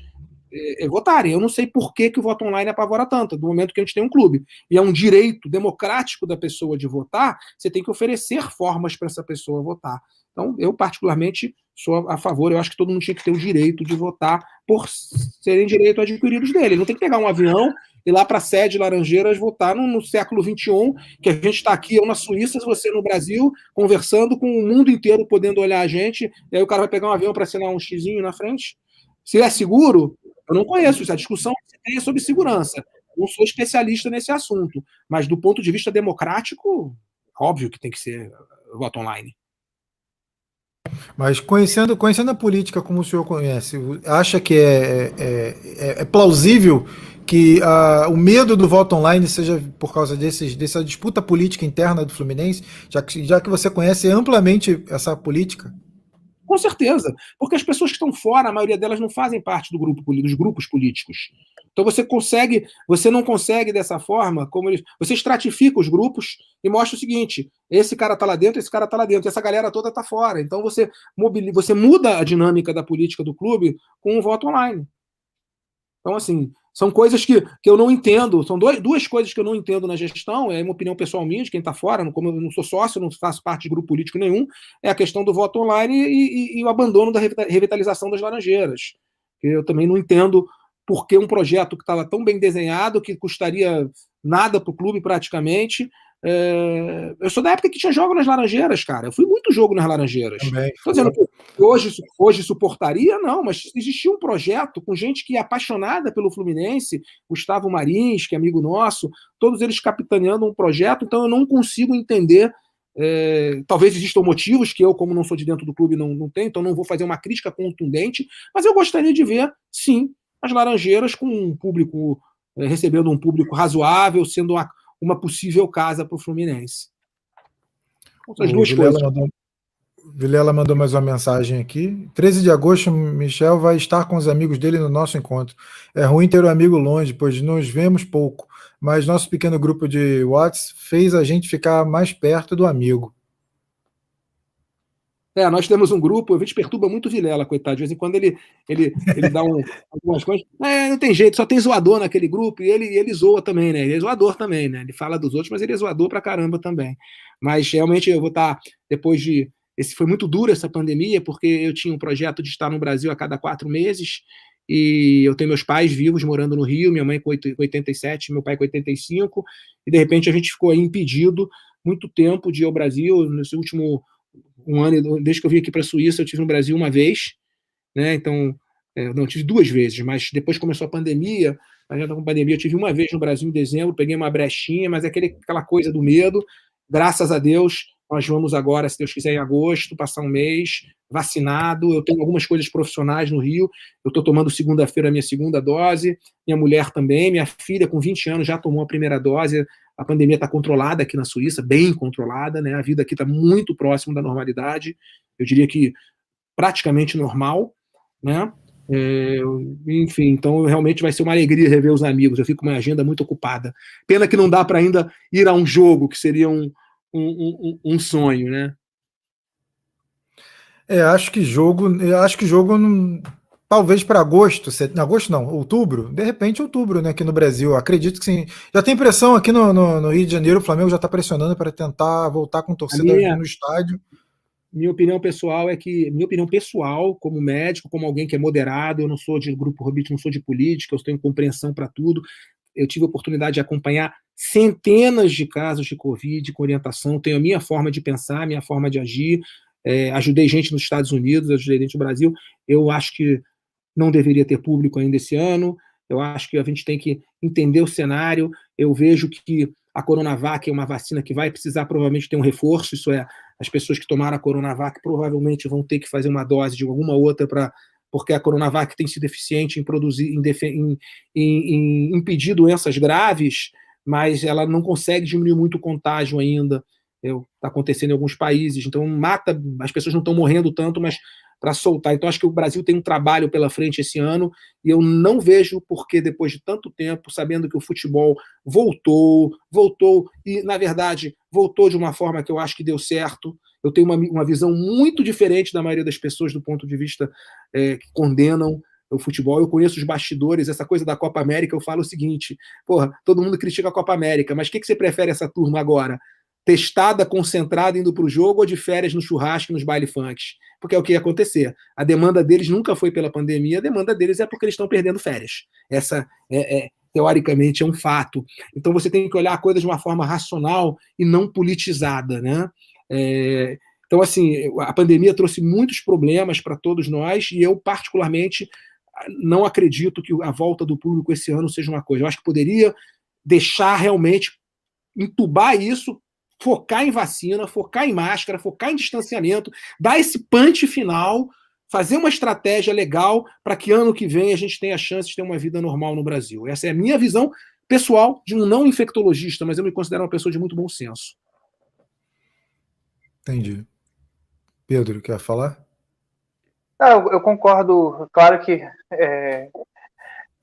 é, votarem. Eu não sei por que, que o voto online apavora tanto, do momento que a gente tem um clube. E é um direito democrático da pessoa de votar, você tem que oferecer formas para essa pessoa votar. Então, eu, particularmente, sou a favor. Eu acho que todo mundo tinha que ter o direito de votar por serem direitos adquiridos dele. Não tem que pegar um avião ir lá para a sede Laranjeiras votar no, no século XXI, que a gente está aqui, eu na Suíça, você no Brasil, conversando com o mundo inteiro podendo olhar a gente, e aí o cara vai pegar um avião para assinar um xizinho na frente. Se é seguro, eu não conheço isso. A discussão que tem é sobre segurança. Não sou especialista nesse assunto, mas do ponto de vista democrático, óbvio que tem que ser voto online. Mas conhecendo, conhecendo a política como o senhor conhece, acha que é, é, é, é plausível que uh, o medo do voto online seja por causa desses, dessa disputa política interna do Fluminense, já que, já que você conhece amplamente essa política? Com certeza, porque as pessoas que estão fora, a maioria delas não fazem parte do grupo, dos grupos políticos. Então você consegue, você não consegue dessa forma, como eles, você estratifica os grupos e mostra o seguinte: esse cara está lá dentro, esse cara está lá dentro, essa galera toda está fora. Então você mobiliza, você muda a dinâmica da política do clube com o voto online. Então, assim, são coisas que, que eu não entendo. São dois, duas coisas que eu não entendo na gestão. É uma opinião pessoal minha, de quem está fora, como eu não sou sócio, não faço parte de grupo político nenhum. É a questão do voto online e, e, e o abandono da revitalização das Laranjeiras. Eu também não entendo por que um projeto que estava tão bem desenhado, que custaria nada para o clube praticamente, é... Eu sou da época que tinha jogo nas Laranjeiras, cara. Eu fui muito jogo nas Laranjeiras. Estou dizendo que hoje, hoje suportaria, não, mas existia um projeto com gente que é apaixonada pelo Fluminense, Gustavo Marins, que é amigo nosso, todos eles capitaneando um projeto, então eu não consigo entender. É... talvez existam motivos que eu, como não sou de dentro do clube, não, não tenho, então não vou fazer uma crítica contundente, mas eu gostaria de ver, sim, as Laranjeiras com um público, é, recebendo um público razoável, sendo uma uma possível casa para o Fluminense. Outras duas Vilela coisas. Mandou, Vilela mandou mais uma mensagem aqui. 13 de agosto, Michel vai estar com os amigos dele no nosso encontro. É ruim ter o um amigo longe, pois nos vemos pouco, mas nosso pequeno grupo de WhatsApp fez a gente ficar mais perto do amigo. É, nós temos um grupo, a gente perturba muito o Vilela, coitado. De vez em quando ele, ele, ele dá um, (laughs) algumas coisas. É, não tem jeito, só tem zoador naquele grupo, e ele, ele zoa também, né? Ele é zoador também, né? Ele fala dos outros, mas ele é zoador pra caramba também. Mas realmente eu vou estar, tá, depois de. Esse foi muito duro essa pandemia, porque eu tinha um projeto de estar no Brasil a cada quatro meses, e eu tenho meus pais vivos morando no Rio, minha mãe com 87, meu pai com 85, e de repente a gente ficou impedido muito tempo de ir ao Brasil. Nesse último um ano, desde que eu vim aqui para a Suíça, eu tive no Brasil uma vez, né? Então, é, não, tive duas vezes, mas depois começou a pandemia, a gente com pandemia, eu tive uma vez no Brasil em dezembro, peguei uma brechinha, mas é aquele, aquela coisa do medo. Graças a Deus, nós vamos agora, se Deus quiser, em agosto, passar um mês vacinado. Eu tenho algumas coisas profissionais no Rio. Eu estou tomando segunda-feira a minha segunda dose. Minha mulher também. Minha filha, com 20 anos, já tomou a primeira dose. A pandemia está controlada aqui na Suíça, bem controlada, né? A vida aqui está muito próximo da normalidade. Eu diria que praticamente normal, né? É, enfim, então realmente vai ser uma alegria rever os amigos. Eu fico com uma agenda muito ocupada. Pena que não dá para ainda ir a um jogo, que seria um, um, um, um sonho, né? É, acho que jogo, acho que jogo não, Talvez para agosto, set... agosto não, outubro, de repente outubro, né, aqui no Brasil. Acredito que sim. Já tem pressão aqui no, no, no Rio de Janeiro, o Flamengo já está pressionando para tentar voltar com torcida minha, no estádio. Minha opinião pessoal é que, minha opinião pessoal, como médico, como alguém que é moderado, eu não sou de grupo Robit, não sou de política, eu tenho compreensão para tudo. Eu tive a oportunidade de acompanhar centenas de casos de Covid com orientação, tenho a minha forma de pensar, a minha forma de agir. É, ajudei gente nos Estados Unidos, ajudei gente no Brasil. Eu acho que não deveria ter público ainda esse ano. Eu acho que a gente tem que entender o cenário. Eu vejo que a Coronavac é uma vacina que vai precisar provavelmente ter um reforço, isso é, as pessoas que tomaram a Coronavac provavelmente vão ter que fazer uma dose de alguma outra para porque a Coronavac tem sido eficiente em produzir, em, em, em, em, impedir doenças graves, mas ela não consegue diminuir muito o contágio ainda. Está acontecendo em alguns países, então mata, as pessoas não estão morrendo tanto, mas para soltar. Então, acho que o Brasil tem um trabalho pela frente esse ano e eu não vejo por que, depois de tanto tempo, sabendo que o futebol voltou, voltou e, na verdade, voltou de uma forma que eu acho que deu certo. Eu tenho uma, uma visão muito diferente da maioria das pessoas do ponto de vista é, que condenam o futebol. Eu conheço os bastidores, essa coisa da Copa América. Eu falo o seguinte: porra, todo mundo critica a Copa América, mas o que, que você prefere essa turma agora? Testada, concentrada, indo para o jogo ou de férias no churrasco, nos baile funks? Porque é o que ia acontecer. A demanda deles nunca foi pela pandemia, a demanda deles é porque eles estão perdendo férias. Essa é, é, teoricamente é um fato. Então você tem que olhar a coisa de uma forma racional e não politizada, né? É, então, assim, a pandemia trouxe muitos problemas para todos nós e eu, particularmente, não acredito que a volta do público esse ano seja uma coisa. Eu acho que poderia deixar realmente entubar isso focar em vacina, focar em máscara, focar em distanciamento, dar esse punch final, fazer uma estratégia legal para que ano que vem a gente tenha a chance de ter uma vida normal no Brasil. Essa é a minha visão pessoal de um não infectologista, mas eu me considero uma pessoa de muito bom senso. Entendi. Pedro, quer falar? Não, eu concordo. Claro que é,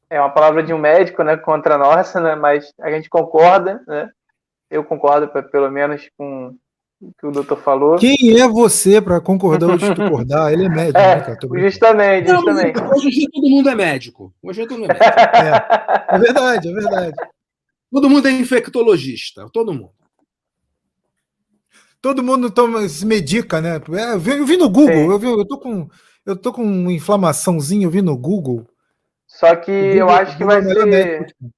é, uma palavra de um médico, né, contra a nossa, né, mas a gente concorda, né? Eu concordo pelo menos com que o doutor falou. Quem é você para concordar ou discordar? Ele é médico, (laughs) é, né, Justamente, justamente. Não, hoje todo mundo é médico. Hoje todo mundo é médico. É, é verdade, é verdade. Todo mundo é infectologista, todo mundo. Todo mundo toma, se medica, né? É, eu vi, eu vi no Google, eu, vi, eu, tô com, eu tô com uma inflamaçãozinha, eu vi no Google. Só que Google, eu acho que vai ser, médico.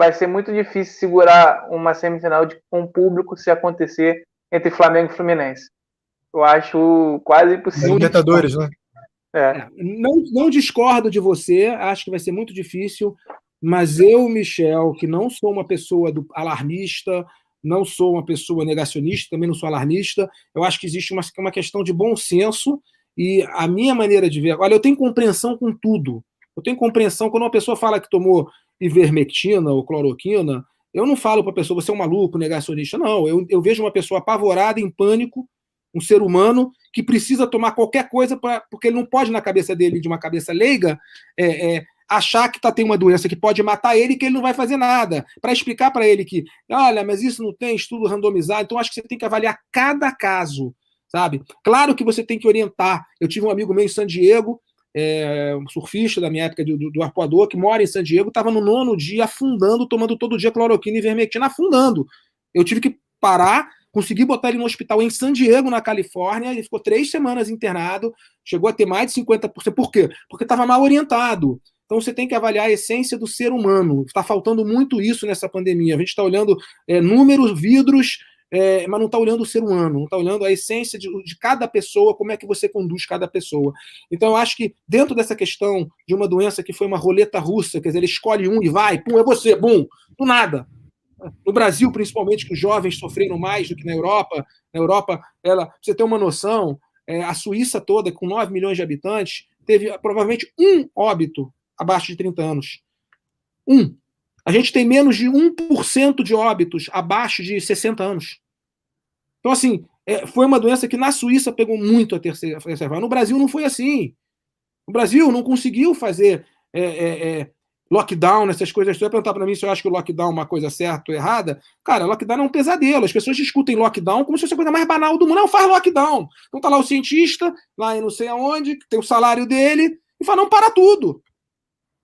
Vai ser muito difícil segurar uma semifinal de, com público se acontecer entre Flamengo e Fluminense. Eu acho quase impossível. Libertadores, né? É. é. Não, não discordo de você, acho que vai ser muito difícil, mas eu, Michel, que não sou uma pessoa do alarmista, não sou uma pessoa negacionista, também não sou alarmista, eu acho que existe uma, uma questão de bom senso e a minha maneira de ver. Olha, eu tenho compreensão com tudo. Eu tenho compreensão quando uma pessoa fala que tomou ivermectina ou cloroquina, eu não falo para a pessoa, você é um maluco, negacionista. Não, eu, eu vejo uma pessoa apavorada, em pânico, um ser humano que precisa tomar qualquer coisa, pra, porque ele não pode, na cabeça dele, de uma cabeça leiga, é, é, achar que tá, tem uma doença que pode matar ele e que ele não vai fazer nada. Para explicar para ele que, olha, mas isso não tem estudo randomizado, então acho que você tem que avaliar cada caso, sabe? Claro que você tem que orientar. Eu tive um amigo meu em San Diego é, um surfista da minha época do, do, arpoador, que mora em San Diego, estava no nono dia afundando, tomando todo dia cloroquina e vermectina, afundando. Eu tive que parar, consegui botar ele no hospital em San Diego, na Califórnia, ele ficou três semanas internado, chegou a ter mais de 50%. Por quê? Porque estava mal orientado. Então você tem que avaliar a essência do ser humano. Está faltando muito isso nessa pandemia. A gente está olhando é, números, vidros, é, mas não está olhando o ser humano, não está olhando a essência de, de, cada pessoa, como é que você conduz cada pessoa. Então, eu acho que dentro dessa questão de uma doença que foi uma roleta russa, quer dizer, ele escolhe um e vai, pum, é você, bum, do nada. No Brasil, principalmente, que os jovens sofreram mais do que na Europa. Na Europa, ela, você ter uma noção, é, a Suíça toda, com 9 milhões de habitantes, teve provavelmente um óbito abaixo de 30 anos. Um. A gente tem menos de 1% de óbitos abaixo de 60 anos. Então, assim, é, foi uma doença que na Suíça pegou muito a terceira. No Brasil não foi assim. O Brasil não conseguiu fazer é, é, é lockdown, essas coisas. Você perguntar para mim se eu acho que o lockdown é uma coisa certa ou errada, cara, lockdown é um pesadelo. As pessoas discutem lockdown como se fosse a coisa mais banal do mundo. Não, faz lockdown. Então tá lá o cientista, lá em não sei aonde, que tem o salário dele, e fala, não, para tudo.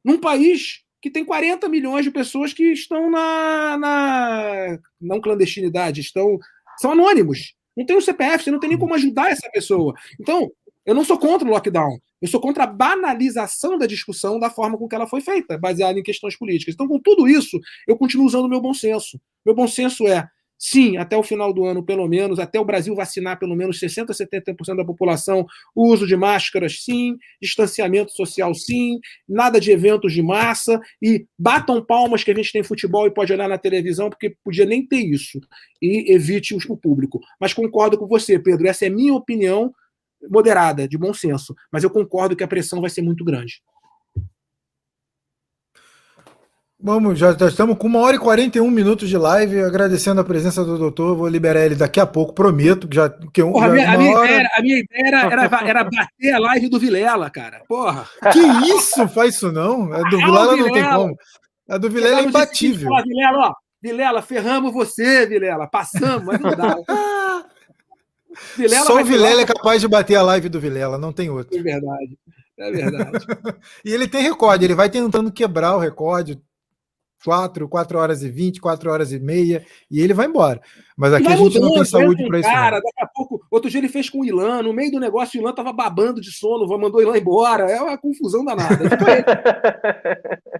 Num país que tem 40 milhões de pessoas que estão na, na não clandestinidade, estão são anônimos. Não tem o CPF, você não tem nem como ajudar essa pessoa. Então, eu não sou contra o lockdown. Eu sou contra a banalização da discussão da forma com que ela foi feita, baseada em questões políticas. Então, com tudo isso, eu continuo usando o meu bom senso. Meu bom senso é Sim, até o final do ano, pelo menos, até o Brasil vacinar pelo menos 60%, 70% da população, o uso de máscaras, sim, distanciamento social, sim, nada de eventos de massa, e batam palmas que a gente tem futebol e pode olhar na televisão, porque podia nem ter isso, e evite o público. Mas concordo com você, Pedro, essa é minha opinião moderada, de bom senso, mas eu concordo que a pressão vai ser muito grande. Vamos, já, já, estamos com uma hora e 41 minutos de live, agradecendo a presença do doutor. Vou liberar ele daqui a pouco, prometo. Que já, que Porra, já, a, minha, a, minha hora... ideia, a, minha, ideia, era, era, era, bater a live do Vilela, cara. Porra. Que isso? Faz isso não? A do ah, Vilela, Vilela não tem como. A do Vilela é imbatível. Vilela, ó, Vilela, ferramos você, Vilela. Passamos, mas não dá. (laughs) Vilela Só o Vilela é capaz de bater a live do Vilela, não tem outro. É verdade. É verdade. (laughs) e ele tem recorde, ele vai tentando quebrar o recorde 4, 4 horas e 20, 4 horas e meia, e ele vai embora. Mas aqui a gente não tem saúde para isso. Cara, daqui a pouco, outro dia ele fez com o Ilan, no meio do negócio, o Ilan tava babando de sono, mandou o Ilan embora. É uma confusão danada. (laughs)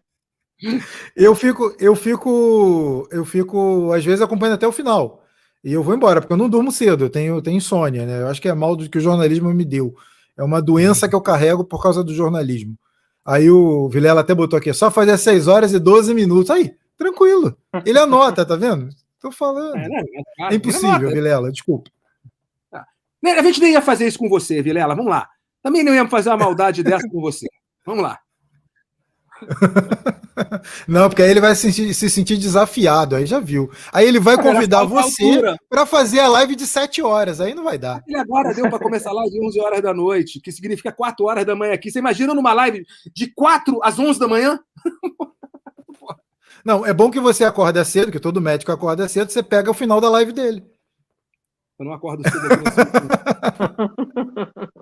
eu fico, eu fico, eu fico, às vezes acompanhando até o final. E eu vou embora, porque eu não durmo cedo, eu tenho, eu tenho insônia, né? Eu acho que é mal do que o jornalismo me deu. É uma doença que eu carrego por causa do jornalismo. Aí o Vilela até botou aqui, só fazer 6 horas e 12 minutos. Aí, tranquilo. Ele anota, tá vendo? Tô falando. É, é, é impossível, Vilela, desculpa. A gente nem ia fazer isso com você, Vilela. Vamos lá. Também não ia fazer uma maldade (laughs) dessa com você. Vamos lá. (laughs) Não, porque aí ele vai se sentir, se sentir desafiado, aí já viu. Aí ele vai convidar você para fazer a live de 7 horas, aí não vai dar. E agora deu para começar a live de 11 horas da noite, que significa 4 horas da manhã aqui. Você imagina numa live de 4 às 11 da manhã? Não, é bom que você acorda cedo, que todo médico acorda cedo, você pega o final da live dele. Eu não acordo cedo aqui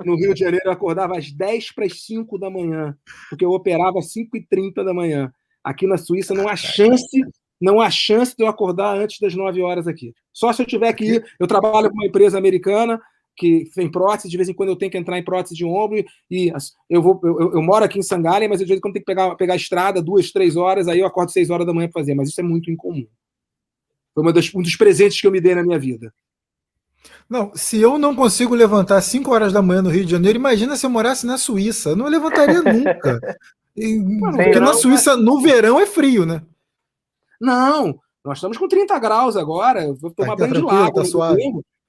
no, (laughs) no Rio de Janeiro, eu acordava às 10 para as 5 da manhã, porque eu operava às 5 e 30 da manhã. Aqui na Suíça não há chance, não há chance de eu acordar antes das 9 horas aqui. Só se eu tiver que ir. Eu trabalho com uma empresa americana que tem prótese, de vez em quando eu tenho que entrar em prótese de ombro e eu vou eu, eu moro aqui em Sangalha, mas de vez em quando tenho que pegar, pegar a estrada duas, três horas, aí eu acordo seis horas da manhã para fazer, mas isso é muito incomum. Foi uma das, um dos presentes que eu me dei na minha vida. Não, se eu não consigo levantar 5 horas da manhã no Rio de Janeiro, imagina se eu morasse na Suíça. Eu não levantaria (laughs) nunca. E, porque na Suíça, no verão, é frio, né? Não, nós estamos com 30 graus agora. Vou tomar tá, banho de lago. Tá suave.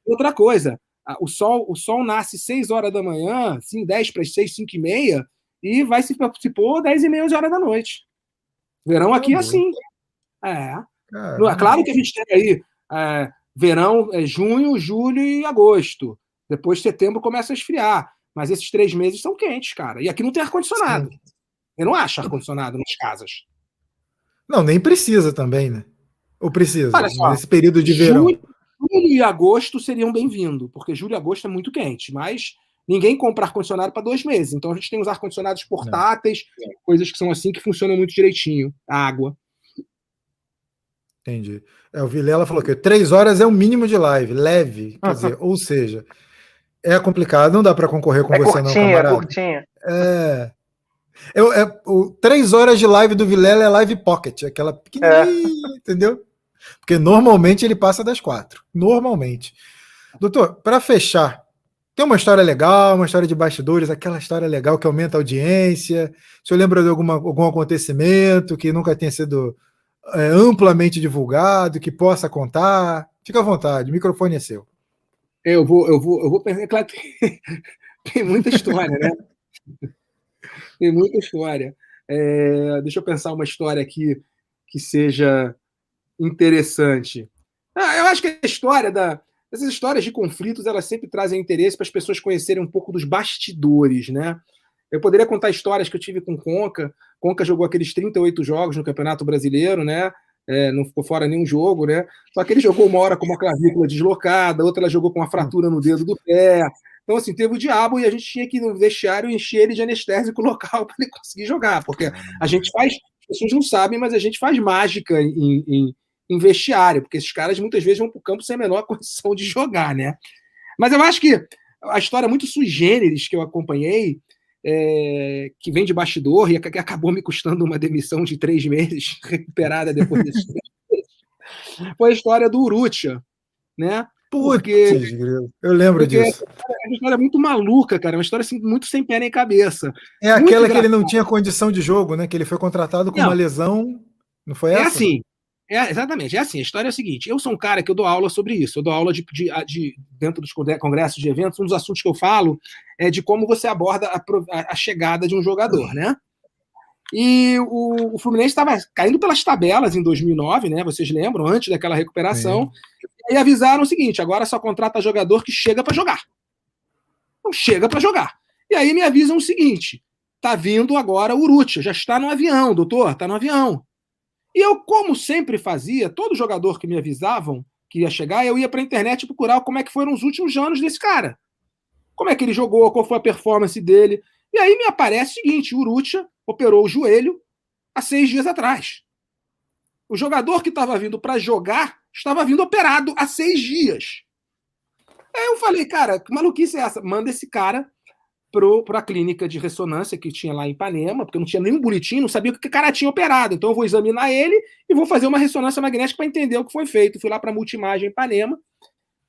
Outra coisa, o sol, o sol nasce 6 horas da manhã, assim, 10 para as 6, 5 e meia, e vai se, se pôr 10 e meia, 11 horas da noite. Verão aqui é assim. É. Caramba. Claro que a gente tem aí é, verão é junho, julho e agosto. Depois setembro começa a esfriar. Mas esses três meses são quentes, cara. E aqui não tem ar-condicionado. Eu não acho ar-condicionado nas casas. Não, nem precisa também, né? Ou precisa? Só, nesse período de verão. Julho, e agosto seriam bem-vindos, porque julho e agosto é muito quente. Mas ninguém compra ar-condicionado para dois meses. Então a gente tem os ar-condicionados portáteis, coisas que são assim que funcionam muito direitinho. água. Entendi. É, o Vilela falou que três horas é o mínimo de live, leve, quer dizer, (laughs) ou seja, é complicado, não dá para concorrer com é você curtinha, não, camarada. É curtinha. É. Eu, é, o, três horas de live do Vilela é live pocket, aquela pequenininha, é. entendeu? Porque normalmente ele passa das quatro, normalmente. Doutor, para fechar, tem uma história legal, uma história de bastidores, aquela história legal que aumenta a audiência. Se eu lembro de alguma, algum acontecimento que nunca tenha sido é, amplamente divulgado, que possa contar. Fica à vontade, o microfone é seu. Eu vou, eu vou, eu vou pensar. É claro, tem, (laughs) tem muita história, né? (laughs) tem muita história. É, deixa eu pensar uma história aqui que seja interessante. Ah, eu acho que a história da. Essas histórias de conflitos, elas sempre trazem interesse para as pessoas conhecerem um pouco dos bastidores, né? Eu poderia contar histórias que eu tive com Conca. Conca jogou aqueles 38 jogos no Campeonato Brasileiro, né? É, não ficou fora nenhum jogo, né? Só que ele jogou uma hora com uma clavícula deslocada, outra ela jogou com uma fratura no dedo do pé. Então, assim, teve o diabo e a gente tinha que no vestiário encher ele de anestésico (laughs) local para ele conseguir jogar, porque a gente faz, as pessoas não sabem, mas a gente faz mágica em, em, em vestiário, porque esses caras muitas vezes vão para o campo sem a menor (laughs) condição de jogar, né? Mas eu acho que a história muito sui generis que eu acompanhei é, que vem de bastidor e que acabou me custando uma demissão de três meses, (laughs) recuperada depois desse foi a história do Urutia, né? Porque eu lembro porque disso. É uma história muito maluca, cara, uma história assim, muito sem pé nem cabeça. É aquela que ele não tinha condição de jogo, né? Que ele foi contratado com não, uma lesão, não foi é essa? É assim, é, exatamente, é assim, a história é a seguinte, eu sou um cara que eu dou aula sobre isso, eu dou aula de, de, de dentro dos congressos de eventos, um dos assuntos que eu falo é de como você aborda a, a chegada de um jogador, né? E o, o Fluminense estava caindo pelas tabelas em 2009, né? Vocês lembram, antes daquela recuperação, é. e avisaram o seguinte, agora só contrata jogador que chega para jogar. Não chega para jogar. E aí me avisam o seguinte, tá vindo agora o Urrutia, já está no avião, doutor, está no avião. E eu, como sempre fazia, todo jogador que me avisavam que ia chegar, eu ia para a internet procurar como é que foram os últimos anos desse cara. Como é que ele jogou, qual foi a performance dele. E aí me aparece o seguinte: o Urutia operou o joelho há seis dias atrás. O jogador que estava vindo para jogar estava vindo operado há seis dias. Aí eu falei, cara, que maluquice é essa? Manda esse cara para a clínica de ressonância que tinha lá em Ipanema, porque não tinha nenhum boletim, não sabia o que o cara tinha operado. Então eu vou examinar ele e vou fazer uma ressonância magnética para entender o que foi feito. Fui lá para a Multimagem Ipanema.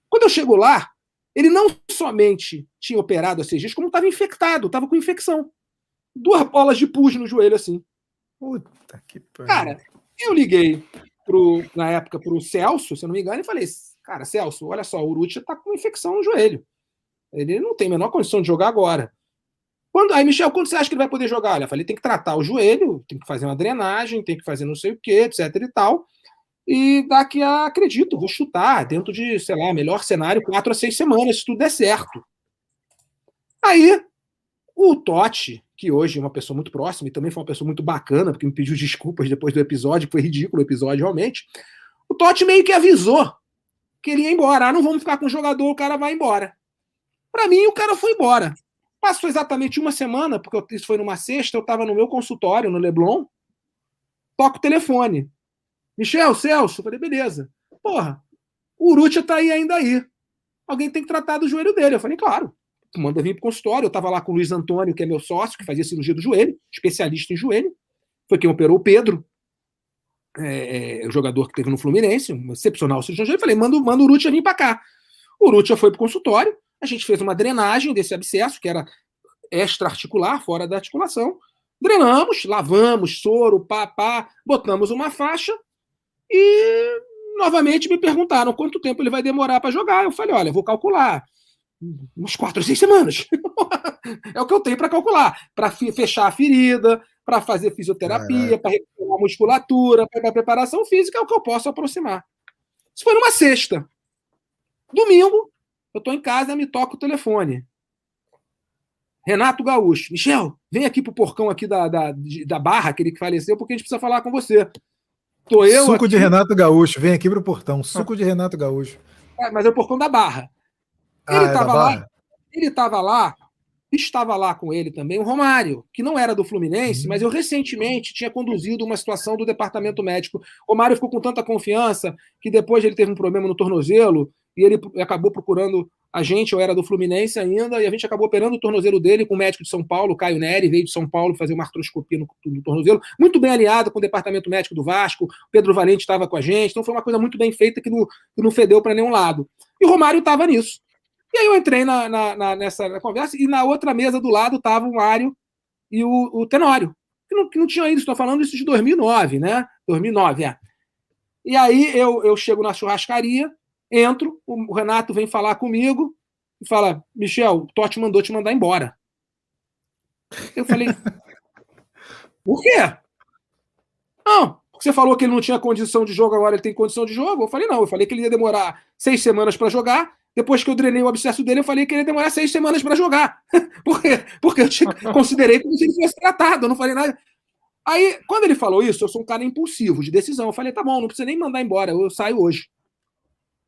Quando eu chego lá, ele não somente tinha operado seis dias, como estava infectado, estava com infecção. Duas bolas de pus no joelho assim. Puta que pariu. Cara, eu liguei pro, na época para o Celso, se eu não me engano, e falei: Cara, Celso, olha só, o Uruti está com infecção no joelho. Ele não tem a menor condição de jogar agora. Quando, aí, Michel, quando você acha que ele vai poder jogar? Olha, eu falei, tem que tratar o joelho, tem que fazer uma drenagem, tem que fazer não sei o que, etc e tal. E daqui a, acredito, vou chutar, dentro de, sei lá, melhor cenário, quatro a seis semanas, se tudo der certo. Aí, o Totti, que hoje é uma pessoa muito próxima e também foi uma pessoa muito bacana, porque me pediu (laughs) desculpas depois do episódio, foi ridículo o episódio realmente. O Totti meio que avisou que ele ia embora. Ah, não vamos ficar com o jogador, o cara vai embora. Para mim, o cara foi embora. Passou exatamente uma semana, porque isso foi numa sexta, eu estava no meu consultório, no Leblon, toco o telefone. Michel, Celso, eu falei, beleza. Porra, o Urrutia tá aí ainda aí. Alguém tem que tratar do joelho dele. Eu falei, claro. Manda vir pro consultório. Eu tava lá com o Luiz Antônio, que é meu sócio, que fazia cirurgia do joelho, especialista em joelho. Foi quem operou o Pedro, é, é, o jogador que teve no Fluminense, um excepcional cirurgião. Eu falei, manda, manda o Urrutia vir para cá. O Urrutia foi pro consultório, a gente fez uma drenagem desse abscesso, que era extra-articular, fora da articulação. Drenamos, lavamos, soro, pá, pá, botamos uma faixa e novamente me perguntaram quanto tempo ele vai demorar para jogar. Eu falei, olha, vou calcular umas quatro, seis semanas. (laughs) é o que eu tenho para calcular, para fechar a ferida, para fazer fisioterapia, para recuperar a musculatura, para preparação física, é o que eu posso aproximar. Isso foi numa sexta. Domingo, eu estou em casa, me toca o telefone. Renato Gaúcho. Michel, vem aqui pro porcão aqui da, da, da Barra, aquele que faleceu, porque a gente precisa falar com você. Tô eu Suco aqui... de Renato Gaúcho, vem aqui pro portão. Suco de Renato Gaúcho. É, mas é o portão da Barra. Ele estava ah, é lá, ele estava lá, estava lá com ele também o Romário, que não era do Fluminense, uhum. mas eu recentemente tinha conduzido uma situação do departamento médico. O Romário ficou com tanta confiança que depois ele teve um problema no tornozelo e ele acabou procurando a gente, eu era do Fluminense ainda, e a gente acabou operando o tornozelo dele com o médico de São Paulo, Caio Neri, veio de São Paulo fazer uma artroscopia no, no tornozelo, muito bem alinhado com o departamento médico do Vasco, Pedro Valente estava com a gente, então foi uma coisa muito bem feita que não, que não fedeu para nenhum lado. E o Romário estava nisso. E aí eu entrei na, na, na nessa conversa, e na outra mesa do lado estava o Mário e o, o Tenório, que não, que não tinha ido, estou falando isso de 2009, né? 2009, é. E aí eu, eu chego na churrascaria, Entro, o Renato vem falar comigo e fala: Michel, o Totti mandou te mandar embora. Eu falei: (laughs) Por quê? Não, você falou que ele não tinha condição de jogo, agora ele tem condição de jogo. Eu falei: Não, eu falei que ele ia demorar seis semanas para jogar. Depois que eu drenei o abscesso dele, eu falei que ele ia demorar seis semanas para jogar. (laughs) Por quê? Porque eu tinha, (laughs) considerei como se ele fosse tratado, eu não falei nada. Aí, quando ele falou isso, eu sou um cara impulsivo, de decisão. Eu falei: Tá bom, não precisa nem mandar embora, eu saio hoje.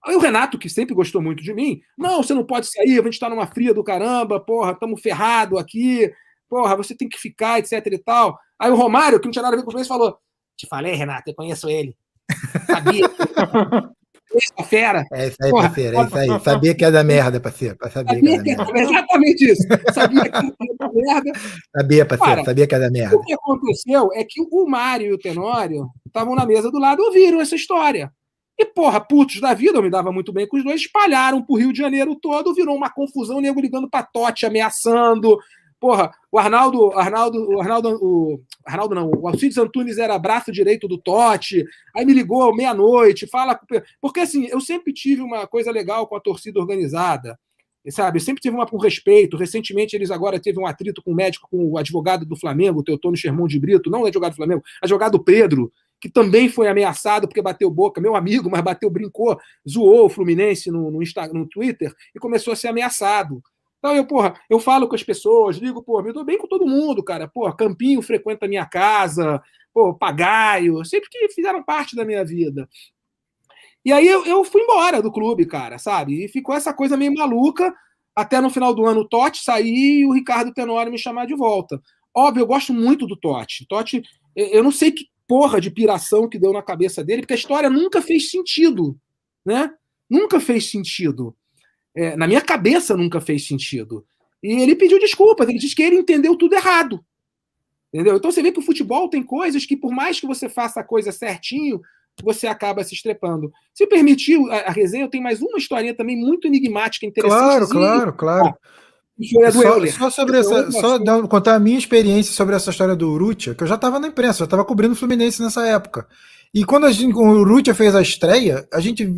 Aí o Renato, que sempre gostou muito de mim, não, você não pode sair, a gente está numa fria do caramba, porra, estamos ferrado aqui, porra, você tem que ficar, etc e tal. Aí o Romário, que não tinha nada a ver com o falou: Te falei, Renato, eu conheço ele. (laughs) Sabia. Essa fera. É isso aí, porra, parceiro, é isso aí. Sabia que é da merda, parceiro. Sabia, sabia que, é que (laughs) Exatamente isso. Sabia que era da merda. Sabia, parceiro, Cara, sabia que era da merda. O que aconteceu é que o Mário e o Tenório estavam na mesa do lado e ouviram essa história. E, porra, putos da vida, eu me dava muito bem com os dois, espalharam pro Rio de Janeiro todo, virou uma confusão, nego ligando pra Totti, ameaçando. Porra, o Arnaldo, Arnaldo, o Arnaldo, o Arnaldo não, o Alcides Antunes era braço direito do Totti, aí me ligou meia-noite, fala. Porque assim, eu sempre tive uma coisa legal com a torcida organizada, sabe? Eu sempre tive uma, um respeito. Recentemente, eles agora teve um atrito com o médico, com o advogado do Flamengo, o Teotônio Sherman de Brito, não o advogado do Flamengo, advogado Pedro, que também foi ameaçado porque bateu boca, meu amigo, mas bateu, brincou, zoou o Fluminense no, no, Instagram, no Twitter e começou a ser ameaçado. Então eu, porra, eu falo com as pessoas, digo, pô, me dou bem com todo mundo, cara. Pô, Campinho frequenta a minha casa, pô, Pagaio, sempre que fizeram parte da minha vida. E aí eu, eu fui embora do clube, cara, sabe? E ficou essa coisa meio maluca, até no final do ano o Totti sair e o Ricardo Tenório me chamar de volta. Óbvio, eu gosto muito do Totti. Totti, eu não sei que porra de piração que deu na cabeça dele, porque a história nunca fez sentido, né? Nunca fez sentido. É, na minha cabeça nunca fez sentido. E ele pediu desculpas, ele disse que ele entendeu tudo errado. Entendeu? Então você vê que o futebol tem coisas que, por mais que você faça a coisa certinho, você acaba se estrepando. Se permitir a, a resenha, eu tenho mais uma historinha também muito enigmática, interessante. Claro, claro, claro. Só, só, sobre essa, só dar, contar a minha experiência sobre essa história do Urrutia, que eu já estava na imprensa, já estava cobrindo o Fluminense nessa época. E quando a gente, o Urrutia fez a estreia, a gente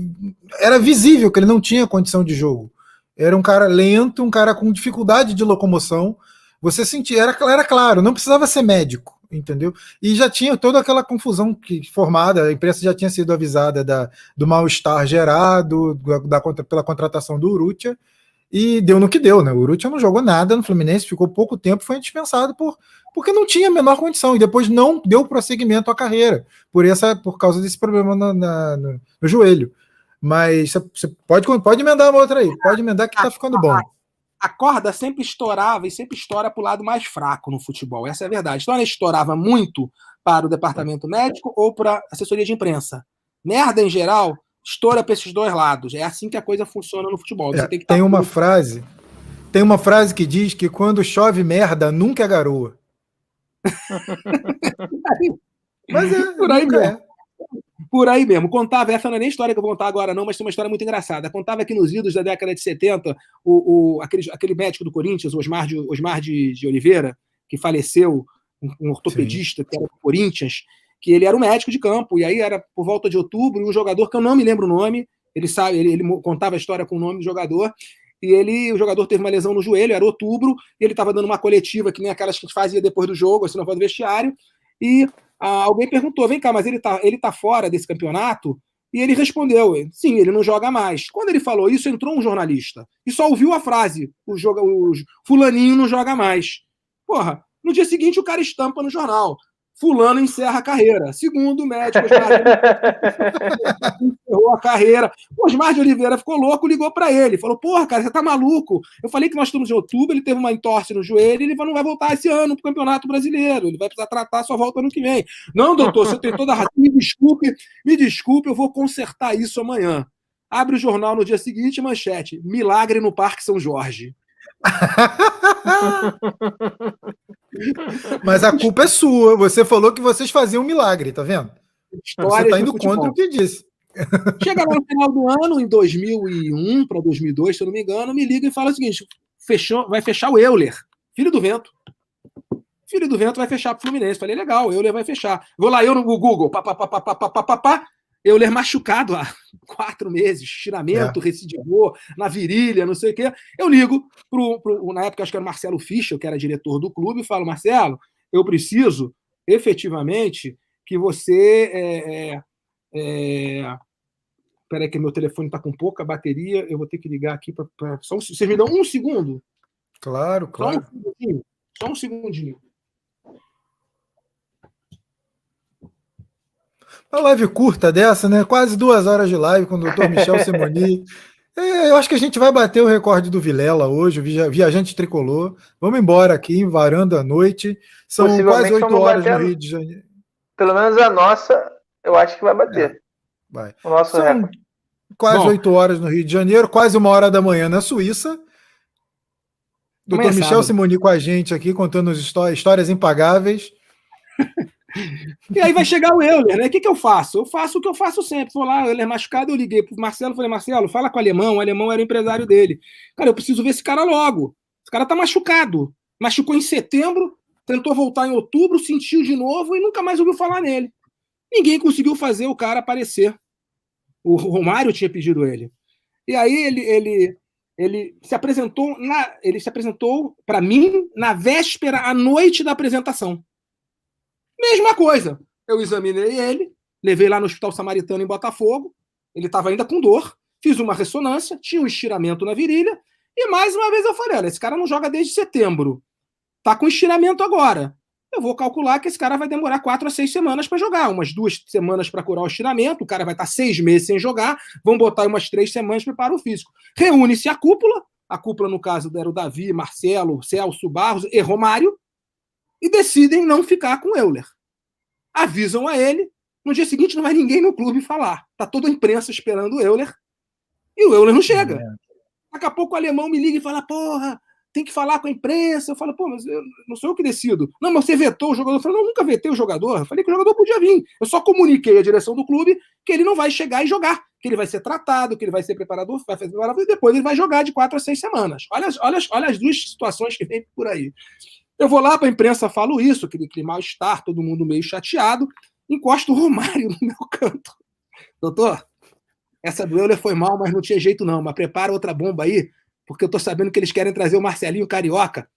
era visível que ele não tinha condição de jogo. Era um cara lento, um cara com dificuldade de locomoção. Você sentia, era, era claro, não precisava ser médico, entendeu? E já tinha toda aquela confusão que formada, a imprensa já tinha sido avisada da, do mal-estar gerado da, da, pela contratação do Urrutia e deu no que deu, né? O Urrutia não jogou nada no Fluminense, ficou pouco tempo, foi dispensado por porque não tinha a menor condição e depois não deu prosseguimento à carreira por essa por causa desse problema na, na, no, no, joelho. Mas você pode, pode emendar uma outra aí. Pode emendar que tá ficando bom. A corda sempre estourava e sempre estoura para o lado mais fraco no futebol. Essa é a verdade. Então ela estourava muito para o departamento médico ou para assessoria de imprensa. Merda, em geral, estoura para esses dois lados. É assim que a coisa funciona no futebol. É, tem, tem uma frase. Tem uma frase que diz que quando chove merda, nunca é garoa. (laughs) Mas é, por aí mesmo. É. Por aí mesmo. Contava, essa não é nem história que eu vou contar agora, não, mas tem uma história muito engraçada. Contava que nos idos da década de 70, o, o, aquele, aquele médico do Corinthians, Osmar de, Osmar de, de Oliveira, que faleceu, um, um ortopedista Sim. que era do Corinthians, que ele era um médico de campo, e aí era por volta de outubro, um jogador que eu não me lembro o nome, ele sabe, ele, ele contava a história com o nome do jogador, e ele, o jogador teve uma lesão no joelho, era outubro, e ele estava dando uma coletiva que nem aquelas que a gente fazia depois do jogo, assim, foi do vestiário, e ah, alguém perguntou: vem cá, mas ele está ele tá fora desse campeonato? E ele respondeu: sim, ele não joga mais. Quando ele falou isso, entrou um jornalista e só ouviu a frase: o, joga, o Fulaninho não joga mais. Porra, no dia seguinte o cara estampa no jornal: Fulano encerra a carreira. Segundo o médico, encerrou a carreira. O Osmar de Oliveira ficou louco, ligou para ele. Falou: Porra, cara, você tá maluco? Eu falei que nós estamos em outubro, ele teve uma entorse no joelho, ele não vai voltar esse ano pro Campeonato Brasileiro. Ele vai precisar tratar, só volta ano que vem. Não, doutor, você tem toda a razão. Me desculpe, me desculpe, eu vou consertar isso amanhã. Abre o jornal no dia seguinte, manchete: Milagre no Parque São Jorge. (laughs) Mas a culpa é sua. Você falou que vocês faziam um milagre, tá vendo? História você está indo contra o que disse. (laughs) Chega lá no final do ano, em 2001 para 2002, se eu não me engano, me liga e fala o seguinte: fechou, vai fechar o Euler, filho do vento. Filho do vento vai fechar para o Fluminense. Falei, legal, o Euler vai fechar. Vou lá, eu no Google, pá, Euler machucado há (laughs) quatro meses, estiramento, é. recidivou, na virilha, não sei o quê. Eu ligo, pro, pro, na época acho que era o Marcelo Fischer, que era diretor do clube, e falo, Marcelo, eu preciso efetivamente que você. É, é, é... Peraí, que meu telefone está com pouca bateria, eu vou ter que ligar aqui para. Só um... Vocês me dão um segundo? Claro, claro. Só um segundinho. Só um segundinho. Uma live curta dessa, né? Quase duas horas de live com o doutor Michel (laughs) Simoni. É, eu acho que a gente vai bater o recorde do Vilela hoje, o viajante tricolor. Vamos embora aqui, varanda à noite. São quase oito horas no Rio de Janeiro. Pelo menos a nossa, eu acho que vai bater. É, vai. O nosso São recorde. Quase oito horas no Rio de Janeiro, quase uma hora da manhã na Suíça. Doutor Michel Simoni com a gente aqui, contando histórias impagáveis. (laughs) E aí vai chegar o Euler, né? O que, que eu faço? Eu faço o que eu faço sempre. Vou lá, Euler machucado, eu liguei pro Marcelo, falei, Marcelo, fala com o alemão, o alemão era o empresário dele. Cara, eu preciso ver esse cara logo. Esse cara tá machucado. Machucou em setembro, tentou voltar em outubro, sentiu de novo e nunca mais ouviu falar nele. Ninguém conseguiu fazer o cara aparecer. O Romário tinha pedido ele. E aí ele, ele, ele se apresentou na, ele se apresentou para mim na véspera à noite da apresentação. Mesma coisa. Eu examinei ele, levei lá no Hospital Samaritano em Botafogo. Ele estava ainda com dor. Fiz uma ressonância, tinha um estiramento na virilha. E mais uma vez eu falei: olha, esse cara não joga desde setembro. Tá com estiramento agora. Eu vou calcular que esse cara vai demorar quatro a seis semanas para jogar. Umas duas semanas para curar o estiramento. O cara vai estar tá seis meses sem jogar. Vão botar umas três semanas para preparar o físico. Reúne-se a cúpula. A cúpula, no caso, era o Davi, Marcelo, Celso, Barros e Romário e decidem não ficar com o Euler. Avisam a ele. No dia seguinte não vai ninguém no clube falar. Tá toda a imprensa esperando o Euler. E o Euler não chega. É. Daqui a pouco o alemão me liga e fala: porra, tem que falar com a imprensa. Eu falo, pô, mas eu, não sou eu que decido. Não, mas você vetou o jogador. Eu falei, não, nunca vetei o jogador. Eu falei que o jogador podia vir. Eu só comuniquei à direção do clube que ele não vai chegar e jogar. Que ele vai ser tratado, que ele vai ser preparador, vai fazer preparador, e depois ele vai jogar de quatro a seis semanas. Olha, olha, olha as duas situações que vem por aí. Eu vou lá para a imprensa, falo isso, aquele clima mal-estar, todo mundo meio chateado, encosto o Romário no meu canto. Doutor, essa do Euler foi mal, mas não tinha jeito não, mas prepara outra bomba aí, porque eu tô sabendo que eles querem trazer o Marcelinho Carioca.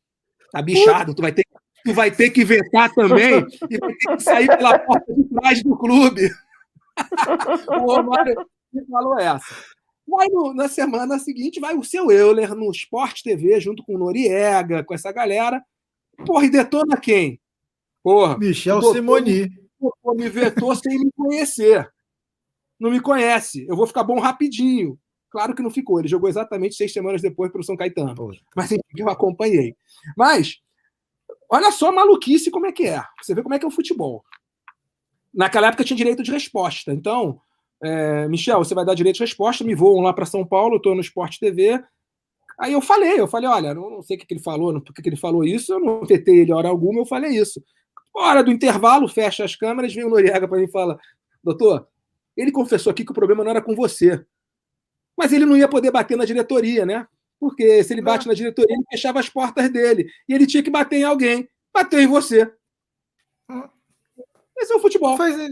Tá bichado, tu vai ter, tu vai ter que vetar também e vai ter que sair pela porta de trás do clube. (laughs) o Romário falou essa. No, na semana seguinte, vai o seu Euler no Sport TV, junto com o Noriega, com essa galera, Porra, e detona quem? Porra. Michel doutor, Simoni. me vetou sem me conhecer. não me conhece, eu vou ficar bom rapidinho. Claro que não ficou, ele jogou exatamente seis semanas depois para o São Caetano. Pô. Mas enfim, eu acompanhei. Mas, olha só a maluquice como é que é. Você vê como é que é o futebol. Naquela época tinha direito de resposta. Então, é, Michel, você vai dar direito de resposta, me voam lá para São Paulo, estou no Sport TV. Aí eu falei, eu falei, olha, não, não sei o que, que, ele falou, por que, ele falou isso, eu não vetei ele hora alguma, eu falei isso. Hora do intervalo, fecha as câmeras, vem o Noriega para mim e fala, doutor, ele confessou aqui que o problema não era com você. Mas ele não ia poder bater na diretoria, né? Porque se ele bate na diretoria, ele fechava as portas dele. E ele tinha que bater em alguém. Bateu em você. Esse é o futebol. Faz, é,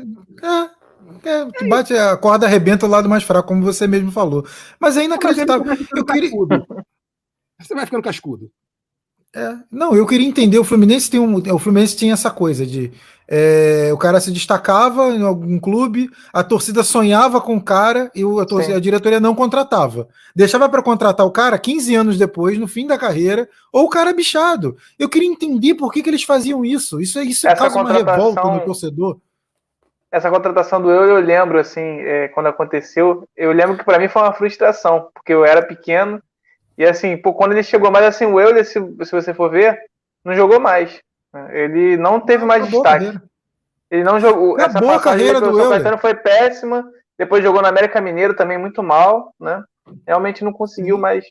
é, bate a corda arrebenta o lado mais fraco, como você mesmo falou. Mas é inacreditável. Eu queria... Você vai ficando cascudo. É, não, eu queria entender. O Fluminense tem um, o Fluminense tinha essa coisa de é, o cara se destacava em algum clube, a torcida sonhava com o cara e a, torcida, a diretoria não contratava. Deixava para contratar o cara 15 anos depois, no fim da carreira, ou o cara é bichado. Eu queria entender por que, que eles faziam isso. Isso, é, isso é causa uma revolta no torcedor. Essa contratação do eu, eu lembro, assim, é, quando aconteceu, eu lembro que para mim foi uma frustração, porque eu era pequeno e assim, pô, quando ele chegou mais assim, o Euler, se, se você for ver, não jogou mais. Ele não teve mais Acabou destaque. Ele não jogou. Acabou essa a carreira do Euler. foi péssima. Depois jogou no América Mineiro também muito mal, né? Realmente não conseguiu Sim. mais.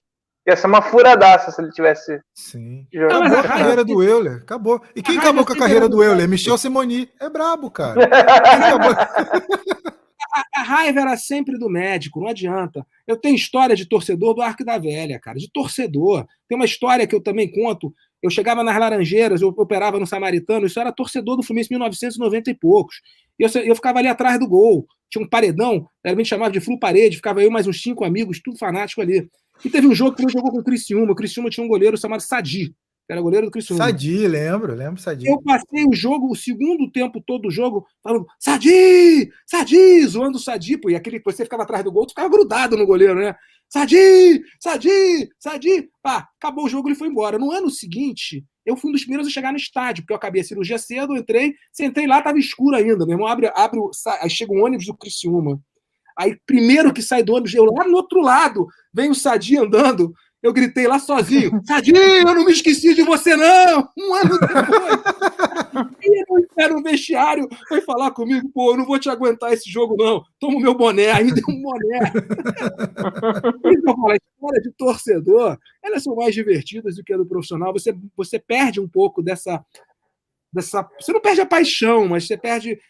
Ia ser uma furadaça se ele tivesse. Sim. Jogado. Acabou a carreira do Euler. Acabou. E quem acabou com a carreira do Euler? Michel Simoni. É brabo, cara. (laughs) a, raiva era sempre do médico, não adianta. Eu tenho história de torcedor do Arco da Velha, cara, de torcedor. Tem uma história que eu também conto. Eu chegava nas Laranjeiras, eu operava no Samaritano, isso era torcedor do Fluminense em 1990 e poucos. E eu, eu ficava ali atrás do gol. Tinha um paredão, era bem chamado de flu parede, ficava eu mais uns cinco amigos, tudo fanático ali. E teve um jogo que ele jogou com o Criciúma. O Criciúma tinha um goleiro chamado Sadi era goleiro do Criciúma. Sadi, lembro, lembro Sadi. Eu passei o jogo, o segundo tempo todo o jogo, falando, Sadi, Sadi, zoando o Sadi, pô, e aquele você ficava atrás do gol, tu ficava grudado no goleiro, né? Sadi, Sadi, Sadi. Pá, acabou o jogo, ele foi embora. No ano seguinte, eu fui um dos primeiros a chegar no estádio, porque eu acabei a cirurgia cedo, entrei, sentei lá, tava escuro ainda, meu irmão abre, abre, aí chega um ônibus do Criciúma. Aí, primeiro que sai do ônibus, eu lá no outro lado, vem o Sadi andando, eu gritei lá sozinho: (laughs) Sadinho, eu não me esqueci de você, não! Um ano depois. e ele no vestiário, foi falar comigo: pô, eu não vou te aguentar esse jogo, não. Toma o meu boné. Aí deu um boné. (laughs) então, a história de torcedor, elas são mais divertidas do que a do profissional. Você, você perde um pouco dessa, dessa. Você não perde a paixão, mas você perde.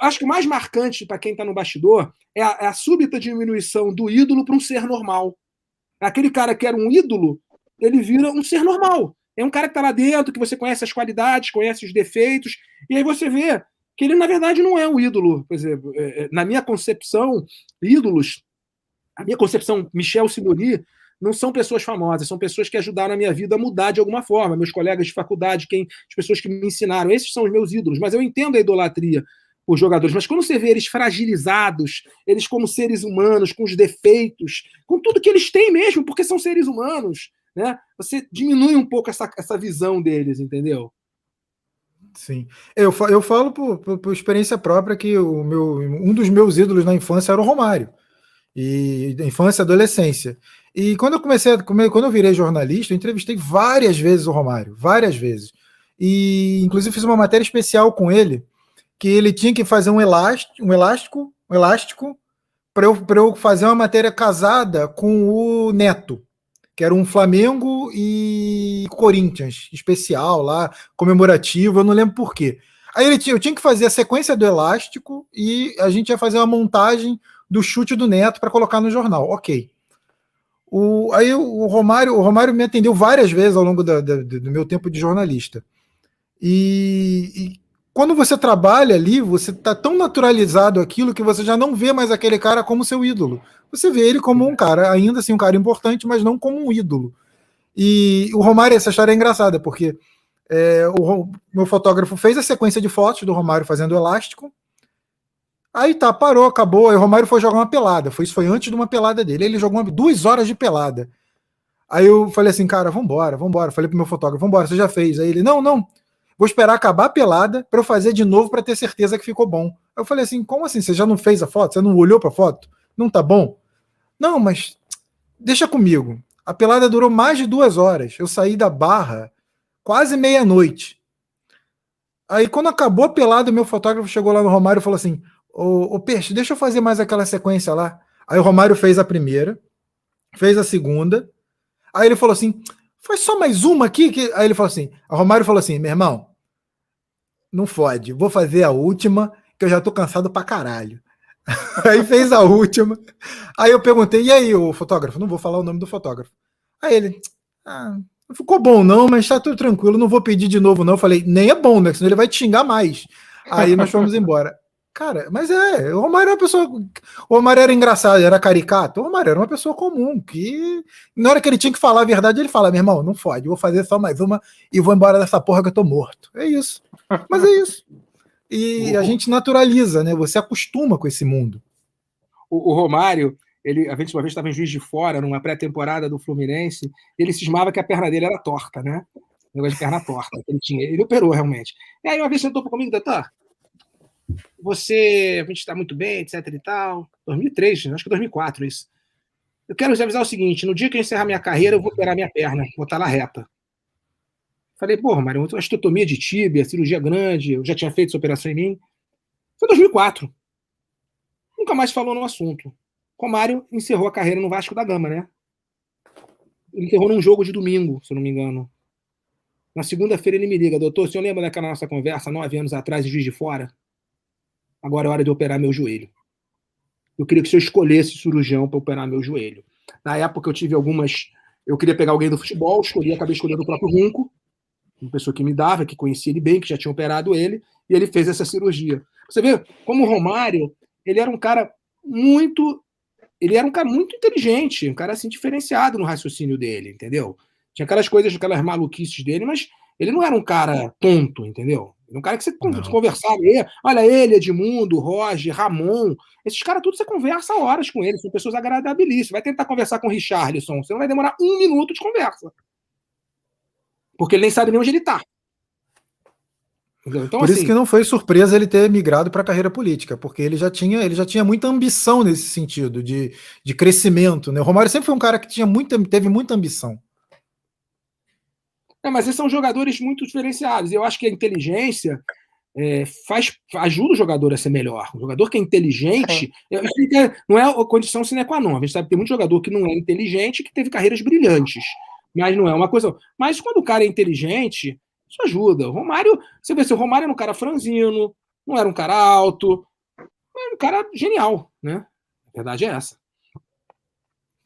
Acho que o mais marcante para quem está no bastidor é a, é a súbita diminuição do ídolo para um ser normal. Aquele cara que era um ídolo, ele vira um ser normal. É um cara que está lá dentro, que você conhece as qualidades, conhece os defeitos, e aí você vê que ele, na verdade, não é um ídolo. Por exemplo, é, é, na minha concepção, ídolos, a minha concepção, Michel Simoni, não são pessoas famosas, são pessoas que ajudaram a minha vida a mudar de alguma forma. Meus colegas de faculdade, quem, as pessoas que me ensinaram, esses são os meus ídolos. Mas eu entendo a idolatria os jogadores, mas quando você vê eles fragilizados, eles como seres humanos, com os defeitos, com tudo que eles têm mesmo, porque são seres humanos, né? Você diminui um pouco essa, essa visão deles, entendeu? Sim. Eu, eu falo por, por, por, experiência própria que o meu, um dos meus ídolos na infância era o Romário. E infância e adolescência. E quando eu comecei, quando eu virei jornalista, eu entrevistei várias vezes o Romário, várias vezes. E inclusive fiz uma matéria especial com ele que ele tinha que fazer um elástico, um elástico, um elástico para eu, eu fazer uma matéria casada com o Neto, que era um Flamengo e Corinthians especial lá, comemorativo, eu não lembro por quê. Aí ele tinha, eu tinha que fazer a sequência do elástico e a gente ia fazer uma montagem do chute do Neto para colocar no jornal. Ok. O, aí o Romário, o Romário me atendeu várias vezes ao longo da, da, do meu tempo de jornalista. E, e quando você trabalha ali, você está tão naturalizado aquilo que você já não vê mais aquele cara como seu ídolo. Você vê ele como um cara, ainda assim, um cara importante, mas não como um ídolo. E o Romário, essa história é engraçada, porque é, o meu fotógrafo fez a sequência de fotos do Romário fazendo elástico. Aí tá, parou, acabou. Aí o Romário foi jogar uma pelada. Foi, isso foi antes de uma pelada dele. Ele jogou uma, duas horas de pelada. Aí eu falei assim, cara, vambora, vambora. Falei pro meu fotógrafo, vambora, você já fez. Aí ele, não, não. Vou esperar acabar a pelada para eu fazer de novo para ter certeza que ficou bom. Eu falei assim: como assim? Você já não fez a foto? Você não olhou para a foto? Não tá bom? Não, mas deixa comigo. A pelada durou mais de duas horas. Eu saí da barra quase meia-noite. Aí, quando acabou a pelada, meu fotógrafo chegou lá no Romário e falou assim: Ô, ô Peixe, deixa eu fazer mais aquela sequência lá. Aí o Romário fez a primeira, fez a segunda. Aí ele falou assim: faz só mais uma aqui. Que... Aí ele falou assim: o Romário falou assim: meu irmão, não fode, vou fazer a última, que eu já tô cansado pra caralho. (laughs) aí fez a última. Aí eu perguntei: e aí, o fotógrafo? Não vou falar o nome do fotógrafo. Aí ele: ah, não ficou bom não, mas tá tudo tranquilo, não vou pedir de novo não. Eu falei: nem é bom, né? Senão ele vai te xingar mais. Aí nós fomos embora. Cara, mas é, o Romário era uma pessoa. O Romário era engraçado, era caricato. O Romário era uma pessoa comum, que na hora que ele tinha que falar a verdade, ele fala: meu irmão, não fode, vou fazer só mais uma e vou embora dessa porra que eu tô morto. É isso. Mas é isso. E a gente naturaliza, né? Você acostuma com esse mundo. O, o Romário, ele, a gente uma vez estava em Juiz de Fora, numa pré-temporada do Fluminense, ele cismava que a perna dele era torta, né? Negócio de perna torta. Ele, tinha, ele operou realmente. E aí, uma vez sentou comigo, doutor você, a gente está muito bem, etc e tal. 2003, acho que 2004 isso. Eu quero avisar o seguinte: no dia que eu encerrar minha carreira, eu vou operar minha perna, botar ela reta. Falei, porra, Mário, uma estotomia de tíbia, cirurgia grande, eu já tinha feito essa operação em mim. Foi 2004. Nunca mais falou no assunto. Romário encerrou a carreira no Vasco da Gama, né? Ele encerrou num jogo de domingo, se eu não me engano. Na segunda-feira ele me liga, doutor, o senhor lembra daquela nossa conversa nove anos atrás em Juiz de Fora? Agora é hora de operar meu joelho. Eu queria que senhor escolhesse cirurgião para operar meu joelho. Na época eu tive algumas. Eu queria pegar alguém do futebol, escolhi, acabei escolhendo o próprio Runco, uma pessoa que me dava, que conhecia ele bem, que já tinha operado ele, e ele fez essa cirurgia. Você vê como o Romário, ele era um cara muito. Ele era um cara muito inteligente, um cara assim diferenciado no raciocínio dele, entendeu? Tinha aquelas coisas, aquelas maluquices dele, mas ele não era um cara tonto, entendeu? Um cara que você não. conversava, olha ele, Edmundo, Roger, Ramon, esses caras tudo você conversa horas com eles, são pessoas agradabilíssimas. Vai tentar conversar com o Richarlison, você não vai demorar um minuto de conversa. Porque ele nem sabe nem onde ele está. Então, Por assim, isso que não foi surpresa ele ter migrado para a carreira política, porque ele já tinha, ele já tinha muita ambição nesse sentido de, de crescimento. Né? O Romário sempre foi um cara que tinha muita, teve muita ambição. É, mas esses são jogadores muito diferenciados. Eu acho que a inteligência é, faz, ajuda o jogador a ser melhor. O jogador que é inteligente, é. não é a condição sine qua non. A gente sabe que tem muito jogador que não é inteligente que teve carreiras brilhantes. Mas não é uma coisa. Mas quando o cara é inteligente, isso ajuda. O Romário, você vê se o Romário era um cara franzino, não era um cara alto, era um cara genial, né? A verdade é essa.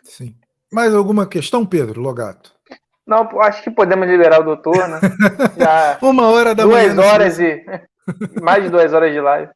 Sim. Mais alguma questão, Pedro Logato? Não, acho que podemos liberar o doutor, né? (laughs) Já Uma hora da duas manhã. Duas horas e. (laughs) Mais de duas horas de live.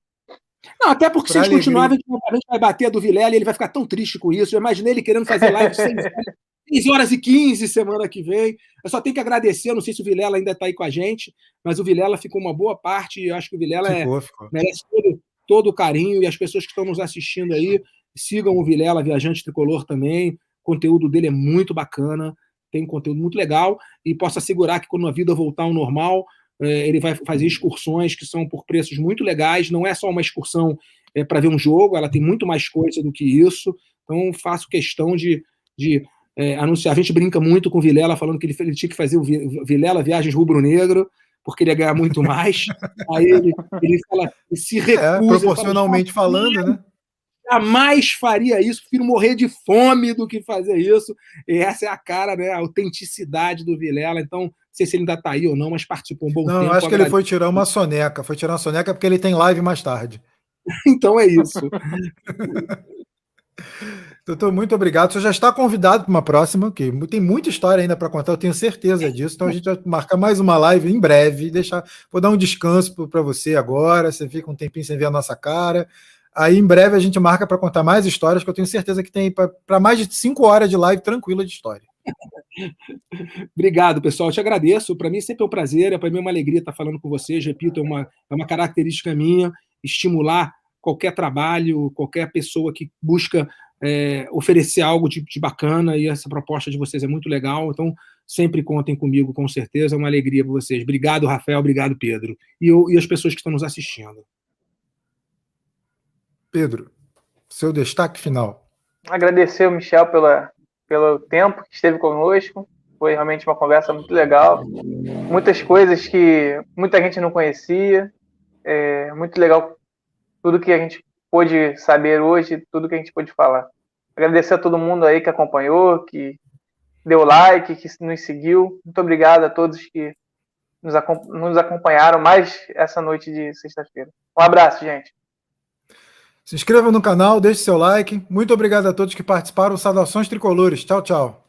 Não, até porque pra se eles continuarem, a gente vai bater a do Vilela e ele vai ficar tão triste com isso. Eu imaginei ele querendo fazer live 6 (laughs) horas e 15 semana que vem. Eu só tenho que agradecer, não sei se o Vilela ainda está aí com a gente, mas o Vilela ficou uma boa parte e eu acho que o Vilela ficou, é, ficou. merece todo, todo o carinho e as pessoas que estão nos assistindo aí sigam o Vilela, Viajante Tricolor também. O conteúdo dele é muito bacana tem um conteúdo muito legal e posso assegurar que quando a vida voltar ao normal, é, ele vai fazer excursões que são por preços muito legais. Não é só uma excursão é, para ver um jogo, ela tem muito mais coisa do que isso. Então, faço questão de, de é, anunciar. A gente brinca muito com o Vilela, falando que ele, ele tinha que fazer o Vilela Viagens Rubro-Negro, porque ele ia ganhar muito mais. (laughs) Aí ele, ele fala, se é, recusa. É, proporcionalmente fala, falando, né? Jamais faria isso, prefiro morrer de fome do que fazer isso. E essa é a cara, né, a autenticidade do Vilela. Então, não sei se ele ainda está aí ou não, mas participou um bom não, tempo. Não, acho que ele foi tirar uma soneca. Foi tirar uma soneca porque ele tem live mais tarde. (laughs) então é isso. (laughs) Doutor, muito obrigado. Você já está convidado para uma próxima, que tem muita história ainda para contar, eu tenho certeza disso. Então a gente vai marcar mais uma live em breve. Deixar, vou dar um descanso para você agora. Você fica um tempinho sem ver a nossa cara. Aí em breve a gente marca para contar mais histórias, que eu tenho certeza que tem para mais de cinco horas de live tranquila de história. (laughs) Obrigado, pessoal. Eu te agradeço. Para mim sempre é um prazer, é para mim é uma alegria estar falando com vocês. Repito, é uma, é uma característica minha estimular qualquer trabalho, qualquer pessoa que busca é, oferecer algo de, de, bacana e essa proposta de vocês é muito legal. Então, sempre contem comigo, com certeza. É uma alegria para vocês. Obrigado, Rafael. Obrigado, Pedro. E, eu, e as pessoas que estão nos assistindo. Pedro, seu destaque final. Agradecer o Michel pela, pelo tempo que esteve conosco. Foi realmente uma conversa muito legal. Muitas coisas que muita gente não conhecia. É muito legal tudo que a gente pôde saber hoje, tudo que a gente pôde falar. Agradecer a todo mundo aí que acompanhou, que deu like, que nos seguiu. Muito obrigado a todos que nos acompanharam mais essa noite de sexta-feira. Um abraço, gente. Se inscreva no canal, deixe seu like. Muito obrigado a todos que participaram. Saudações tricolores. Tchau, tchau.